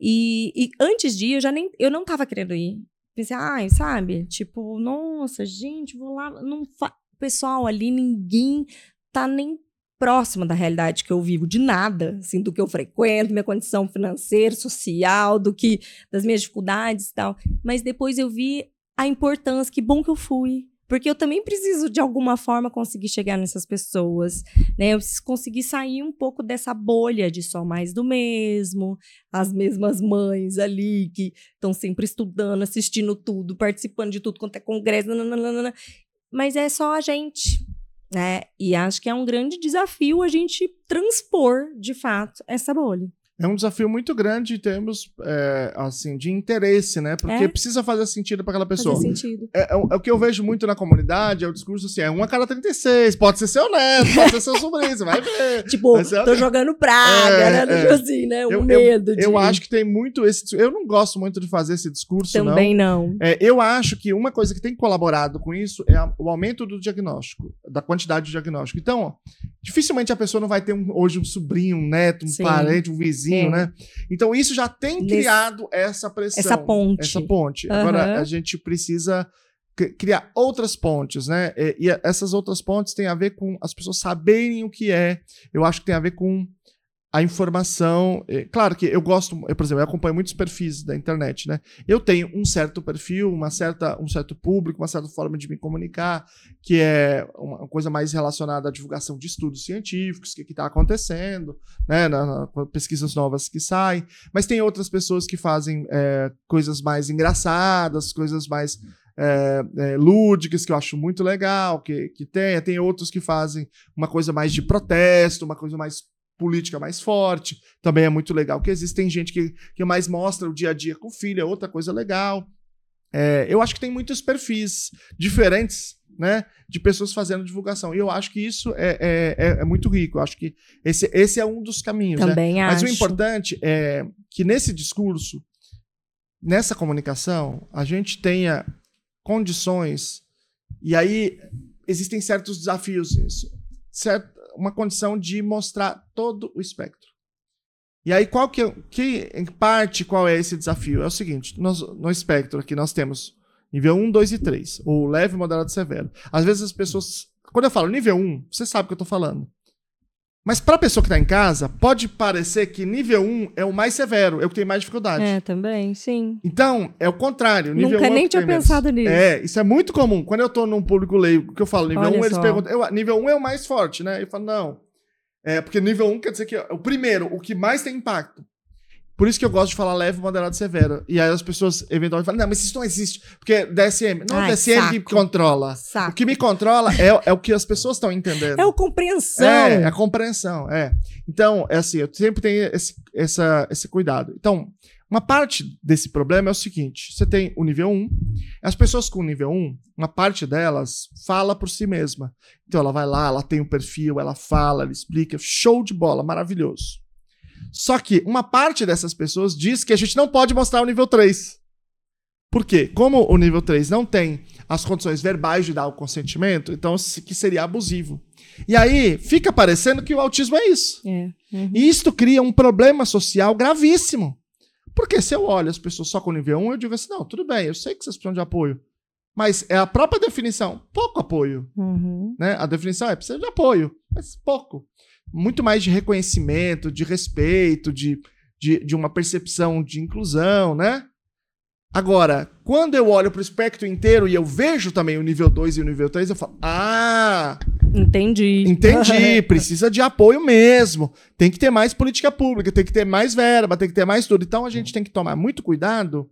E, e antes de ir, eu já nem, eu não tava querendo ir. Pensei, ai, sabe? Tipo, nossa, gente, vou lá. Não fa... Pessoal, ali ninguém tá nem próxima da realidade que eu vivo, de nada, assim, do que eu frequento, minha condição financeira, social, do que das minhas dificuldades e tal. Mas depois eu vi a importância, que bom que eu fui. Porque eu também preciso, de alguma forma, conseguir chegar nessas pessoas, né? Eu preciso conseguir sair um pouco dessa bolha de só mais do mesmo, as mesmas mães ali que estão sempre estudando, assistindo tudo, participando de tudo quanto é congresso, nananana. mas é só a gente, né? E acho que é um grande desafio a gente transpor, de fato, essa bolha. É um desafio muito grande em termos é, assim, de interesse, né? Porque É. precisa fazer sentido para aquela pessoa. Fazer sentido. É, é o- é o que eu vejo muito na comunidade, é o discurso assim, é um a cada 36, pode ser seu neto, pode ser seu sobrinho, você vai ver. Tipo, é- tô jogando praga, É, né? é. Tipo assim, né? O Eu- medo de... Eu acho que tem muito esse. Eu não gosto muito de fazer esse discurso, não. Também não. É, eu acho que uma coisa que tem colaborado com isso é a- o aumento do diagnóstico, da quantidade de diagnóstico. Então, ó, dificilmente a pessoa não vai ter um, hoje um sobrinho, um neto, um Sim. parente, um vizinho, É. né? Então isso já tem criado essa pressão. Essa ponte. Essa ponte. Agora Aham. a gente precisa cri- criar outras pontes, né? E essas outras pontes têm a ver com as pessoas saberem o que é. Eu acho que tem a ver com a informação. É, Claro que eu gosto, eu, por exemplo, eu acompanho muitos perfis da internet, né? Eu tenho um certo perfil, uma certa, um certo público, uma certa forma de me comunicar, que é uma coisa mais relacionada à divulgação de estudos científicos, o que está acontecendo, né? Na, na- pesquisas novas que saem. Mas tem outras pessoas que fazem é, coisas mais engraçadas, coisas mais é, é, lúdicas, que eu acho muito legal que, que tenha. Tem outros que fazem uma coisa mais de protesto, uma coisa mais política mais forte. Também é muito legal que existe. Tem gente que, que mais mostra o dia a dia com o filho, é outra coisa legal. É, eu acho que tem muitos perfis diferentes, né? De pessoas fazendo divulgação. E eu acho que isso é, é, é- é muito rico. Eu acho que esse, esse é um dos caminhos. né? Também acho. Mas o importante é que nesse discurso, nessa comunicação, a gente tenha condições, e aí existem certos desafios nisso. Certo, uma condição de mostrar todo o espectro. E aí, qual que, é- que em parte, qual é esse desafio? É o seguinte, nós, no espectro aqui nós temos nível 1, 2 e 3, ou leve, moderado e severo. Às vezes as pessoas, quando eu falo nível 1, você sabe o que eu tô falando. Mas para a pessoa que está em casa, pode parecer que nível 1 é o mais severo, é o que tem mais dificuldade. É, também, sim. Então, é o contrário. Nível Nunca 1 é nem que tinha menos. pensado nisso. É, isso é muito comum. Quando eu tô num público leigo, que eu falo nível Olha 1, eles só. perguntam, eu, nível 1 é o mais forte, né? Eu falo, não. É, porque nível 1 quer dizer que é o primeiro, o que mais tem impacto. Por isso que eu gosto de falar leve, moderado e severo. E aí as pessoas eventualmente falam, não, mas isso não existe. Porque é DSM. Não é o Ai, DSM que saco. controla. O Saco. que me controla é, é o que as pessoas estão entendendo. É o compreensão. É, a compreensão, é. Então, é assim, eu sempre tenho esse, essa, esse cuidado. Então, uma parte desse problema é o seguinte: você tem o nível 1, as pessoas com nível 1, uma parte delas fala por si mesma. Então, ela vai lá, ela tem um perfil, ela fala, ela explica, show de bola, maravilhoso. Só que uma parte dessas pessoas diz que a gente não pode mostrar o nível 3. Por quê? Como o nível 3 não tem as condições verbais de dar o consentimento, então que seria abusivo. E aí fica parecendo que o autismo é isso. É. Uhum. E isto cria um problema social gravíssimo. Porque se eu olho as pessoas só com nível 1, eu digo assim: não, tudo bem, eu sei que vocês precisam de apoio. Mas é a própria definição, pouco apoio. Uhum. Né? A definição é precisa de apoio, mas pouco. Muito mais de reconhecimento, de respeito, de, de, de uma percepção de inclusão, né? Agora, quando eu olho para o espectro inteiro e eu vejo também o nível 2 e o nível 3, eu falo: Ah, Entendi. Entendi, precisa de apoio mesmo. Tem que ter mais política pública, tem que ter mais verba, tem que ter mais tudo. Então a gente tem que tomar muito cuidado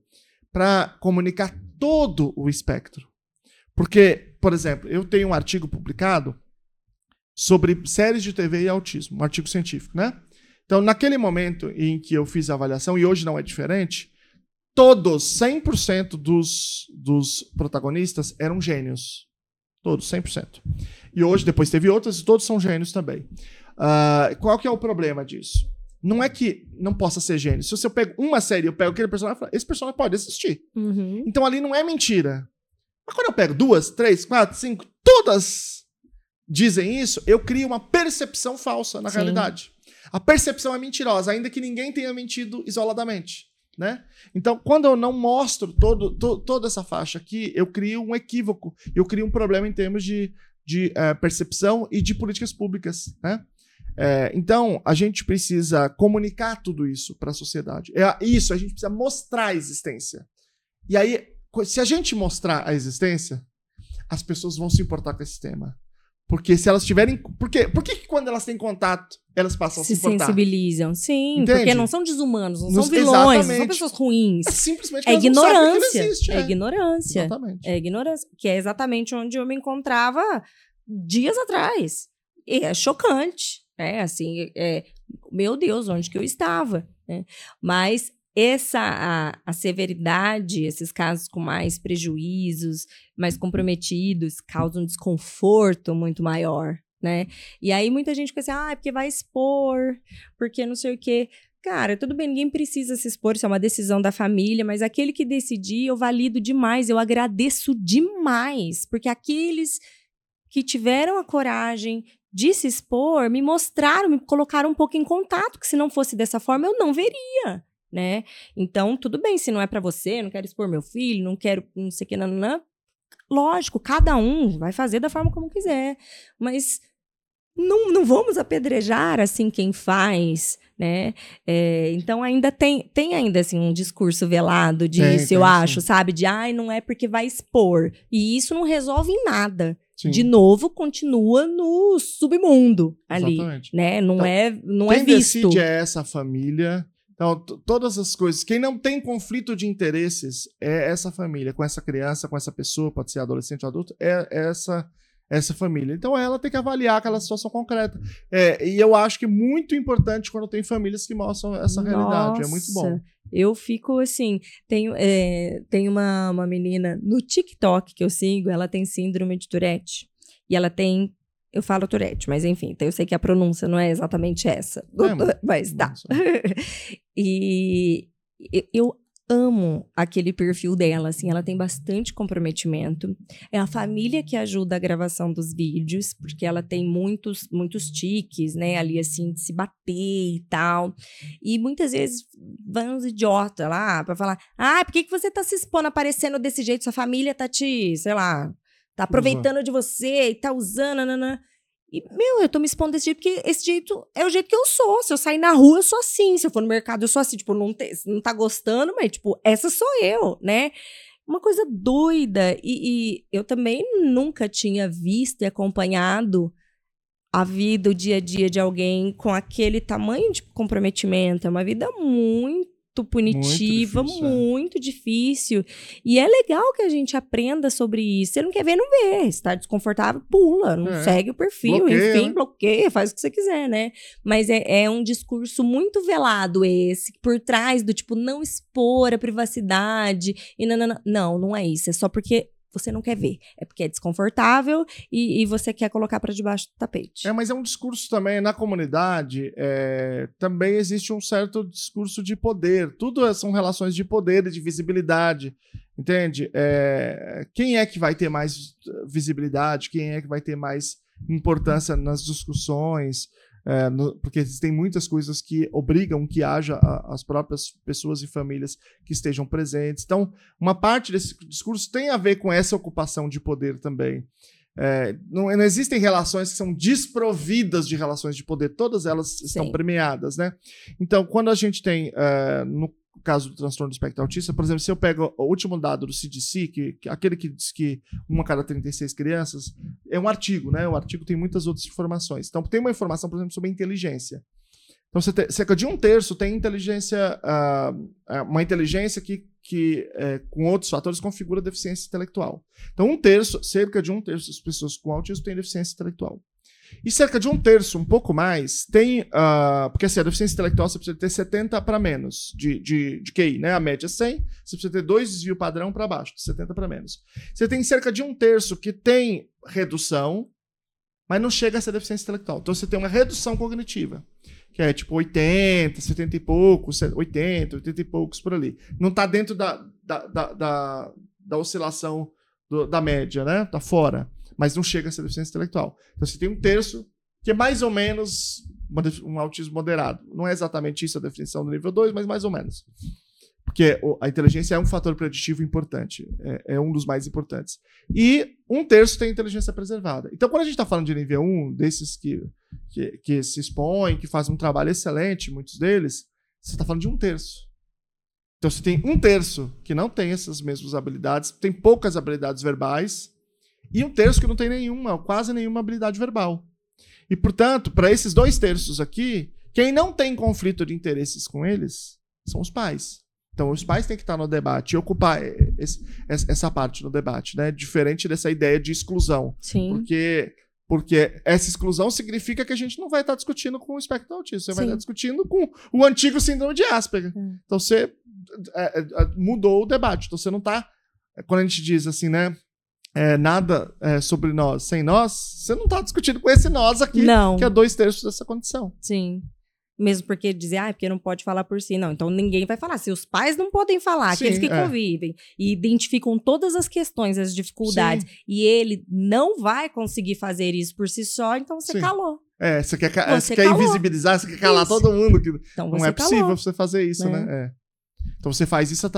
para comunicar todo o espectro. Porque, por exemplo, eu tenho um artigo publicado sobre séries de TV e autismo, um artigo científico, né? Então, naquele momento em que eu fiz a avaliação, e hoje não é diferente, todos, 100% dos, dos protagonistas eram gênios. Todos, 100%. E hoje, depois teve outras, e todos são gênios também. Ah, qual que é o problema disso? Não é que não possa ser gênio. Se eu pego uma série, eu pego aquele personagem e falo, esse personagem pode assistir. Uhum. Então ali não é mentira. Mas quando eu pego duas, três, quatro, cinco, todas dizem isso, eu crio uma percepção falsa na Sim. realidade. A percepção é mentirosa, ainda que ninguém tenha mentido isoladamente. Né? Então, quando eu não mostro todo, to- toda essa faixa aqui, eu crio um equívoco, eu crio um problema em termos de, de eh, percepção e de políticas públicas. Né? Eh, então, a gente precisa comunicar tudo isso para a sociedade. É isso, a gente precisa mostrar a existência. E aí, se a gente mostrar a existência, as pessoas vão se importar com esse tema. Porque se elas tiverem. Por quê? Por que, que quando elas têm contato, elas passam a se Se sensibilizam. Sim, Entende? porque não são desumanos, não Nos- são vilões, não são pessoas ruins. É simplesmente É não ignorância. existe, É é. ignorância. Exatamente. É ignorância. Que é exatamente onde eu me encontrava dias atrás. E é chocante. É assim, é, meu Deus, onde que eu estava? né? Mas essa a, a severidade, esses casos com mais prejuízos, mais comprometidos, causam um desconforto muito maior, né? E aí muita gente fica assim, ah, é porque vai expor, porque não sei o quê. Cara, tudo bem, ninguém precisa se expor, isso é uma decisão da família, mas aquele que decidir, eu valido demais, eu agradeço demais, porque aqueles que tiveram a coragem, de se expor, me mostraram, me colocaram um pouco em contato, que se não fosse dessa forma eu não veria, né? Então, tudo bem, se não é para você, não quero expor meu filho, não quero não sei o que, não, não, lógico, cada um vai fazer da forma como quiser, mas não, não vamos apedrejar assim quem faz, né? É, então ainda tem, tem ainda assim um discurso velado disso, tem, eu tem, acho, sim. sabe? De ai, não é porque vai expor. E isso não resolve em nada. Sim. De novo, continua no submundo ali, Exatamente. né? Não então, é, não é visto. Quem decide é essa família. Então, todas as coisas. Quem não tem conflito de interesses é essa família, com essa criança, com essa pessoa, pode ser adolescente ou adulto, é essa essa família. Então ela tem que avaliar aquela situação concreta. É, e eu acho que é muito importante quando tem famílias que mostram essa Nossa, realidade. É muito bom. Eu fico assim, tem, é, tem uma, uma menina no TikTok que eu sigo, ela tem síndrome de Tourette. E ela tem eu falo Tourette, mas enfim, então eu sei que a pronúncia não é exatamente essa. É, mas tá. e eu amo aquele perfil dela, assim, ela tem bastante comprometimento. É a família que ajuda a gravação dos vídeos, porque ela tem muitos muitos tiques, né, ali assim de se bater e tal. E muitas vezes vão uns idiotas lá para falar: "Ah, por que que você tá se expondo aparecendo desse jeito? Sua família tá te, sei lá, tá aproveitando uhum. de você e tá usando, nanana. E, meu, eu tô me expondo desse jeito porque esse jeito é o jeito que eu sou. Se eu sair na rua, eu sou assim. Se eu for no mercado, eu sou assim. Tipo, não, te, não tá gostando, mas, tipo, essa sou eu, né? Uma coisa doida. E, e eu também nunca tinha visto e acompanhado a vida, o dia a dia de alguém com aquele tamanho de comprometimento. É uma vida muito muito punitiva, muito difícil, é. muito é. difícil. E é legal que a gente aprenda sobre isso. Você não quer ver, não vê. Está desconfortável, pula, não é. segue o perfil, bloqueia, enfim, né? bloqueia, faz o que você quiser, né? Mas é, é um discurso muito velado esse, por trás do tipo, não expor a privacidade e não, não, não. Não, não é isso. É só porque você não quer ver. É porque é desconfortável e, e você quer colocar para debaixo do tapete. É, mas é um discurso também na comunidade. É, também existe um certo discurso de poder. Tudo é, são relações de poder e de visibilidade. Entende? É, quem é que vai ter mais visibilidade? Quem é que vai ter mais importância nas discussões? É, no, porque existem muitas coisas que obrigam que haja a, as próprias pessoas e famílias que estejam presentes. Então, uma parte desse discurso tem a ver com essa ocupação de poder também. É, não, não, existem relações que são desprovidas de relações de poder, todas elas Sim. estão premiadas, né? Então, quando a gente tem, uh, no o caso do transtorno do espectro autista, por exemplo, se eu pego o último dado do CDC, que, que aquele que diz que uma cada 36 crianças, é um artigo, né? O artigo tem muitas outras informações. Então, tem uma informação, por exemplo, sobre inteligência. Então, você tem, cerca de um terço tem inteligência, uh, uma inteligência que, que uh, com outros fatores, configura deficiência intelectual. Então, um terço, cerca de um terço das pessoas com autismo têm deficiência intelectual. E cerca de um terço, um pouco mais, tem. Uh, porque assim, a deficiência intelectual você precisa ter 70 para menos de, de, de QI, né? A média é 100, você precisa ter dois desvio padrão para baixo, de 70 para menos. Você tem cerca de um terço que tem redução, mas não chega a ser deficiência intelectual. Então você tem uma redução cognitiva, que é tipo 80, 70 e poucos, 80, 80 e poucos por ali. Não está dentro da, da, da, da, da oscilação do, da média, né? Tá fora mas não chega a ser deficiência intelectual. Então você tem um terço que é mais ou menos um autismo moderado. Não é exatamente isso a definição do nível 2, mas mais ou menos. Porque a inteligência é um fator preditivo importante, é, é um dos mais importantes. E um terço tem inteligência preservada. Então, quando a gente está falando de nível 1, um, desses que, que, que se expõem, que fazem um trabalho excelente, muitos deles, você está falando de um terço. Então, você tem um terço que não tem essas mesmas habilidades, tem poucas habilidades verbais, e um terço que não tem nenhuma, quase nenhuma habilidade verbal. E, portanto, para esses dois terços aqui, quem não tem conflito de interesses com eles são os pais. Então, os pais têm que estar no debate e ocupar esse, essa parte no debate, né? Diferente dessa ideia de exclusão. Sim. Porque, porque essa exclusão significa que a gente não vai estar discutindo com o espectro autista, você Sim. vai estar discutindo com o antigo síndrome de Asperger. Hum. Então, você é, é, mudou o debate. Então, você não está. Quando a gente diz assim, né? É, nada é, sobre nós sem nós, você não está discutindo com esse nós aqui, não. que é dois terços dessa condição. Sim. mesmo porque dizer, ah, é porque não pode falar por si. Não, então ninguém vai falar. Se os pais não podem falar, Sim, aqueles que é. convivem e identificam todas as questões, as dificuldades, Sim. e ele não vai conseguir fazer isso por si só, então você Sim. calou. É, você quer, Você você quer calou. invisibilizar, você quer calar Isso. todo mundo. Que Então não é possível calou. você fazer isso, né? né? É. Então você faz isso,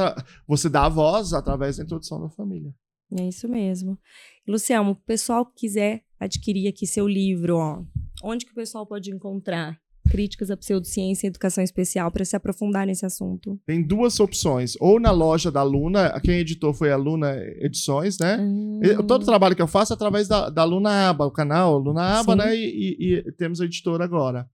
você dá a voz através da introdução da família. É isso mesmo. Luciano, o pessoal que quiser adquirir aqui seu livro, ó, onde que o pessoal pode encontrar? Críticas à pseudociência e educação especial para se aprofundar nesse assunto. Tem duas opções. Ou na loja da Luna, quem editou foi a Luna Edições, né? Eu- Todo o trabalho que eu faço é através da, da Luna Aba, o canal Luna Aba, Sim. né? E, e- e temos a editora agora.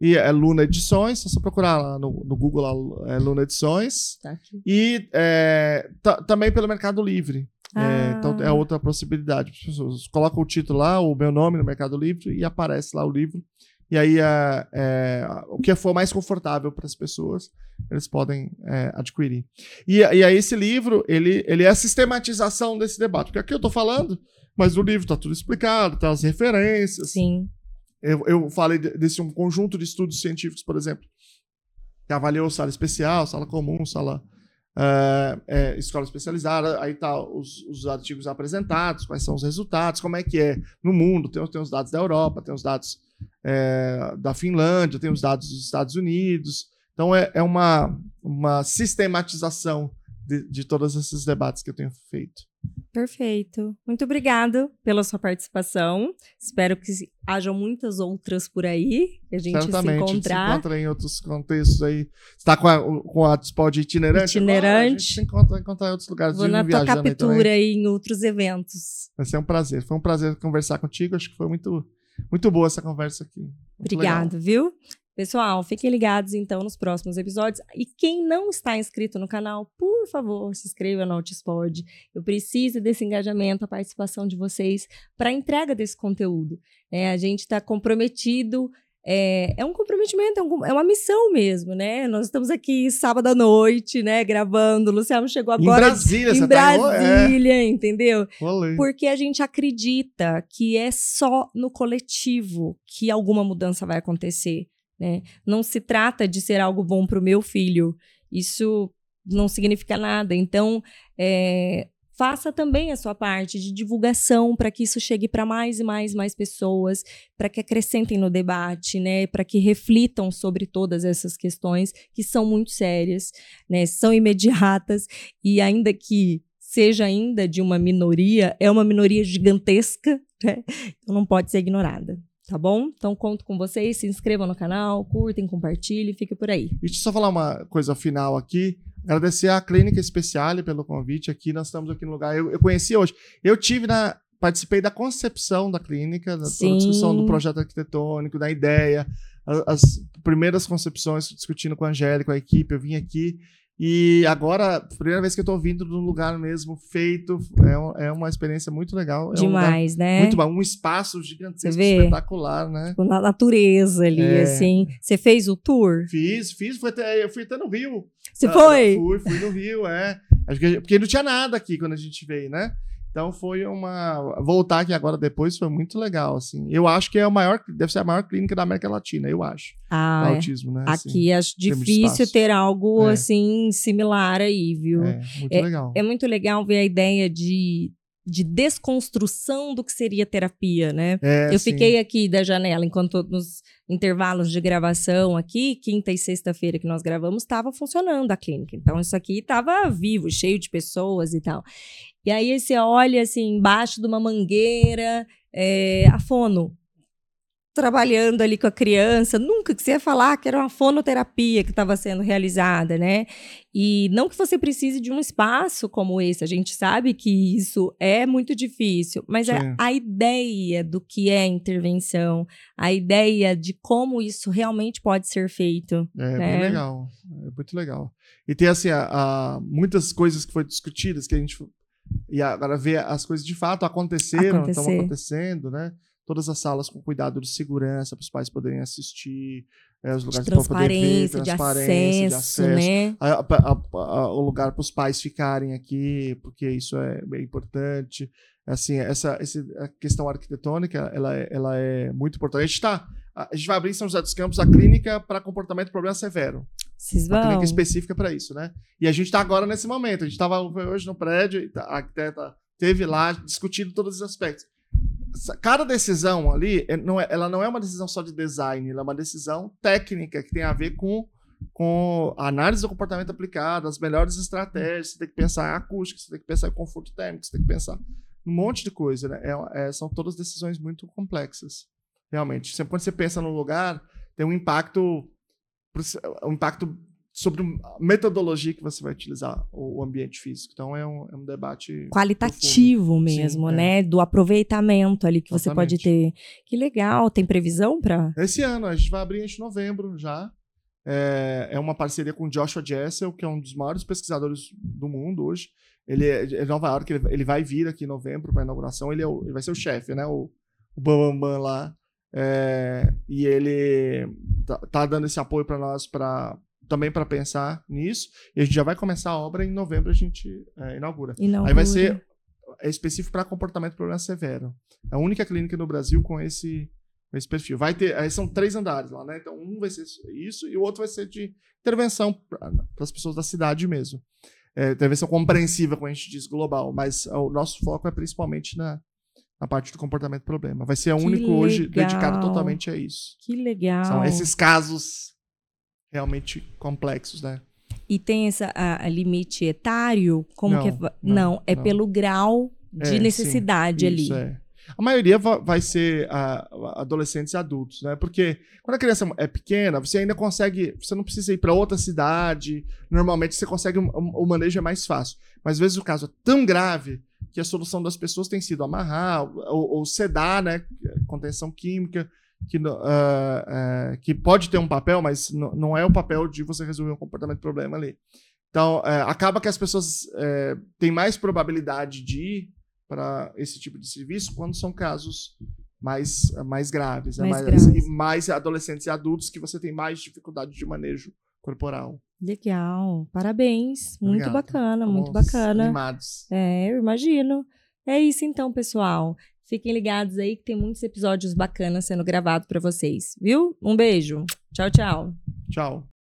E é Luna Edições, é só procurar lá no, no Google lá, é Luna Edições. Tá aqui. E é, ta- também pelo Mercado Livre. É, Ah. então é outra possibilidade. As pessoas colocam o título lá, o meu nome no Mercado Livre e aparece lá o livro. E aí é, é, o que for mais confortável para as pessoas, eles podem é, adquirir. E, e aí esse livro, ele, ele é a sistematização desse debate. Porque aqui eu estou falando, mas no livro está tudo explicado, tá as referências. Sim. Eu, eu falei de- desse um conjunto de estudos científicos, por exemplo, que avaliou sala especial, sala comum, sala é, é, escola especializada. Aí tá os, os artigos apresentados, quais são os resultados, como é que é no mundo. Tem, tem os dados da Europa, tem os dados é, da Finlândia, tem os dados dos Estados Unidos. Então é, é uma, uma sistematização de, de todos esses debates que eu tenho feito. Perfeito. Muito obrigada pela sua participação. Espero que hajam muitas outras por aí, que a gente se Certamente, a gente se encontrar. encontra em outros contextos aí. Você está com a, com a Dispod itinerante? Itinerante. A gente se encontra, encontrar em outros lugares. Vou na tua captura aí em outros eventos. Vai ser um prazer. Foi um prazer conversar contigo. Acho que foi muito, muito boa essa conversa aqui. Muito Obrigado, viu? Pessoal, fiquem ligados então nos próximos episódios. E quem não está inscrito no canal, por favor, se inscreva no Altispod. Eu preciso desse engajamento, a participação de vocês para a entrega desse conteúdo. né? a gente está comprometido. É, é um comprometimento, é, um- é uma missão mesmo, né? Nós estamos aqui sábado à noite, né? Gravando. O Luciano chegou Em agora Brasília, em você tá em é, Brasília, entendeu? rolê. Porque a gente acredita que é só no coletivo que alguma mudança vai acontecer. Né? Não se trata de ser algo bom para o meu filho. Isso não significa nada. Então, é, faça também a sua parte de divulgação para que isso chegue para mais e mais mais pessoas, para que acrescentem no debate, né? Para que reflitam sobre todas essas questões que são muito sérias, né? São imediatas e ainda que seja ainda de uma minoria, é uma minoria gigantesca, né? Então não pode ser ignorada. Tá bom? Então conto com vocês, se inscrevam no canal, curtem, compartilhem, fique por aí. E deixa eu só falar uma coisa final aqui. Agradecer à Clínica Especiale pelo convite aqui. Nós estamos aqui no lugar. Eu, eu conheci hoje. Eu tive na. Participei da concepção da clínica, da toda a discussão do projeto arquitetônico, da ideia, a- as primeiras concepções discutindo com a Angélica, com a equipe. Eu vim aqui e agora, primeira vez que eu estou vindo num lugar mesmo feito, é, um- é uma experiência muito legal. É um Demais, né? muito bom, um espaço gigantesco, espetacular, né? Na natureza ali, É. assim. Você fez o tour? Fiz, fiz, fui até, eu fui até no Rio. Você Ah, foi? Fui, fui no Rio, é. Porque não tinha nada aqui quando a gente veio, né? Então foi uma. Voltar aqui agora depois foi muito legal, assim. Eu acho que é a maior, deve ser a maior clínica da América Latina, eu acho. Ah, é. autismo, né? assim. Aqui acho termos de difícil ter algo É. assim similar aí, viu? É, muito legal. É muito legal ver a ideia de, de desconstrução do que seria terapia, né? É, Eu sim. fiquei aqui da janela enquanto nos intervalos de gravação aqui, quinta e sexta-feira que nós gravamos, estava funcionando a clínica. Então, isso aqui estava vivo, cheio de pessoas e tal. E aí você olha assim, embaixo de uma mangueira, é, a fono trabalhando ali com a criança, nunca que você ia falar que era uma fonoterapia que estava sendo realizada, né? E não que você precise de um espaço como esse, a gente sabe que isso é muito difícil, mas a, a ideia do que é intervenção, a ideia de como isso realmente pode ser feito. É, né? bem legal. É muito legal. E tem, assim, a, a- muitas coisas que foram discutidas que a gente. E agora ver as coisas de fato aconteceram, estão Acontecer. acontecendo, né? Todas as salas com cuidado de segurança para os pais poderem assistir, é, os lugares para poder ver, transparência, de transparência, de acesso, acesso. né? a- a- a- o lugar para os pais ficarem aqui, porque isso é bem importante. Assim, essa, esse- a questão arquitetônica, ela é, ela é muito importante. A gente, tá, a gente vai abrir em São José dos Campos a clínica para comportamento e problema severo. Vocês Uma vão. clínica específica para isso, né? E a gente está agora nesse momento. A gente estava hoje no prédio, a arquiteta teve lá discutindo todos os aspectos. Cada decisão ali, é- é- ela não é uma decisão só de design, ela é uma decisão técnica que tem a ver com, com a análise do comportamento aplicado, as melhores estratégias. Você tem que pensar em acústica, você tem que pensar em conforto térmico, você tem que pensar um monte de coisa. Né? É- é- são todas decisões muito complexas, realmente. Sempre quando você pensa no lugar, tem um impacto um impacto sobre a metodologia que você vai utilizar o ambiente físico. Então é um, é um debate Qualitativo mesmo, Sim, é. né? Do aproveitamento ali que você pode ter. Que legal. Tem previsão para? Esse ano, a gente vai abrir em novembro já. É, é uma parceria com o Joshua Jessel, que é um dos maiores pesquisadores do mundo hoje. Ele é de Nova York, ele, ele vai vir aqui em novembro para a inauguração. Ele, é o- ele vai ser o chefe, né? O, o Bam Bam Bam lá. É, e ele tá, tá dando esse apoio para nós para também para pensar nisso. E a gente já vai começar a obra em novembro, a gente é, inaugura. Aí vai ser é específico para comportamento problema severo. É a única clínica no Brasil com esse, com esse perfil. Vai ter, aí são três andares lá, né? Então um vai ser isso e o outro vai ser de intervenção para as pessoas da cidade mesmo. É, intervenção compreensiva, como a gente diz, global. Mas o nosso foco é principalmente na, na parte do comportamento problema. Vai ser o Que único hoje legal. dedicado totalmente a isso. Que legal. São esses casos realmente complexos, né? E tem a limite etário? Como Não, que é? não, Não, é não. pelo grau de É, sim, necessidade ali. Isso, é. A maioria va- vai ser ah, adolescentes e adultos, né? Porque quando a criança é pequena, você ainda consegue. Você não precisa ir para outra cidade. Normalmente você consegue. um- um- O manejo é mais fácil. Mas às vezes o caso é tão grave que a solução das pessoas tem sido amarrar ou, ou sedar, né? Contenção química, que, ah, ah, que pode ter um papel, mas não é o papel de você resolver um comportamento problema ali. Então, eh, acaba que as pessoas eh, têm mais probabilidade de ir para esse tipo de serviço quando são casos mais, mais graves, né? Mais mais, graves. e mais adolescentes e adultos que você tem mais dificuldade de manejo corporal. Legal. Parabéns. Muito Obrigado. bacana, muito Estamos bacana. Animados. É, eu imagino. É isso então, pessoal. Fiquem ligados aí que tem muitos episódios bacanas sendo gravados para vocês, viu? Um beijo. Tchau, tchau. Tchau.